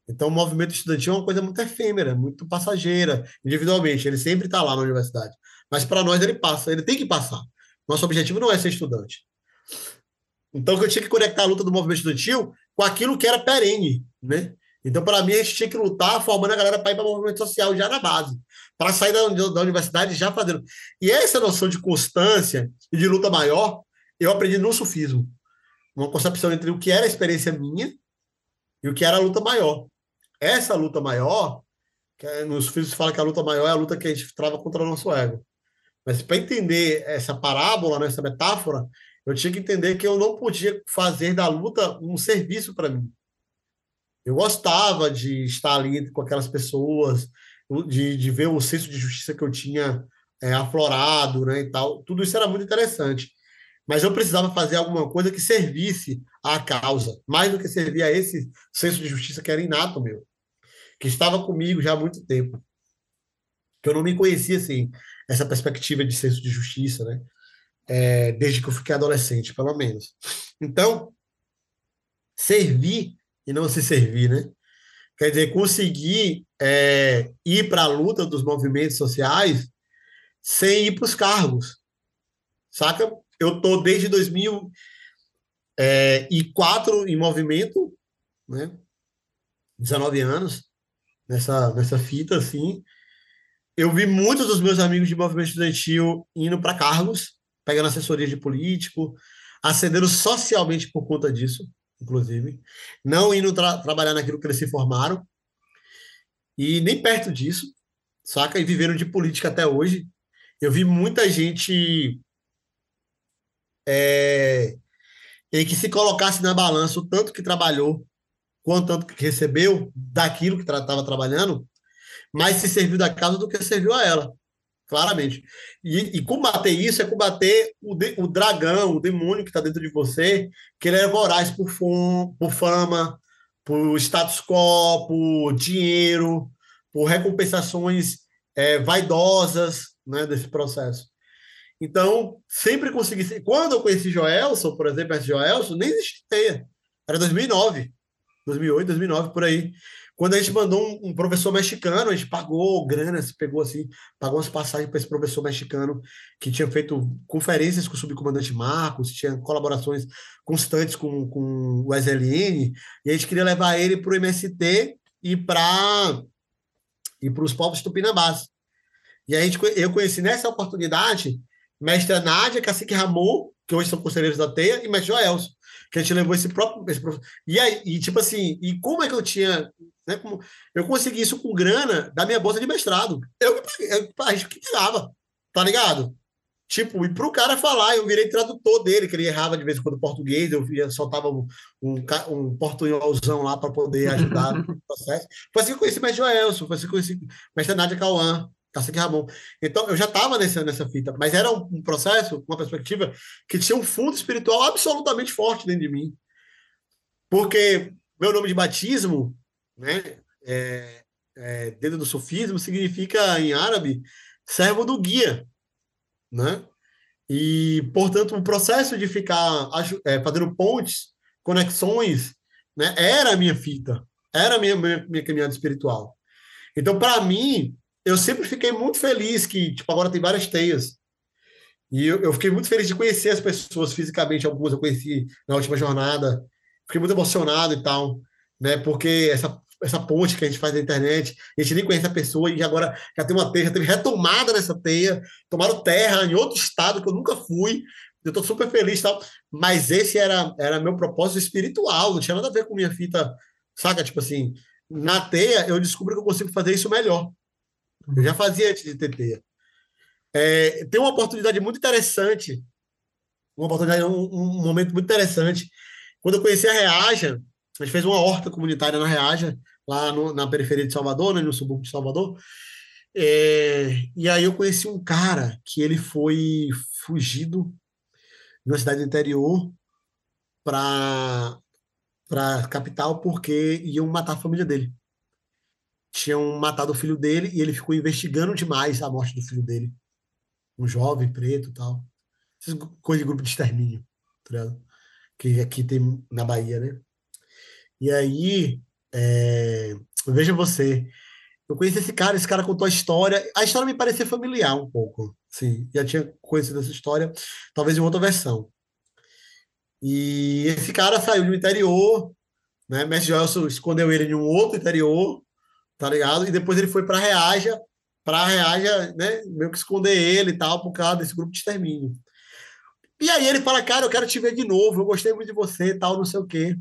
Então, o movimento estudantil é uma coisa muito efêmera, muito passageira, individualmente. Ele sempre está lá na universidade. Mas para nós ele passa, ele tem que passar. Nosso objetivo não é ser estudante. Então, eu tinha que conectar a luta do movimento estudantil com aquilo que era perene, né? Então, para mim, a gente tinha que lutar formando a galera para ir para o movimento social já na base, para sair da, da universidade já fazendo. E essa noção de constância e de luta maior, eu aprendi no sufismo. Uma concepção entre o que era a experiência minha e o que era a luta maior. Essa luta maior, que é, nos sufismos fala que a luta maior é a luta que a gente trava contra o nosso ego. Mas para entender essa parábola, né, essa metáfora, eu tinha que entender que eu não podia fazer da luta um serviço para mim. Eu gostava de estar ali com aquelas pessoas, de, de ver o senso de justiça que eu tinha é, aflorado, né, e tal. Tudo isso era muito interessante. Mas eu precisava fazer alguma coisa que servisse à causa, mais do que servir a esse senso de justiça que era inato meu, que estava comigo já há muito tempo. Que eu não me conhecia assim, essa perspectiva de senso de justiça, né? É, desde que eu fiquei adolescente, pelo menos. Então, servir e não se servir, né? Quer dizer, conseguir é, ir para a luta dos movimentos sociais sem ir para os cargos, saca? Eu tô desde 2004 é, em movimento, né? 19 anos nessa nessa fita assim. Eu vi muitos dos meus amigos de movimento estudantil indo para cargos, pegando assessoria de político, ascendendo socialmente por conta disso inclusive, não indo tra trabalhar naquilo que eles se formaram, e nem perto disso, saca? E viveram de política até hoje. Eu vi muita gente é, em que se colocasse na balança o tanto que trabalhou, quanto tanto que recebeu daquilo que estava tra trabalhando, mais se serviu da causa do que serviu a ela claramente. E, e, combater isso é combater o, de, o dragão, o demônio que está dentro de você, que ele é voraz por, fom, por fama, por status quo, por dinheiro, por recompensações é, vaidosas né, desse processo. Então, sempre consegui. Quando eu conheci Joelson, por exemplo, esse Joelson, nem existia. Era 2009, 2008, 2009, por aí. Quando a gente mandou um, um, professor mexicano, a gente pagou grana, se pegou assim, pagou umas passagens para esse professor mexicano que tinha feito conferências com o subcomandante Marcos, tinha colaborações constantes com, com o SLN, e a gente queria levar ele para o MST e para e os povos tupinambás. E a gente, eu conheci nessa oportunidade mestre Nádia, Cacique Ramon, que hoje são conselheiros da TEIA, e mestre Joelson, que a gente levou esse próprio. Esse, e aí, e tipo assim, e como é que eu tinha né? Como eu consegui isso com grana da minha bolsa de mestrado. Eu, eu a gente que pagava, tá ligado? Tipo, e para o cara falar, eu virei tradutor dele, que ele errava de vez em quando português, eu via, soltava um, um, um portunholzão lá para poder ajudar no processo. Foi assim que eu conheci o mestre Joelson, foi assim que eu conheci o mestre Nádia Cauã, Cacique Ramon. Então, eu já estava nessa, fita, mas era um, um, processo, uma perspectiva que tinha um fundo espiritual absolutamente forte dentro de mim. Porque meu nome de batismo né? É, é, dentro do sufismo significa em árabe servo do guia, né? E portanto o processo de ficar é, fazendo pontes, conexões, né? Era a minha fita, era a minha, minha, minha caminhada espiritual. Então para mim eu sempre fiquei muito feliz que tipo agora tem várias teias e eu, eu, fiquei muito feliz de conhecer as pessoas fisicamente, algumas eu conheci na última jornada. Fiquei muito emocionado e tal, né? Porque essa essa ponte que a gente faz na internet, a gente nem conhece a pessoa e agora já tem uma teia, já teve retomada nessa teia, tomaram terra em outro estado que eu nunca fui, eu estou super feliz tal, mas esse era, era meu propósito espiritual, não tinha nada a ver com minha fita, saca? Tipo assim, na teia eu descubro que eu consigo fazer isso melhor. Eu já fazia antes de teia. É, tem uma oportunidade muito interessante, uma oportunidade, um, um momento muito interessante. Quando eu conheci a Reaja, A gente fez uma horta comunitária na Reaja, lá no, na periferia de Salvador, né, no subúrbio de Salvador. É, e aí eu conheci um cara que ele foi fugido de uma cidade interior para para capital porque iam matar a família dele. Tinham matado o filho dele e ele ficou investigando demais a morte do filho dele. Um jovem preto e tal. Essas coisas de grupo de extermínio, tá que aqui tem na Bahia, né? E aí, é... veja você, eu conheci esse cara, esse cara contou a história. A história me parecia familiar um pouco. Sim, já tinha conhecido essa história, talvez em outra versão. E esse cara saiu do interior, né? Mestre Joelson escondeu ele em um outro interior, tá ligado? E depois ele foi para Reaja, para Reaja, né? Meio que esconder ele e tal, por causa desse grupo de extermínio. E aí ele fala, cara, eu quero te ver de novo, eu gostei muito de você, tal, não sei o quê.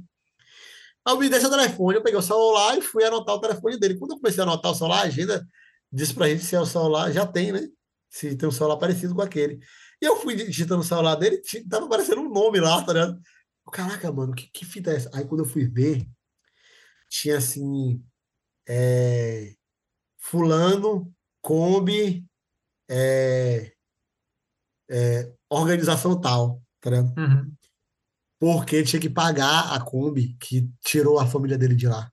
Aí eu me dei seu telefone, eu peguei o celular e fui anotar o telefone dele. Quando eu comecei a anotar o celular, a agenda disse pra gente se é o celular, já tem, né? Se tem um celular parecido com aquele. E eu fui digitando o celular dele, tava aparecendo um nome lá, tá ligado? Caraca, mano, que, que fita é essa? Aí quando eu fui ver, tinha assim. É, fulano, Kombi, é, é, organização tal, tá? Uhum porque tinha que pagar a Kombi que tirou a família dele de lá.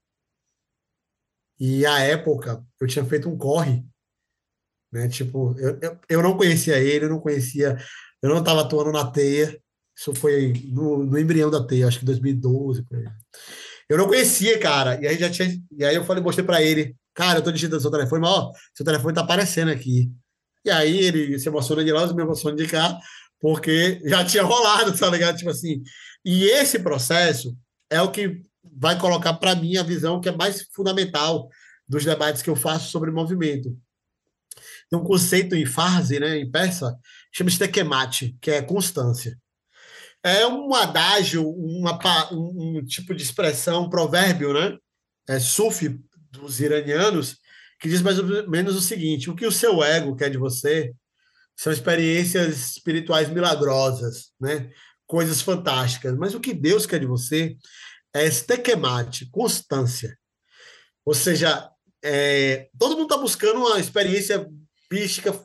E à época, eu tinha feito um corre, né? Tipo, eu, eu, eu não conhecia ele, eu não conhecia, eu não estava atuando na teia. Isso foi no, no embrião da teia, acho que 2012. Eu não conhecia, cara. E aí já tinha, e aí eu falei, mostrei para ele, cara, eu tô digitando seu telefone, mas ó, seu telefone tá aparecendo aqui. E aí ele se emociona de lá, eu me emociono de cá, porque já tinha rolado, tá ligado? Tipo assim, e esse processo é o que vai colocar para mim a visão que é mais fundamental dos debates que eu faço sobre movimento. Tem um conceito em Farsi, né, em persa, chama-se tekemate, que é constância. É um adágio, uma, um, tipo de expressão, um provérbio, né, é sufi dos iranianos, que diz mais ou menos o seguinte: o que o seu ego quer de você são experiências espirituais milagrosas, né? coisas fantásticas, mas o que Deus quer de você é estekemate, constância. Ou seja, é, todo mundo está buscando uma experiência mística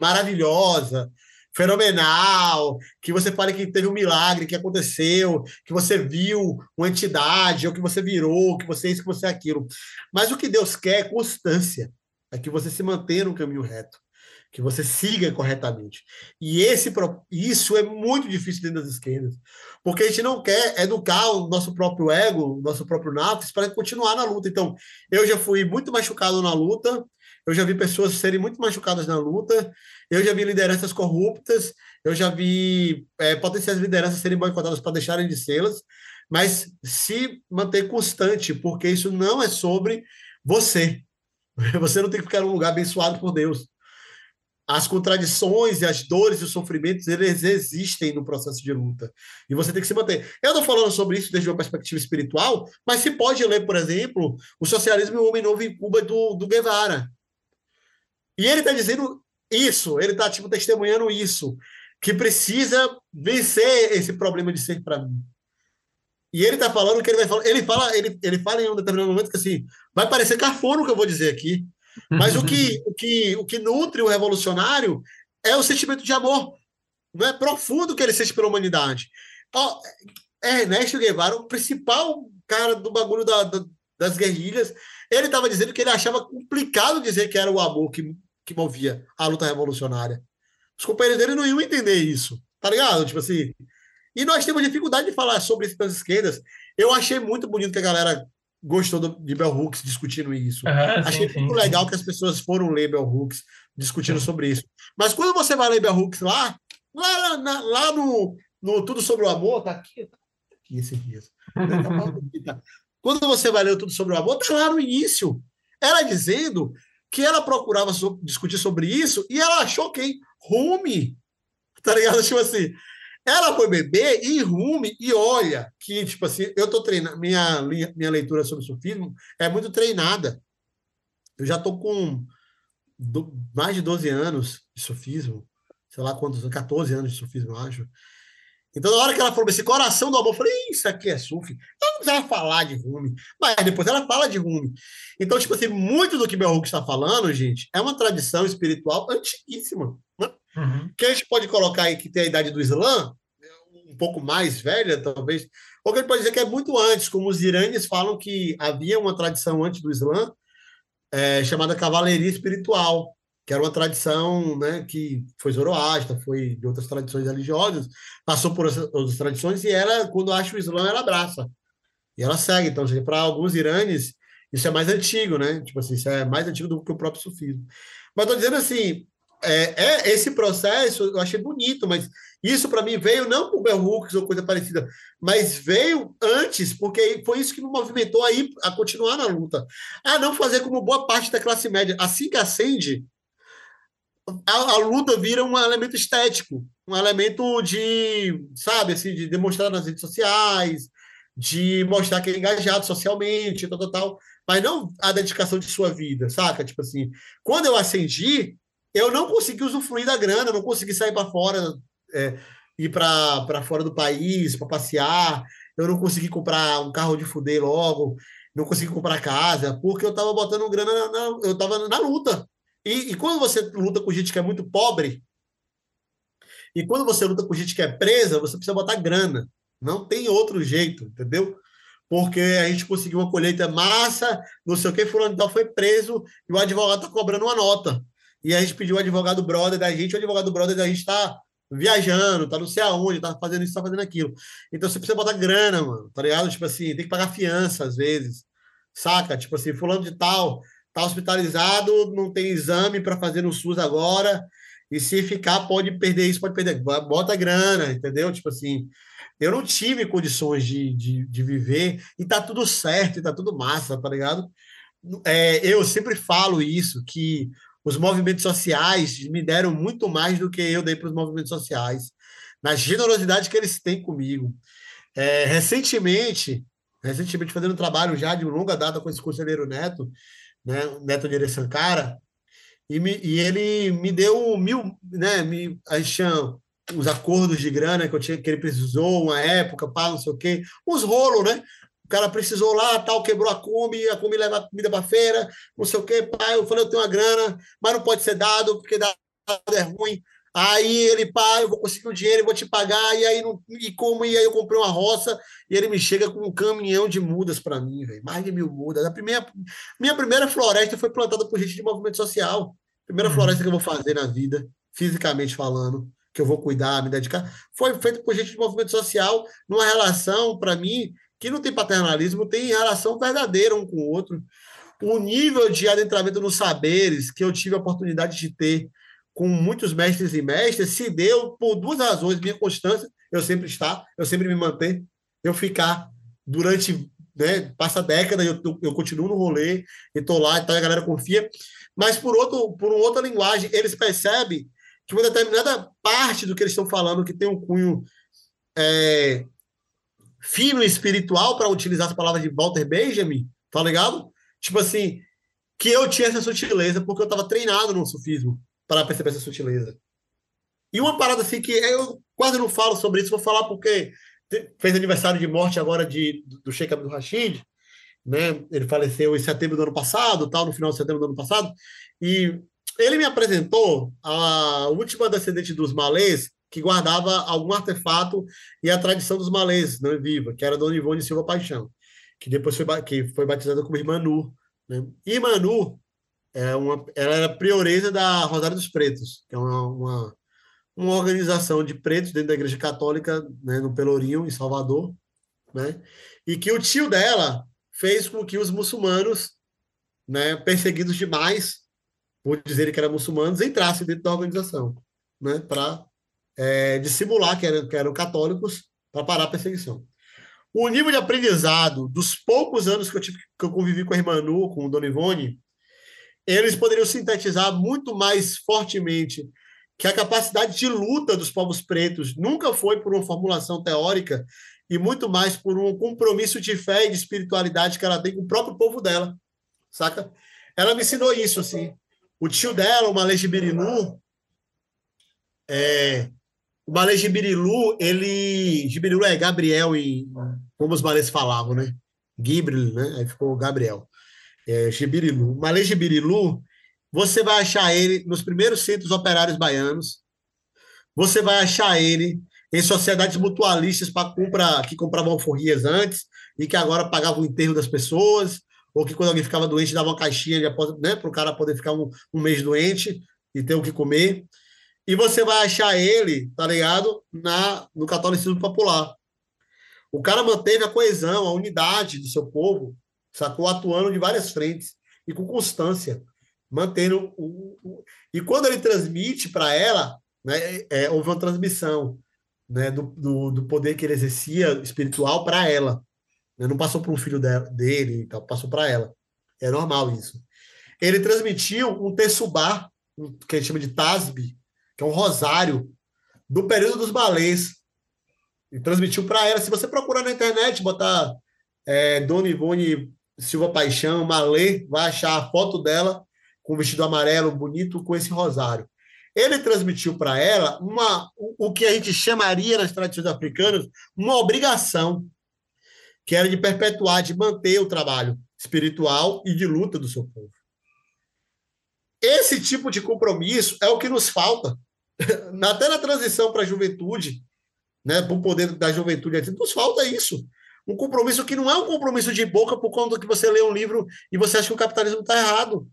maravilhosa, fenomenal, que você fale que teve um milagre que aconteceu, que você viu uma entidade, ou que você virou, que você é isso, que você é aquilo. Mas o que Deus quer é constância, é que você se mantenha no caminho reto que você siga corretamente. E esse isso é muito difícil dentro das esquerdas, porque a gente não quer educar o nosso próprio ego, o nosso próprio nafs para continuar na luta. Então, eu já fui muito machucado na luta, eu já vi pessoas serem muito machucadas na luta, eu já vi lideranças corruptas, eu já vi é, potenciais lideranças serem boicotadas para deixarem de sê-las, mas se manter constante, porque isso não é sobre você. Você não tem que ficar num lugar abençoado por Deus as contradições e as dores e os sofrimentos, eles existem no processo de luta. E você tem que se manter. Eu estou falando sobre isso desde uma perspectiva espiritual, mas se pode ler, por exemplo, o Socialismo e o Homem Novo em Cuba do, do Guevara. E ele está dizendo isso, ele está tipo, testemunhando isso, que precisa vencer esse problema de ser para mim. E ele está falando que ele vai falar, ele fala, ele, ele fala em um determinado momento que assim, vai parecer cafona o que eu vou dizer aqui, mas o que, o, que, o que nutre o revolucionário é o sentimento de amor não é profundo que ele sente pela humanidade. Ó, é Ernesto Guevara, o principal cara do bagulho da, da, das guerrilhas, ele estava dizendo que ele achava complicado dizer que era o amor que, que movia a luta revolucionária. Os companheiros dele não iam entender isso, tá ligado? Tipo assim. E nós temos dificuldade de falar sobre isso das esquerdas. Eu achei muito bonito que a galera gostou do, de Bell Hooks discutindo isso. Achei sim, muito sim, legal sim. que as pessoas foram ler Bell Hooks discutindo sobre isso. Mas quando você vai ler Bell Hooks lá, lá, lá, lá no, no Tudo Sobre o Amor, tá aqui, tá aqui esse dia. Tá quando você vai ler Tudo Sobre o Amor, tá lá no início. Ela dizendo que ela procurava so, discutir sobre isso e ela achou quem? Rumi. Tá ligado? Tipo assim, ela foi beber e rume, e olha, que, tipo assim, eu tô treinando, minha, minha leitura sobre sufismo é muito treinada. Eu já tô com do, mais de 12 anos de sufismo, sei lá quantos, 14 anos de sufismo, eu acho. Então, na hora que ela falou esse coração do amor, eu falei, isso aqui é Sufi. Ela não precisava falar de Rumi, mas depois ela fala de Rumi. Então, tipo assim, muito do que Bell está falando, gente, é uma tradição espiritual antiguíssima. Né? Uhum. Que a gente pode colocar aí que tem a idade do Islã, um pouco mais velha, talvez, ou que a gente pode dizer que é muito antes, como os iranianos falam que havia uma tradição antes do Islã, é, chamada cavalaria espiritual, que era uma tradição né, que foi zoroasta, foi de outras tradições religiosas, passou por outras tradições, e ela, quando acha o Islã, ela abraça. E ela segue. Então, para alguns iranes, isso é mais antigo, né? Tipo assim, isso é mais antigo do que o próprio sufismo. Mas estou dizendo assim, é, é, esse processo eu achei bonito, mas isso para mim veio não por Bell Hooks ou coisa parecida, mas veio antes, porque foi isso que me movimentou aí a continuar na luta. A não fazer como boa parte da classe média. Assim que acende, a, a, luta vira um elemento estético, um elemento de, sabe, assim, de demonstrar nas redes sociais, de mostrar que é engajado socialmente, tal, tal, tal, mas não a dedicação de sua vida, saca? Tipo assim, quando eu acendi, eu não consegui usufruir da grana, não consegui sair para fora, é, ir para fora do país, para passear, eu não consegui comprar um carro de fuder logo, não consegui comprar casa, porque eu estava botando grana, na, eu estava na luta, e, e, quando você luta com gente que é muito pobre, e quando você luta com gente que é presa, você precisa botar grana. Não tem outro jeito, entendeu? Porque a gente conseguiu uma colheita massa, não sei o que, fulano tal foi preso e o advogado está cobrando uma nota. E a gente pediu o advogado brother da gente, o advogado brother da gente está viajando, tá não sei aonde, tá fazendo isso, tá fazendo aquilo. Então você precisa botar grana, mano, tá ligado? Tipo assim, tem que pagar fiança às vezes, saca? Tipo assim, fulano de tal, está hospitalizado, não tem exame para fazer no SUS agora, e se ficar, pode perder isso, pode perder. Bota grana, entendeu? Tipo assim, eu não tive condições de, de, de viver, e tá tudo certo, e tá tudo massa, tá ligado? É, eu sempre falo isso, que os movimentos sociais me deram muito mais do que eu dei para os movimentos sociais, na generosidade que eles têm comigo. É, recentemente, recentemente fazendo um trabalho já de longa data com esse conselheiro Neto, né, Neto de Sankara, e, me, e ele me deu mil, né, me, a chão, os acordos de grana que, eu tinha, que ele precisou, uma época, pá, não sei o quê, uns rolos, né? O cara precisou lá, tal, quebrou a Kombi, a Kombi leva a comida para feira, não sei o quê, pá, eu falei, eu tenho uma grana, mas não pode ser dado, porque dado é ruim. Aí ele, pá, eu vou conseguir o dinheiro, vou te pagar, e aí não, e como e aí eu comprei uma roça, e ele me chega com um caminhão de mudas para mim, velho, mais de mil mudas. A primeira, minha primeira floresta foi plantada por gente de movimento social. Primeira uhum. floresta que eu vou fazer na vida, fisicamente falando, que eu vou cuidar, me dedicar, foi feita por gente de movimento social, numa relação, para mim, que não tem paternalismo, tem relação verdadeira um com o outro. O nível de adentramento nos saberes que eu tive a oportunidade de ter com muitos mestres e mestres, se deu por duas razões. Minha constância, eu sempre estar, eu sempre me manter, eu ficar durante, né, passa década, eu, eu continuo no rolê, e tô lá, então a galera confia. Mas por, outro, por uma outra linguagem, eles percebem que uma determinada parte do que eles estão falando, que tem um cunho é, fino e espiritual, para utilizar as palavras de Walter Benjamin, tá ligado? Tipo assim, que eu tinha essa sutileza porque eu estava treinado no sufismo para perceber essa sutileza. E uma parada assim que eu quase não falo sobre isso, vou falar porque fez aniversário de morte agora de, do Sheikh Abdul Rashid, né? Ele faleceu em setembro do ano passado, tal, no final de setembro do ano passado, e ele me apresentou a última descendente dos malês que guardava algum artefato e a tradição dos malês, não é viva, que era Dona Ivone Silva Paixão, que depois foi, que foi batizada como Irmã Nu. Né? Irmã Nu é uma, ela era prioresa da Rosário dos Pretos, que é uma, uma, uma organização de pretos dentro da Igreja Católica, né, no Pelourinho, em Salvador, né, e que o tio dela fez com que os muçulmanos, né, perseguidos demais, por dizerem que eram muçulmanos, entrassem dentro da organização, né, para é, dissimular que eram, que eram católicos, para parar a perseguição. O nível de aprendizado dos poucos anos que eu, tive, que eu convivi com a irmã Nu, com o Dona Ivone, eles poderiam sintetizar muito mais fortemente que a capacidade de luta dos povos pretos nunca foi por uma formulação teórica e muito mais por um compromisso de fé e de espiritualidade que ela tem com o próprio povo dela, saca? Ela me ensinou isso, assim. O tio dela, o Malej Birinu, é, o Malê Gibirilu, ele. Gibirilu é Gabriel, em, como os malês falavam, né? Gibril, né? Aí ficou Gabriel. É, Gibirilu. Malê Gibirilu, você vai achar ele nos primeiros centros operários baianos. Você vai achar ele em sociedades mutualistas para compra, que compravam alforrias antes e que agora pagavam o enterro das pessoas, ou que quando alguém ficava doente dava uma caixinha né, para o cara poder ficar um, um mês doente e ter o que comer e você vai achar ele, tá ligado? Na, no catolicismo popular. O cara manteve a coesão, a unidade do seu povo, sacou? Atuando de várias frentes e com constância, mantendo o. o e quando ele transmite para ela, né, é, é, houve uma transmissão né, do, do, do, poder que ele exercia espiritual para ela. Né? Não passou para um filho dele, então, passou para ela. É normal isso. Ele transmitiu um tessubá, um, que a gente chama de tasbi, que é um rosário do período dos balés. E transmitiu para ela. Se você procurar na internet, botar é, Dona Ivone Silva Paixão, Malê, vai achar a foto dela com o vestido amarelo bonito com esse rosário. Ele transmitiu para ela uma, o que a gente chamaria nas tradições africanas uma obrigação, que era de perpetuar, de manter o trabalho espiritual e de luta do seu povo. Esse tipo de compromisso é o que nos falta até na transição para a juventude, né, para o poder da juventude, nos falta isso. Um compromisso que não é um compromisso de boca por conta que você lê um livro e você acha que o capitalismo está errado.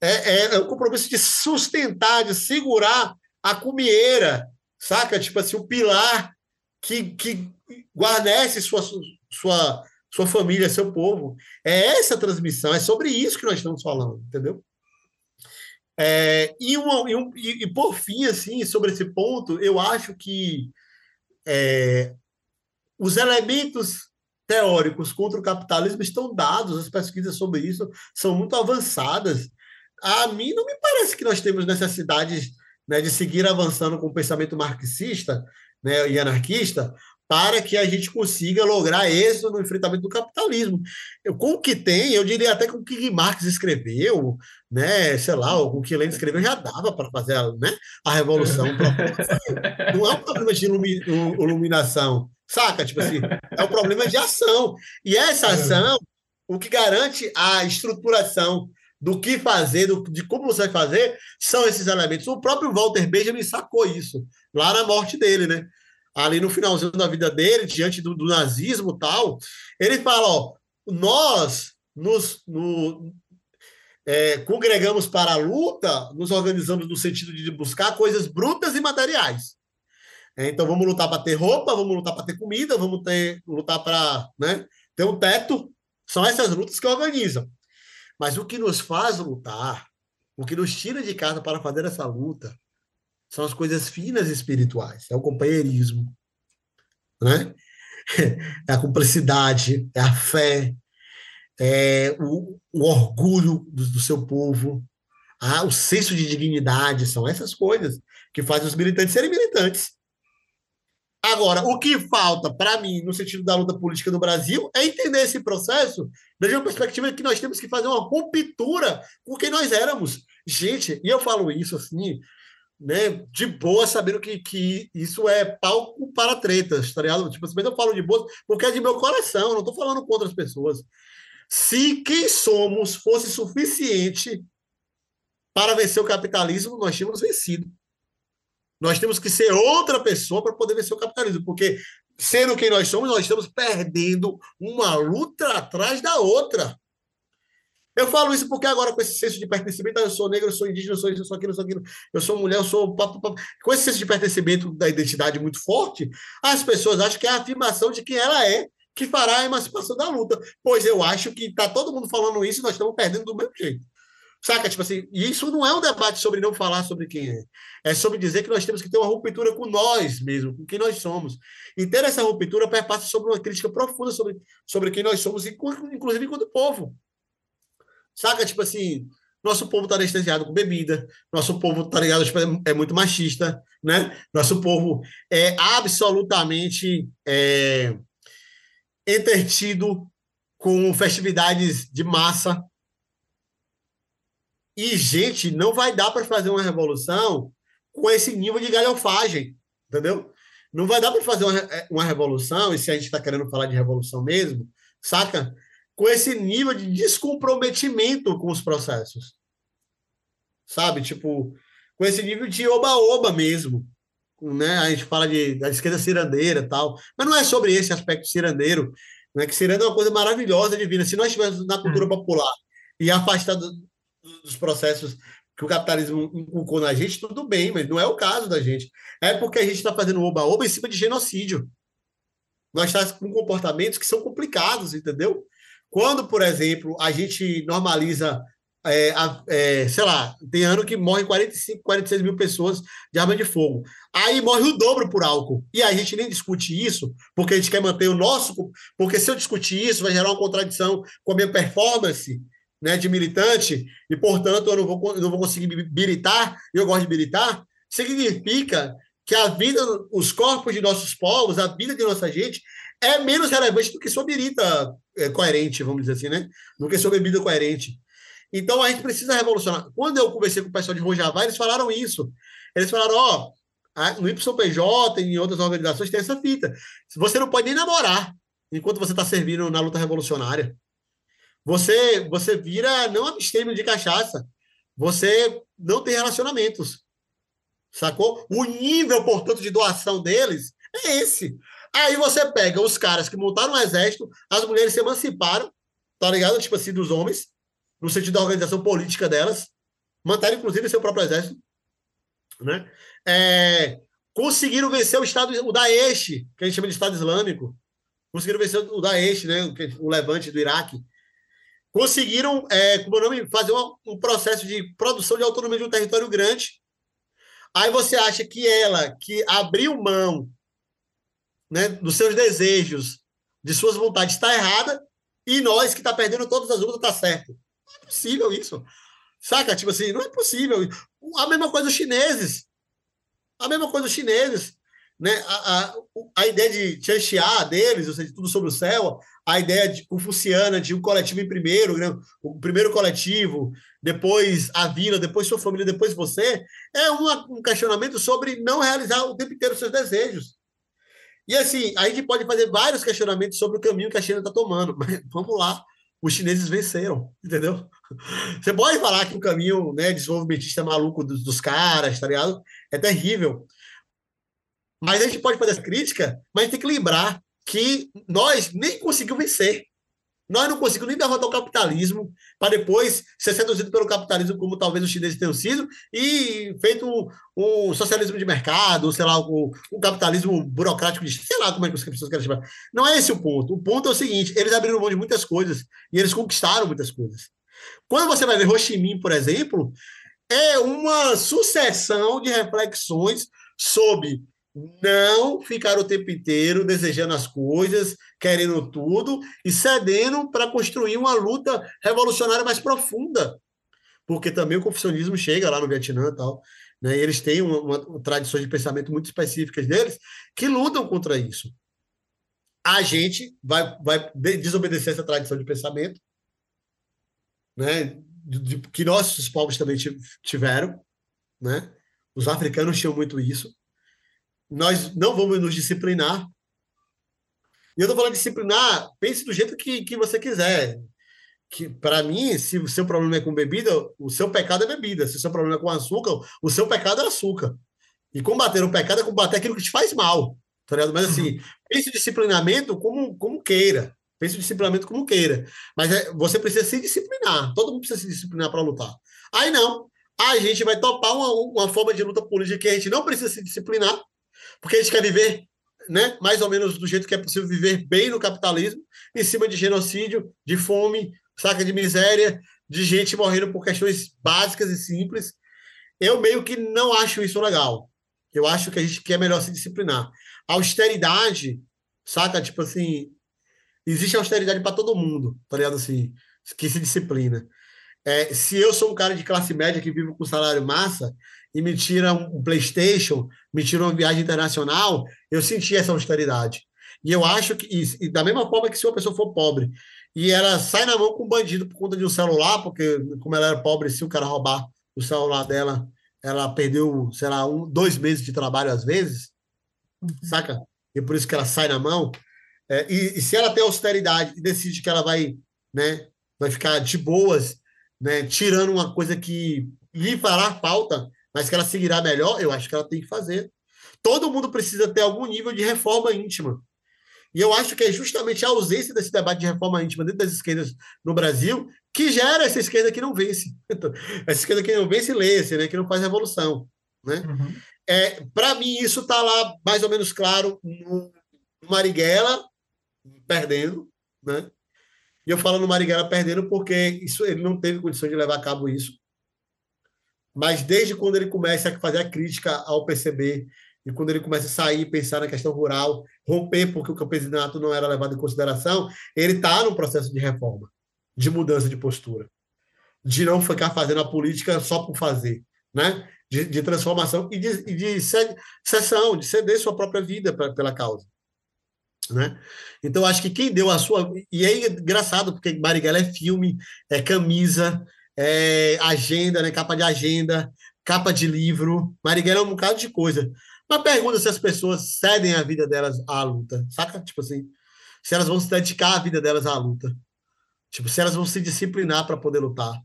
É, é, é um compromisso de sustentar, de segurar a cumieira, saca? Tipo assim, o pilar que, que guarnece sua, sua, sua família, seu povo. É essa transmissão, é sobre isso que nós estamos falando, entendeu? É, e, uma, e, um, e, por fim, assim, sobre esse ponto, eu acho que é, os elementos teóricos contra o capitalismo estão dados, as pesquisas sobre isso são muito avançadas. A mim não me parece que nós temos necessidade né, de seguir avançando com o pensamento marxista né, e anarquista, para que a gente consiga lograr êxito no enfrentamento do capitalismo. Eu, com o que tem, eu diria até com o que Marx escreveu, né, sei lá, com o que Lenin escreveu, já dava para fazer né, a revolução. Não é um problema de iluminação, saca? Tipo assim, é um problema de ação. E essa ação, o que garante a estruturação do que fazer, do, de como você vai fazer, são esses elementos. O próprio Walter Benjamin sacou isso, lá na morte dele, né? ali no finalzinho da vida dele, diante do, do nazismo tal, ele fala: ó, nós nos no, é, congregamos para a luta, nos organizamos no sentido de buscar coisas brutas e materiais. É, então vamos lutar para ter roupa, vamos lutar para ter comida, vamos ter, lutar para né, ter um teto. São essas lutas que organizam. Mas o que nos faz lutar, o que nos tira de casa para fazer essa luta, são as coisas finas espirituais, é o companheirismo, né? É a cumplicidade, é a fé, é o, o orgulho do, do, seu povo, ah, o senso de dignidade, são essas coisas que fazem os militantes serem militantes. Agora, o que falta para mim, no sentido da luta política no Brasil, é entender esse processo desde uma perspectiva que nós temos que fazer uma ruptura com quem nós éramos. Gente, e eu falo isso assim, né, de boa, sabendo que, que isso é palco para tretas, tá ligado? Tipo, mas eu falo de boa porque é de meu coração, não estou falando contra as pessoas. Se quem somos fosse suficiente para vencer o capitalismo, nós tínhamos vencido. Nós temos que ser outra pessoa para poder vencer o capitalismo, porque sendo quem nós somos, nós estamos perdendo uma luta atrás da outra. Eu falo isso porque agora, com esse senso de pertencimento, eu sou negro, eu sou indígena, eu sou isso, eu sou aquilo, eu sou aquilo, eu sou mulher, eu sou. Com esse senso de pertencimento da identidade muito forte, as pessoas acham que é a afirmação de quem ela é que fará a emancipação da luta. Pois eu acho que está todo mundo falando isso nós estamos perdendo do mesmo jeito. Saca? Tipo assim, e isso não é um debate sobre não falar sobre quem é. É sobre dizer que nós temos que ter uma ruptura com nós mesmos, com quem nós somos. E ter essa ruptura perpassa sobre uma crítica profunda sobre, sobre quem nós somos, inclusive enquanto povo. Saca? Tipo assim, nosso povo está anestesiado com bebida, nosso povo, tá ligado? Tipo, é, é muito machista, né? Nosso povo é absolutamente é, entretido com festividades de massa. E, gente, não vai dar para fazer uma revolução com esse nível de galhofagem, entendeu? Não vai dar para fazer uma, é, uma revolução, e se a gente está querendo falar de revolução mesmo, saca? Com esse nível de descomprometimento com os processos. Sabe? Tipo, com esse nível de oba-oba mesmo. Né? A gente fala de, da esquerda cirandeira e tal. Mas não é sobre esse aspecto cirandeiro. Né? Que ciranda é uma coisa maravilhosa, divina. Se nós estivéssemos na cultura hum. popular e afastado dos processos que o capitalismo inculcou na gente, tudo bem, mas não é o caso da gente. É porque a gente está fazendo oba-oba em cima de genocídio. Nós estamos com comportamentos que são complicados, entendeu? Quando, por exemplo, a gente normaliza, é, é, sei lá, tem ano que morre 45, 46 mil pessoas de arma de fogo. Aí morre o dobro por álcool. E a gente nem discute isso, porque a gente quer manter o nosso. Porque se eu discutir isso, vai gerar uma contradição com a minha performance né, de militante, e, portanto, eu não vou, não vou conseguir militar, eu gosto de militar, significa que a vida, os corpos de nossos povos, a vida de nossa gente, é menos relevante do que sua bebida é, coerente, vamos dizer assim, né? Do que sua bebida coerente. Então, a gente precisa revolucionar. Quando eu conversei com o pessoal de Rojavá, eles falaram isso. Eles falaram, ó, oh, no YPJ e em outras organizações tem essa fita. Você não pode nem namorar enquanto você está servindo na luta revolucionária. Você, você vira não abstêmio de cachaça. Você não tem relacionamentos. Sacou? O nível, portanto, de doação deles é esse. Aí você pega os caras que montaram o exército, as mulheres se emanciparam, tá ligado? Tipo assim, dos homens, no sentido da organização política delas, manteram, inclusive, seu próprio exército, né? É, conseguiram vencer o Estado, o Daesh, que a gente chama de Estado Islâmico, conseguiram vencer o Daesh, né? O levante do Iraque conseguiram, é, como é nome, fazer uma, um processo de produção de autonomia de um território grande. Aí você acha que ela, que abriu mão né, dos seus desejos, de suas vontades, está errada, e nós, que está perdendo todas as lutas, está certo. Não é possível isso. Saca? Tipo assim, não é possível. A mesma coisa os chineses. A mesma coisa os chineses. Né? A, a, a ideia de Tianxia deles, ou seja, tudo sobre o céu, a ideia de, confuciana de um coletivo em primeiro, né? o primeiro coletivo, depois a vila, depois sua família, depois você, é uma, um questionamento sobre não realizar o tempo inteiro seus desejos. E assim, a gente pode fazer vários questionamentos sobre o caminho que a China está tomando, mas vamos lá, os chineses venceram, entendeu? Você pode falar que o caminho né, desenvolvimentista maluco dos, dos caras, tá ligado? É terrível. Mas a gente pode fazer essa crítica, mas tem que lembrar que nós nem conseguimos vencer. Nós não conseguimos nem derrotar o capitalismo para depois ser seduzido pelo capitalismo, como talvez os chineses tenham sido, e feito um, socialismo de mercado, sei lá, um, um, capitalismo burocrático, de, sei lá como é que as pessoas querem chamar. Não é esse o ponto. O ponto é o seguinte: eles abriram mão de muitas coisas e eles conquistaram muitas coisas. Quando você vai ver Ho Chi Minh, por exemplo, é uma sucessão de reflexões sobre não ficar o tempo inteiro desejando as coisas, querendo tudo e cedendo para construir uma luta revolucionária mais profunda. Porque também o confucionismo chega lá no Vietnã e tal, né? E eles têm uma, uma tradições de pensamento muito específicas deles que lutam contra isso. A gente vai, vai desobedecer essa tradição de pensamento, né? De, de, que nossos povos também tiveram, né? Os africanos tinham muito isso nós não vamos nos disciplinar. E eu estou falando disciplinar, pense do jeito que, que você quiser. Que para mim, se o seu problema é com bebida, o seu pecado é bebida. Se o seu problema é com açúcar, o seu pecado é açúcar. E combater o pecado é combater aquilo que te faz mal. Tá ligado? Mas assim, uhum. pense o disciplinamento como, como queira. Pense o disciplinamento como queira. Mas é, você precisa se disciplinar. Todo mundo precisa se disciplinar para lutar. Aí não. A gente vai topar uma, uma forma de luta política que a gente não precisa se disciplinar porque a gente quer viver né, mais ou menos do jeito que é possível viver bem no capitalismo, em cima de genocídio, de fome, saca de miséria, de gente morrendo por questões básicas e simples. Eu meio que não acho isso legal. Eu acho que a gente quer melhor se disciplinar. A austeridade, saca? Tipo assim, existe austeridade para todo mundo, tá ligado? Assim, que se disciplina. É, se eu sou um cara de classe média que vive com salário massa, e me tira um PlayStation, me tira uma viagem internacional, eu senti essa austeridade. E eu acho que, e, e da mesma forma que se uma pessoa for pobre e ela sai na mão com um bandido por conta de um celular, porque como ela era pobre, se o cara roubar o celular dela, ela perdeu, sei lá, um, dois meses de trabalho às vezes, Uhum. saca? E por isso que ela sai na mão. É, e, e se ela tem austeridade e decide que ela vai, né, vai ficar de boas, né, tirando uma coisa que lhe fará falta, mas que ela seguirá melhor, eu acho que ela tem que fazer. Todo mundo precisa ter algum nível de reforma íntima. E eu acho que é justamente a ausência desse debate de reforma íntima dentro das esquerdas no Brasil que gera essa esquerda que não vence. essa esquerda que não vence lê-se, né? que não faz revolução. Né? Uhum. É, Para mim, isso está lá mais ou menos claro no Marighella perdendo. Né? E eu falo no Marighella perdendo porque isso, ele não teve condição de levar a cabo isso. Mas desde quando ele começa a fazer a crítica ao PCB e quando ele começa a sair e pensar na questão rural, romper porque o campesinato não era levado em consideração, ele está num processo de reforma, de mudança de postura, de não ficar fazendo a política só por fazer, né? de, de transformação e de, de cessão, de ceder sua própria vida pra, pela causa. Né? Então, acho que quem deu a sua. E é engraçado, porque Marighella é filme, é camisa, é agenda, né? capa de agenda, capa de livro. Marighella é um bocado de coisa. Mas pergunta se as pessoas cedem a vida delas à luta, saca? Tipo assim, se elas vão se dedicar a vida delas à luta. Tipo, se elas vão se disciplinar para poder lutar.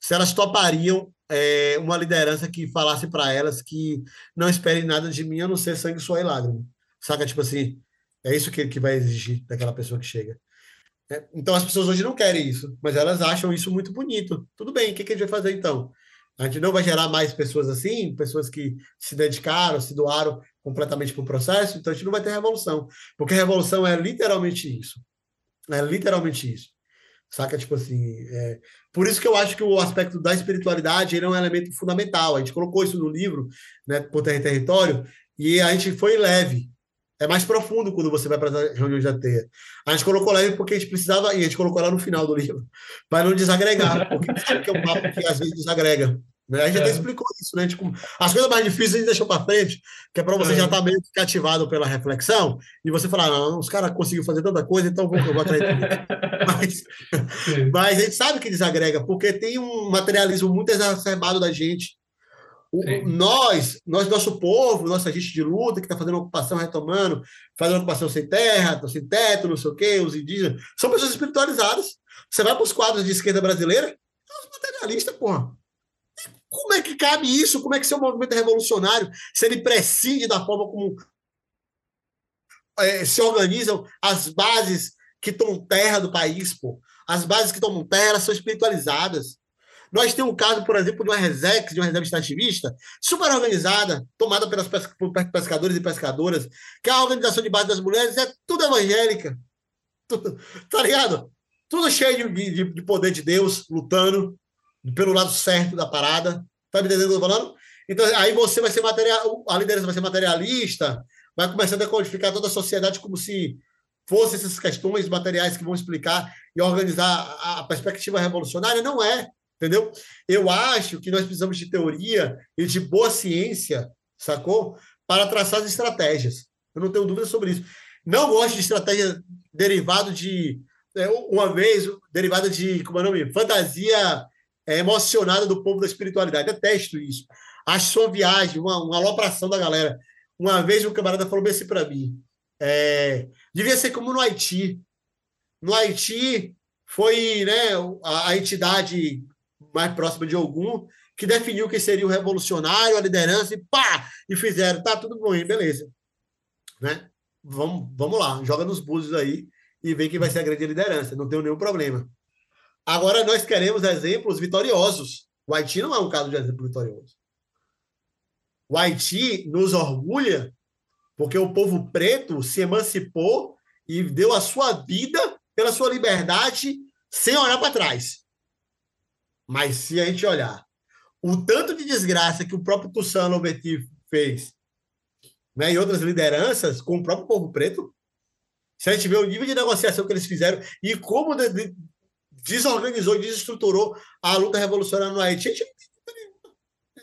Se elas topariam é, uma liderança que falasse para elas que não esperem nada de mim a não ser sangue, suor e lágrima. Saca? Tipo assim, é isso que, que vai exigir daquela pessoa que chega. É, então as pessoas hoje não querem isso, mas elas acham isso muito bonito. Tudo bem, o que, que a gente vai fazer então? A gente não vai gerar mais pessoas assim, pessoas que se dedicaram, se doaram completamente para o processo, então a gente não vai ter revolução. Porque revolução é literalmente isso. É literalmente isso. Saca? Tipo assim. É... Por isso que eu acho que o aspecto da espiritualidade ele é um elemento fundamental. A gente colocou isso no livro, né, por terra e território, e a gente foi leve. É mais profundo quando você vai para as reuniões da teia. A gente colocou leve porque a gente precisava, e a gente colocou lá no final do livro, para não desagregar, porque que é um papo que às vezes desagrega. Né? A gente é. até explicou isso, né? Tipo, as coisas mais difíceis a gente deixou para frente, que é para você é. já estar tá meio cativado pela reflexão, e você falar, não, os caras conseguiram fazer tanta coisa, então eu vou atrás mas, mas a gente sabe que desagrega, porque tem um materialismo muito exacerbado da gente. O, nós, nós, nosso povo, nossa gente de luta, que está fazendo ocupação, retomando, fazendo ocupação sem terra, sem teto, não sei o quê, os indígenas, são pessoas espiritualizadas. Você vai para os quadros de esquerda brasileira, são materialistas, porra. Como é que cabe isso? Como é que seu movimento é revolucionário se ele prescinde da forma como é, se organizam as bases que tomam terra do país, pô? As bases que tomam terra elas são espiritualizadas. Nós temos um caso, por exemplo, de uma resex, de uma reserva extrativista, super organizada, tomada pelas pescadores e pescadoras, que a organização de base das mulheres é tudo evangélica. Tudo, tá ligado? Tudo cheio de, de, de poder de Deus, lutando pelo lado certo da parada. Tá me entendendo o que eu tô falando? Então, aí você vai ser material, a liderança vai ser materialista, vai começando a codificar toda a sociedade como se fossem essas questões materiais que vão explicar e organizar a perspectiva revolucionária. Não é, entendeu? Eu acho que nós precisamos de teoria e de boa ciência, sacou? Para traçar as estratégias. Eu não tenho dúvida sobre isso. Não gosto de estratégia derivada de. É, uma vez, derivada de, como é o nome? Fantasia é, emocionada do povo da espiritualidade. Detesto isso. Acho uma viagem, uma, uma alopração da galera. Uma vez um camarada falou assim para mim. É, devia ser como no Haiti. No Haiti foi né, a, a entidade mais próxima de algum que definiu que seria o revolucionário, a liderança, e pá! E fizeram, tá tudo bom, beleza. Né? Vamos, vamos lá, joga nos búzios aí e vê quem vai ser a grande liderança. Não tenho nenhum problema. Agora nós queremos exemplos vitoriosos. O Haiti não é um caso de exemplo vitorioso. O Haiti nos orgulha porque o povo preto se emancipou e deu a sua vida pela sua liberdade sem olhar para trás. Mas se a gente olhar o tanto de desgraça que o próprio Toussaint Louverture fez né, e outras lideranças com o próprio povo preto, se a gente vê o nível de negociação que eles fizeram e como de, de, desorganizou, desestruturou a luta revolucionária no Haiti.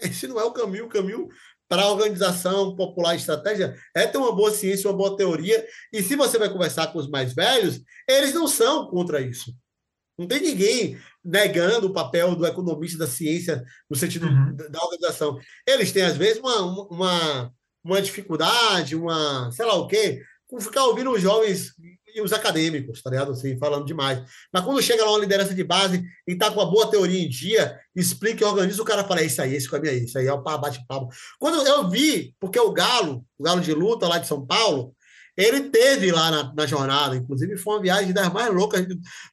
Esse não é o caminho. O caminho para a organização popular estratégia é ter uma boa ciência, uma boa teoria. E se você vai conversar com os mais velhos, eles não são contra isso. Não tem ninguém negando o papel do economista da ciência no sentido uhum. da organização. Eles têm, às vezes, uma, uma, uma dificuldade, uma sei lá o quê, com ficar ouvindo os jovens e os acadêmicos, tá ligado? Assim, falando demais. Mas quando chega lá uma liderança de base e tá com a boa teoria em dia, explica e organiza, o cara fala, é isso aí, esse caminho aí, isso aí é o bate-papo. Quando eu vi, porque o Galo, o Galo de luta lá de São Paulo, ele teve lá na, na jornada, inclusive foi uma viagem das mais loucas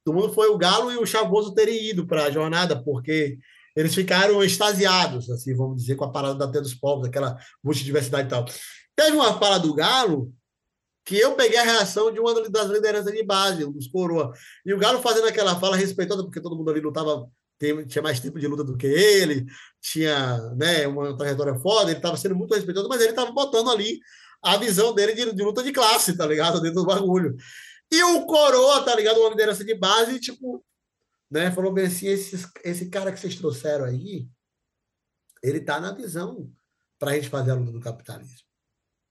do mundo, foi o Galo e o Chavoso terem ido para a jornada, porque eles ficaram extasiados, assim, vamos dizer, com a parada da Terra dos Povos, aquela multidiversidade e tal. Teve uma fala do Galo que eu peguei a reação de uma das lideranças de base, um dos coroa. E o Galo fazendo aquela fala respeitosa, porque todo mundo ali lutava, tinha mais tempo de luta do que ele, tinha né, uma trajetória foda, ele estava sendo muito respeitoso, mas ele estava botando ali a visão dele de, de, luta de classe, tá ligado? Dentro do bagulho. E o Coroa, tá ligado? Uma liderança de base, tipo, né? Falou bem assim: esse, esse cara que vocês trouxeram aí, ele tá na visão para a gente fazer a luta do capitalismo.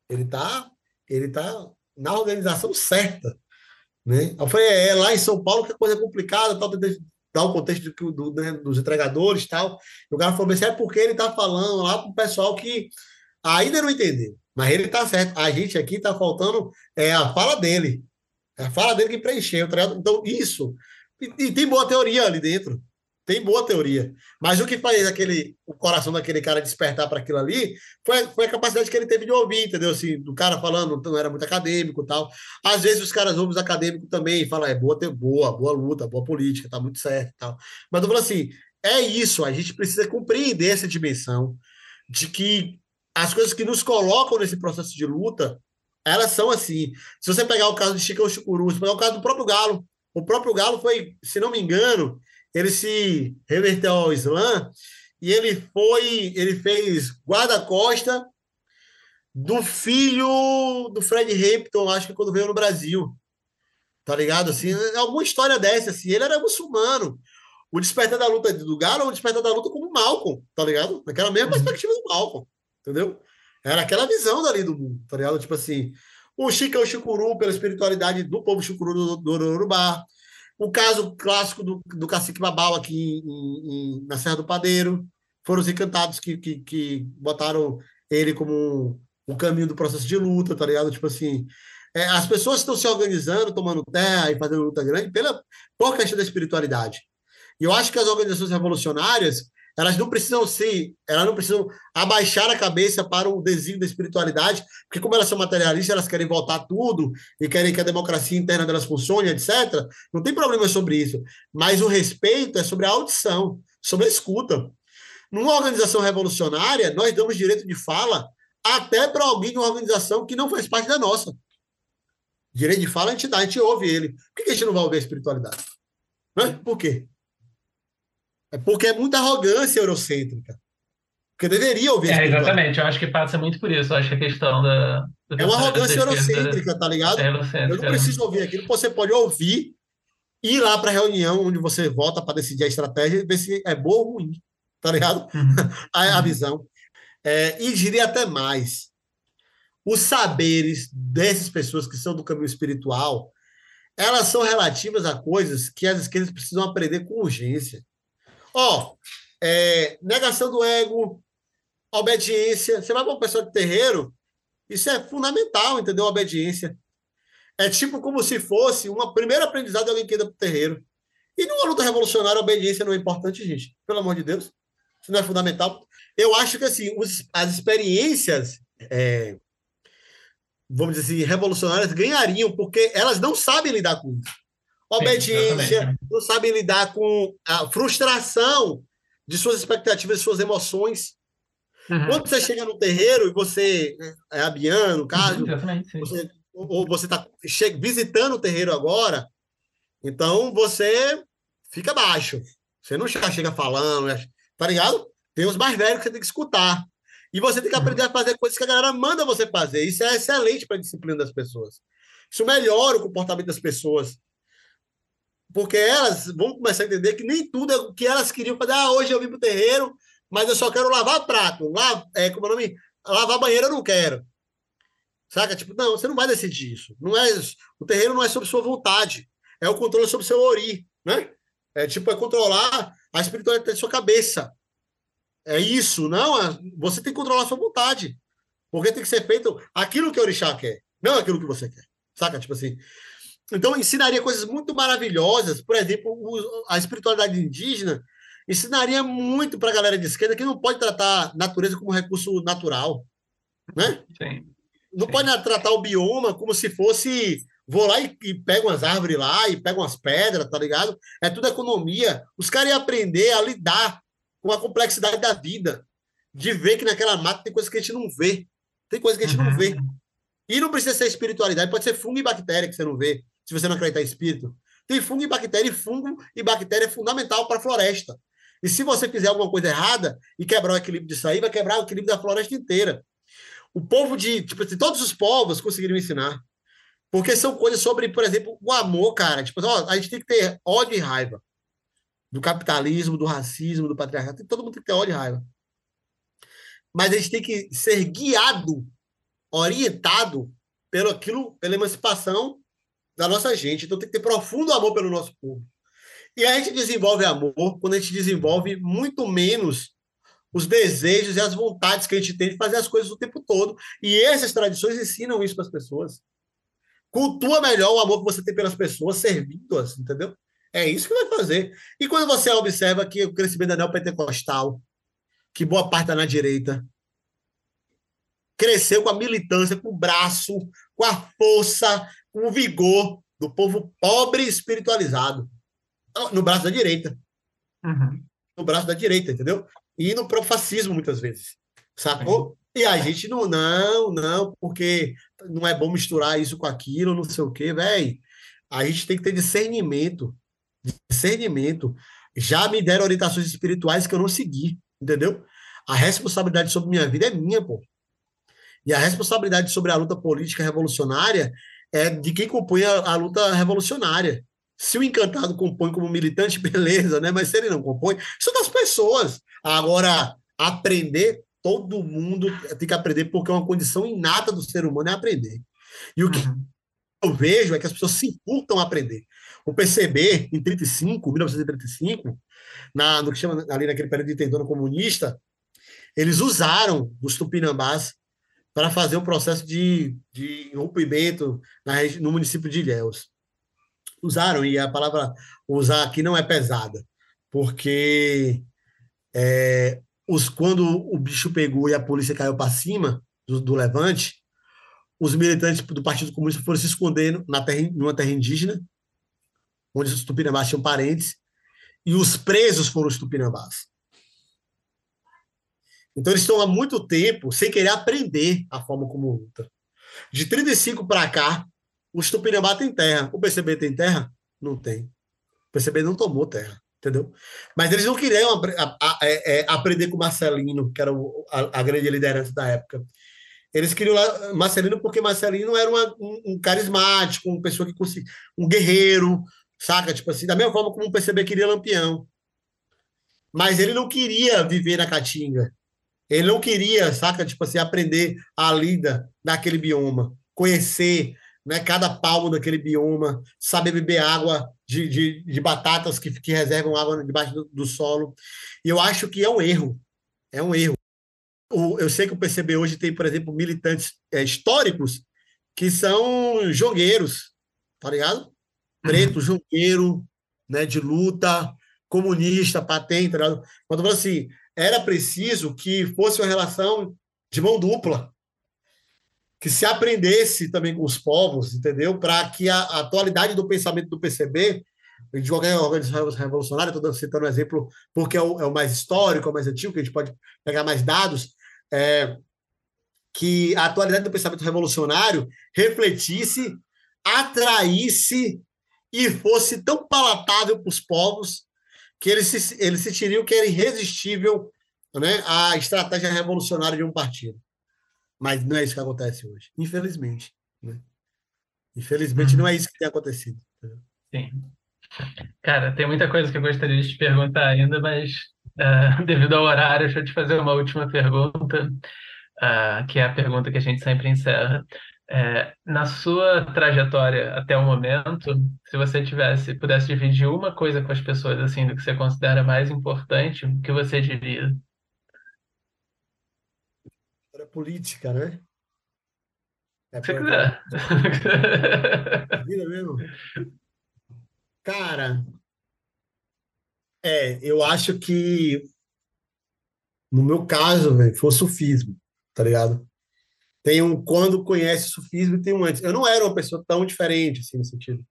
Ele tá, ele tá na organização certa. Né? Eu falei, é, é lá em São Paulo que a coisa é complicada, tal, dar o contexto do, do, né, dos entregadores tal. E o cara falou assim, é porque ele tá falando lá para o pessoal que ainda não entendeu. Mas ele tá certo. A gente aqui tá faltando é, a fala dele. É a fala dele que preencheu, tá Então, isso. E, e, tem boa teoria ali dentro. Tem boa teoria. Mas o que faz aquele, o coração daquele cara despertar para aquilo ali foi, foi a capacidade que ele teve de ouvir, entendeu? Assim, do cara falando, não era muito acadêmico tal. Às vezes os caras ouvem os acadêmicos também e falam, é boa, boa, boa luta, boa política, tá muito certo tal. Mas eu falo assim, é isso, a gente precisa compreender essa dimensão de que as coisas que nos colocam nesse processo de luta, elas são assim. Se você pegar o caso de Chico Chucuru, se pegar o caso do próprio Galo, o próprio Galo foi, se não me engano, ele se reverteu ao Islã e ele foi, ele fez guarda-costa do filho do Fred Hampton, acho que quando veio no Brasil. Tá ligado? Assim, alguma história dessa, assim. Ele era muçulmano. O despertar da luta do Galo é o despertar da luta como Malcolm, tá ligado? Naquela mesma perspectiva do Malcolm entendeu? Era aquela visão dali do mundo, tá ligado? Tipo assim, o Chica é o Chucuru pela espiritualidade do povo Chucuru do, do Urubá, o caso clássico do, do cacique Babau aqui em, em, na Serra do Padeiro, foram os encantados que, que, que botaram ele como um, caminho do processo de luta, tá ligado? Tipo assim, é, as pessoas estão se organizando, tomando terra e fazendo luta grande pela, por questão da espiritualidade. E eu acho que as organizações revolucionárias, elas não precisam se, elas não precisam abaixar a cabeça para o desígnio da espiritualidade, porque como elas são materialistas, elas querem voltar tudo e querem que a democracia interna delas funcione, etc. Não tem problema sobre isso, mas o respeito é sobre a audição, sobre a escuta. Numa organização revolucionária, nós damos direito de fala até para alguém de uma organização que não faz parte da nossa. Direito de fala a gente dá, a gente ouve ele. Por que a gente não vai ouvir a espiritualidade? Né? Por quê? É porque é muita arrogância eurocêntrica. Porque deveria ouvir. É, exatamente. Eu acho que passa muito por isso. Eu acho que a questão da. é uma arrogância eurocêntrica, tá ligado? É eu não preciso ouvir aquilo. Você pode ouvir, ir lá para a reunião onde você vota para decidir a estratégia e ver se é boa ou ruim. Tá ligado? Uhum. a, a, visão. É, e diria até mais. Os saberes dessas pessoas que são do caminho espiritual, elas são relativas a coisas que as esquerdas precisam aprender com urgência. Ó, é, negação do ego, obediência. Você vai para uma pessoa de terreiro, isso é fundamental, entendeu? obediência. É tipo como se fosse uma primeira aprendizado de alguém que entra para o terreiro. E numa luta revolucionária, a obediência não é importante, gente. Pelo amor de Deus. Isso não é fundamental. Eu acho que assim, os, as experiências, é, vamos dizer assim, revolucionárias ganhariam, porque elas não sabem lidar com isso obediência, Sim, não sabe lidar com a frustração de suas expectativas, de suas emoções. Uhum. Quando você chega no terreiro e você é abiano, caso, uhum, você, ou você está visitando o terreiro agora, então você fica baixo. Você não chega, chega falando, tá ligado? Tem os mais velhos que você tem que escutar. E você tem que aprender a fazer coisas que a galera manda você fazer. Isso é excelente para a disciplina das pessoas. Isso melhora o comportamento das pessoas porque elas vão começar a entender que nem tudo é o que elas queriam fazer. Ah, hoje eu vim para o terreiro, mas eu só quero lavar prato. Lavar, é, como é o nome? Lavar banheiro eu não quero. Saca? Tipo, não, você não vai decidir isso. Não é, o terreiro não é sobre sua vontade. É o controle sobre seu ori, né? É tipo, é controlar a espiritualidade da sua cabeça. É isso, não. é- Você tem que controlar a sua vontade. Porque tem que ser feito aquilo que o orixá quer, não aquilo que você quer. Saca? Tipo assim. Então, ensinaria coisas muito maravilhosas. Por exemplo, a espiritualidade indígena ensinaria muito para a galera de esquerda que não pode tratar a natureza como recurso natural. Né? Sim. Não Sim. pode tratar o bioma como se fosse. Vou lá e, e pego umas árvores lá e pego umas pedras, tá ligado? É tudo economia. Os caras iam aprender a lidar com a complexidade da vida. De ver que naquela mata tem coisa que a gente não vê. Tem coisa que a gente não Uhum. vê. E não precisa ser espiritualidade, pode ser fungo e bactéria que você não vê, se você não acreditar em espírito. Tem fungo e bactéria, e fungo e bactéria é fundamental para a floresta. E se você fizer alguma coisa errada e quebrar o equilíbrio disso aí, vai quebrar o equilíbrio da floresta inteira. O povo de, tipo assim, todos os povos conseguiram ensinar. Porque são coisas sobre, por exemplo, o amor, cara. Tipo, ó, a gente tem que ter ódio e raiva do capitalismo, do racismo, do patriarcado. Todo mundo tem que ter ódio e raiva. Mas a gente tem que ser guiado, orientado pelo aquilo, pela emancipação da nossa gente. Então tem que ter profundo amor pelo nosso povo. E a gente desenvolve amor quando a gente desenvolve muito menos os desejos e as vontades que a gente tem de fazer as coisas o tempo todo. E essas tradições ensinam isso para as pessoas. Cultua melhor o amor que você tem pelas pessoas, servindo-as, entendeu? É isso que vai fazer. E quando você observa que o crescimento da neopentecostal, que boa parte está na direita, cresceu com a militância, com o braço, com a força, com o vigor do povo pobre e espiritualizado. No braço da direita. Uhum. No braço da direita, entendeu? E no próprio fascismo, muitas vezes. Sacou? E a gente não, não, não, porque não é bom misturar isso com aquilo, não sei o quê, velho. A gente tem que ter discernimento. Discernimento. Já me deram orientações espirituais que eu não segui, entendeu? A responsabilidade sobre minha vida é minha, pô. E a responsabilidade sobre a luta política revolucionária é de quem compõe a, a luta revolucionária. Se o encantado compõe como militante, beleza, né? Mas se ele não compõe, são das pessoas. Agora, aprender, todo mundo tem que aprender, porque é uma condição inata do ser humano é aprender. E o que Uhum. eu vejo é que as pessoas se furtam a aprender. O PCB, em 35, 1935, na, no que chama ali naquele período de tendona comunista, eles usaram os tupinambás para fazer um processo de, de rompimento na, no município de Ilhéus. Usaram, e a palavra usar aqui não é pesada, porque é, os, quando o bicho pegou e a polícia caiu para cima do, do levante, os militantes do Partido Comunista foram se esconder na terra, numa terra indígena, onde os tupinambás tinham parentes, e os presos foram os tupinambás. Então eles estão há muito tempo sem querer aprender a forma como luta. De 35 para cá, os tupinambá têm terra. O PCB tem terra? Não tem. O PCB não tomou terra, entendeu? Mas eles não queriam apre- a- a- é, é, aprender com Marcelino, que era o- a, a grande liderança da época. Eles queriam Marcelino porque Marcelino era uma- um, um carismático, uma pessoa que conseguia, um guerreiro, saca? Tipo assim, da mesma forma como o PCB queria Lampião. Mas ele não queria viver na Caatinga. Ele não queria, saca? Tipo assim, aprender a lida daquele bioma, conhecer né, cada palmo daquele bioma, saber beber água de, de, de batatas que, que reservam água debaixo do, do solo. E eu acho que é um erro. É um erro. O, eu sei que o PCB hoje tem, por exemplo, militantes é, históricos que são jogueiros, tá ligado? Preto, jogueiro, né, de luta, comunista, patente, tá ligado? Quando eu falo assim, era preciso que fosse uma relação de mão dupla, que se aprendesse também com os povos, entendeu? Para que a, atualidade do pensamento do PCB, de qualquer organização revolucionária, estou citando um exemplo porque é o, é o, mais histórico, é o mais antigo, que a gente pode pegar mais dados, é, que a atualidade do pensamento revolucionário refletisse, atraísse e fosse tão palatável para os povos que eles, se, eles sentiriam que era irresistível né, a estratégia revolucionária de um partido. Mas não é isso que acontece hoje, infelizmente. Né? Infelizmente, não é isso que tem acontecido. Sim. Cara, tem muita coisa que eu gostaria de te perguntar ainda, mas uh, devido ao horário, deixa eu te fazer uma última pergunta, uh, que é a pergunta que a gente sempre encerra. É, na sua trajetória até o momento, se você tivesse, pudesse dividir uma coisa com as pessoas assim do que você considera mais importante, o que você diria? Era política, né? É Se quiser. Vida mesmo. Cara, é, eu acho que no meu caso, velho, foi o sufismo, tá ligado? Tem um quando conhece o sufismo e tem um antes. Eu não era uma pessoa tão diferente, assim, no sentido.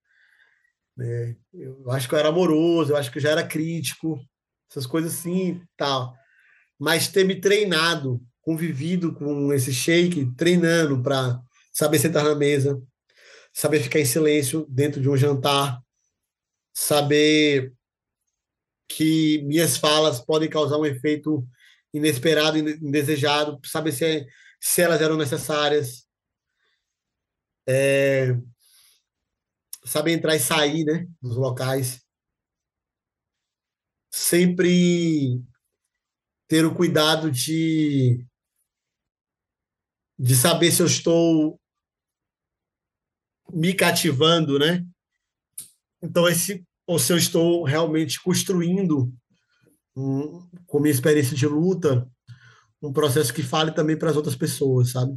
Né? Eu acho que eu era amoroso, eu acho que eu já era crítico, essas coisas assim, tal. Mas ter me treinado, convivido com esse shake, treinando para saber sentar na mesa, saber ficar em silêncio dentro de um jantar, saber que minhas falas podem causar um efeito inesperado, indesejado, saber se, é, se elas eram necessárias, é, saber entrar e sair né, dos locais, sempre ter o cuidado de de saber se eu estou me cativando, né? Então esse ou se eu estou realmente construindo um, com minha experiência de luta um processo que fale também para as outras pessoas, sabe?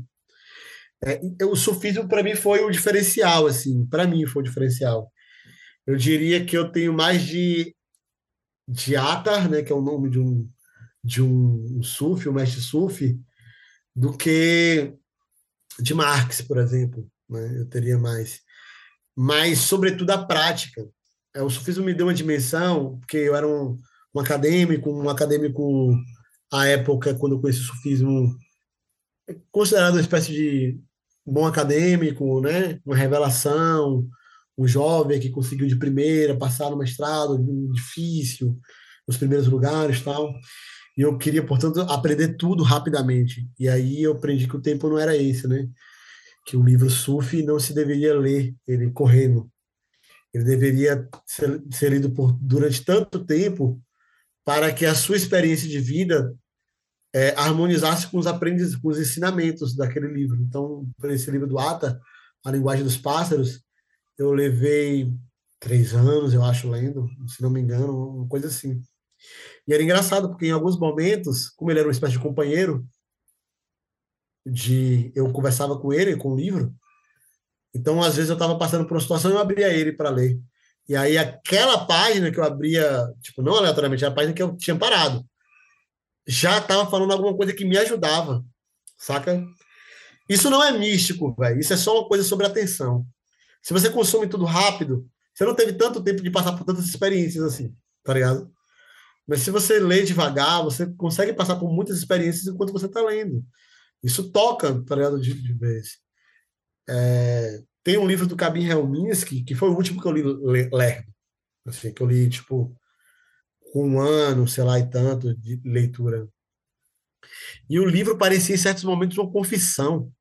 É, o sufismo para mim foi o diferencial, assim, para mim foi o diferencial. Eu diria que eu tenho mais de de Atar, né, que é o nome de um de um, um sufi, um mestre sufi, do que de Marx, por exemplo. Né? Eu teria mais. Mas, sobretudo, a prática. É, o sufismo me deu uma dimensão, porque eu era um, um acadêmico, um acadêmico, à época, quando eu conheci o sufismo, considerado uma espécie de bom acadêmico, né? uma revelação, um jovem que conseguiu de primeira passar no mestrado, difícil, nos primeiros lugares tal. E eu queria, portanto, aprender tudo rapidamente. E aí eu aprendi que o tempo não era esse, né? Que o livro Sufi não se deveria ler ele correndo. Ele deveria ser, ser lido por, durante tanto tempo para que a sua experiência de vida é, harmonizasse com os aprendizados, com os ensinamentos daquele livro. Então, por esse livro do Ata, A Linguagem dos Pássaros, eu levei três anos, eu acho, lendo, se não me engano, uma coisa assim. E era engraçado, porque em alguns momentos, como ele era uma espécie de companheiro, de eu conversava com ele, com o livro, então às vezes eu estava passando por uma situação e eu abria ele para ler. E aí aquela página que eu abria, tipo, não aleatoriamente, era a página que eu tinha parado, já estava falando alguma coisa que me ajudava, saca? Isso não é místico, velho. Isso é só uma coisa sobre atenção. Se você consome tudo rápido, você não teve tanto tempo de passar por tantas experiências assim, tá ligado? Mas se você lê devagar, você consegue passar por muitas experiências enquanto você está lendo. Isso toca, tá ligado? De, de vez. É, tem um livro do Kabin Helminski, que foi o último que eu li lerdo. Assim, que eu li, tipo, com um ano, sei lá, e tanto de leitura. E o livro parecia, em certos momentos, uma confissão.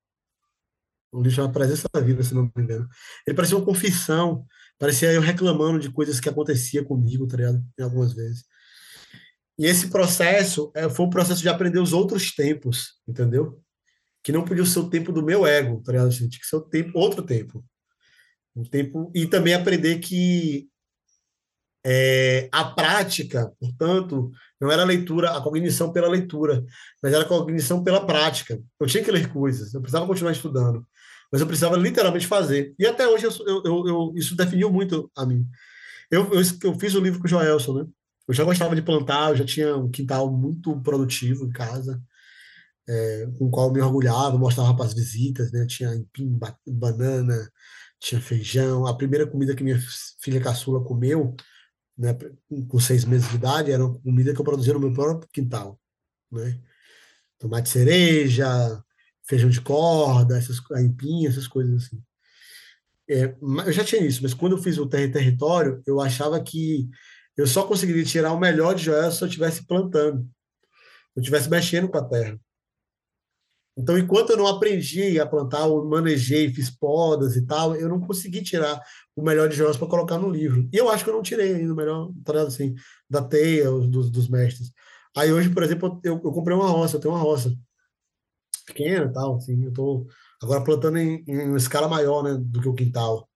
Um livro chamado Presença da Vida, se não me engano. Ele parecia uma confissão. Parecia eu reclamando de coisas que acontecia comigo, tá ligado? Algumas vezes. E esse processo é, foi um processo de aprender os outros tempos, entendeu? Que não podia ser o tempo do meu ego, tá ligado? Tinha que ser o tempo, outro tempo. Um tempo e também aprender que é, a prática, portanto, não era a leitura, a cognição pela leitura, mas era a cognição pela prática. Eu tinha que ler coisas, eu precisava continuar estudando, mas eu precisava literalmente fazer. E até hoje eu, eu, eu, isso definiu muito a mim. Eu, fiz o um livro com o Joelson, né? Eu já gostava de plantar, eu já tinha um quintal muito produtivo em casa, é, com o qual eu me orgulhava, mostrava para as visitas, né? Tinha empim, banana, tinha feijão. A primeira comida que minha filha caçula comeu, né, com seis meses de idade, era comida que eu produzia no meu próprio quintal, né? Tomate cereja, feijão de corda, essas empim, essas coisas assim. É, eu já tinha isso, mas quando eu fiz o Terra e Território, eu achava que eu só conseguiria tirar o melhor de Joel se eu estivesse plantando, se eu estivesse mexendo com a terra. Então, enquanto eu não aprendi a plantar, eu manejei, fiz podas e tal, eu não consegui tirar o melhor de Joel para colocar no livro. E eu acho que eu não tirei ainda o melhor, tá assim, da teia, dos, dos mestres. Aí hoje, por exemplo, eu, eu comprei uma roça, eu tenho uma roça pequena e tal, assim, eu tô agora plantando em, em uma escala maior, né, do que o quintal,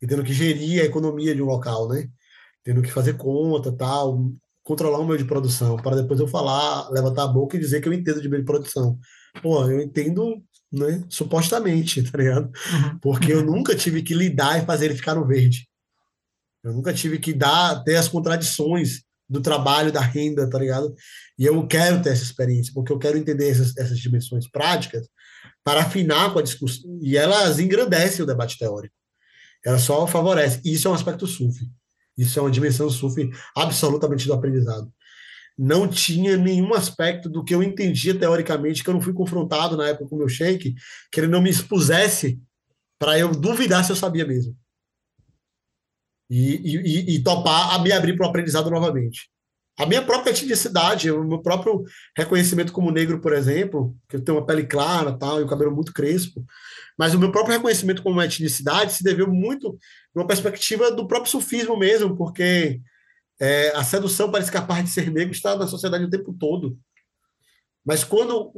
e tendo que gerir a economia de um local, né, tendo que fazer conta, tal, controlar o meio de produção, para depois eu falar, levantar a boca e dizer que eu entendo de meio de produção. Pô, eu entendo, né, supostamente, tá ligado? Porque eu nunca tive que lidar e fazer ele ficar no verde. Eu nunca tive que dar, ter as contradições do trabalho, da renda, tá ligado? E eu quero ter essa experiência, porque eu quero entender essas, essas dimensões práticas para afinar com a discussão. E elas engrandecem o debate teórico. Ela só favorece. E isso é um aspecto SUFI. Isso é uma dimensão SUFI absolutamente do aprendizado. Não tinha nenhum aspecto do que eu entendia teoricamente, que eu não fui confrontado na época com o meu shake, que ele não me expusesse para eu duvidar se eu sabia mesmo. E, e, e topar a me abrir para o aprendizado novamente. A minha própria etnicidade, o meu próprio reconhecimento como negro, por exemplo, que eu tenho uma pele clara tal, e o cabelo muito crespo, mas o meu próprio reconhecimento como etnicidade se deveu muito numa perspectiva do próprio sufismo mesmo, porque é, a sedução para escapar de ser negro está na sociedade o tempo todo. Mas quando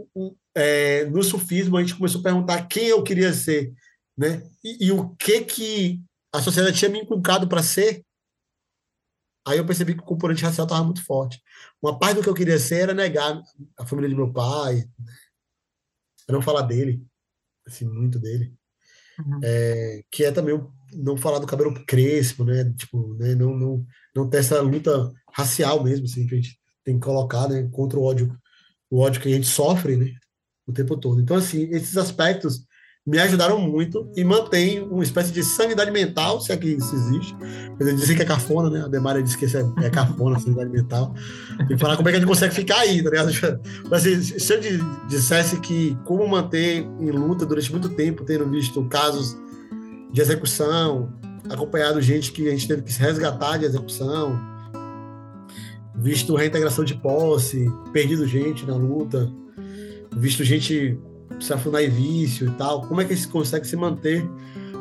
é, no sufismo a gente começou a perguntar quem eu queria ser, né? E, e o que que a sociedade tinha me inculcado para ser, aí eu percebi que o componente racial estava muito forte. Uma parte do que eu queria ser era negar a família de meu pai, né? não falar dele, assim, muito dele. Uhum. É, que é também não falar do cabelo crespo, né? Tipo, né? Não, não, não ter essa luta racial mesmo, assim, que a gente tem que colocar, né? Contra o ódio, o ódio que a gente sofre, né? O tempo todo. Então, assim, esses aspectos me ajudaram muito e mantém uma espécie de sanidade mental, se é que isso existe. Eu disse que é cafona, né? A Demária disse que é, é cafona, sanidade mental. Tem que falar como é que a gente consegue ficar aí, tá ligado? Mas assim, se eu dissesse que como manter em luta durante muito tempo, tendo visto casos de execução, acompanhado gente que a gente teve que se resgatar de execução, visto reintegração de posse, perdido gente na luta, visto gente se afundar em vício e tal, como é que se consegue se manter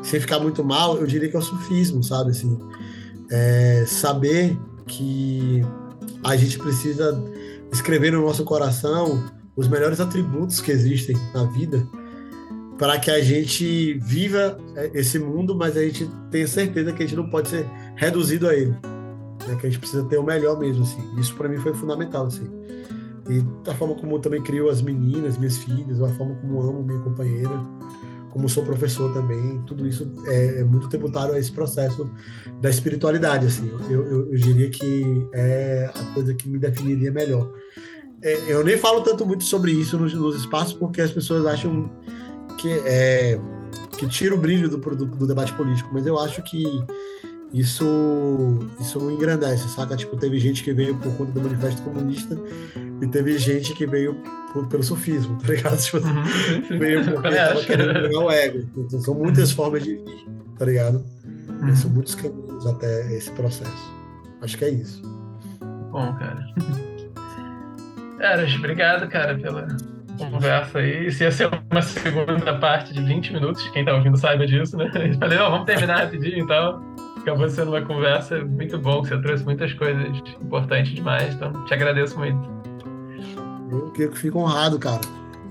sem ficar muito mal? Eu diria que é o sufismo, sabe? Assim, é saber que a gente precisa escrever no nosso coração os melhores atributos que existem na vida para que a gente viva é, esse mundo, mas a gente tenha certeza que a gente não pode ser reduzido a ele. Né? Que a gente precisa ter o melhor mesmo, assim. Isso para mim foi fundamental, assim. E da forma como eu também crio as meninas, minhas filhas, a forma como amo minha companheira, como sou professor também, tudo isso é, é muito tributário a esse processo da espiritualidade, assim. Eu, eu, eu diria que é a coisa que me definiria melhor. É, eu nem falo tanto muito sobre isso nos, nos espaços porque as pessoas acham que é que tira o brilho do, do, do debate político, mas eu acho que isso isso não engrandece, saca? Tipo, teve gente que veio por conta do manifesto comunista e teve gente que veio por, pelo sofismo, tá ligado? Tipo, uhum. veio porque tava querendo o ego. Então, são muitas formas de vir, tá ligado? Uhum. São muitos caminhos até esse processo. Acho que é isso. Bom, cara. Eras, obrigado, cara, pela conversa aí. Isso ia ser uma segunda parte de 20 minutos, quem tá ouvindo saiba disso, né? Eu falei, oh, vamos terminar rapidinho então acabou sendo uma conversa muito bom, você trouxe muitas coisas importantes demais, então te agradeço muito. Eu que fico honrado, cara.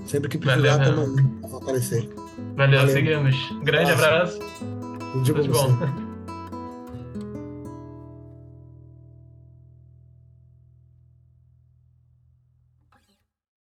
Sempre que precisar, estamos aparecer. Valeu, Valeu, seguimos. Um grande abraço. Tudo de bom.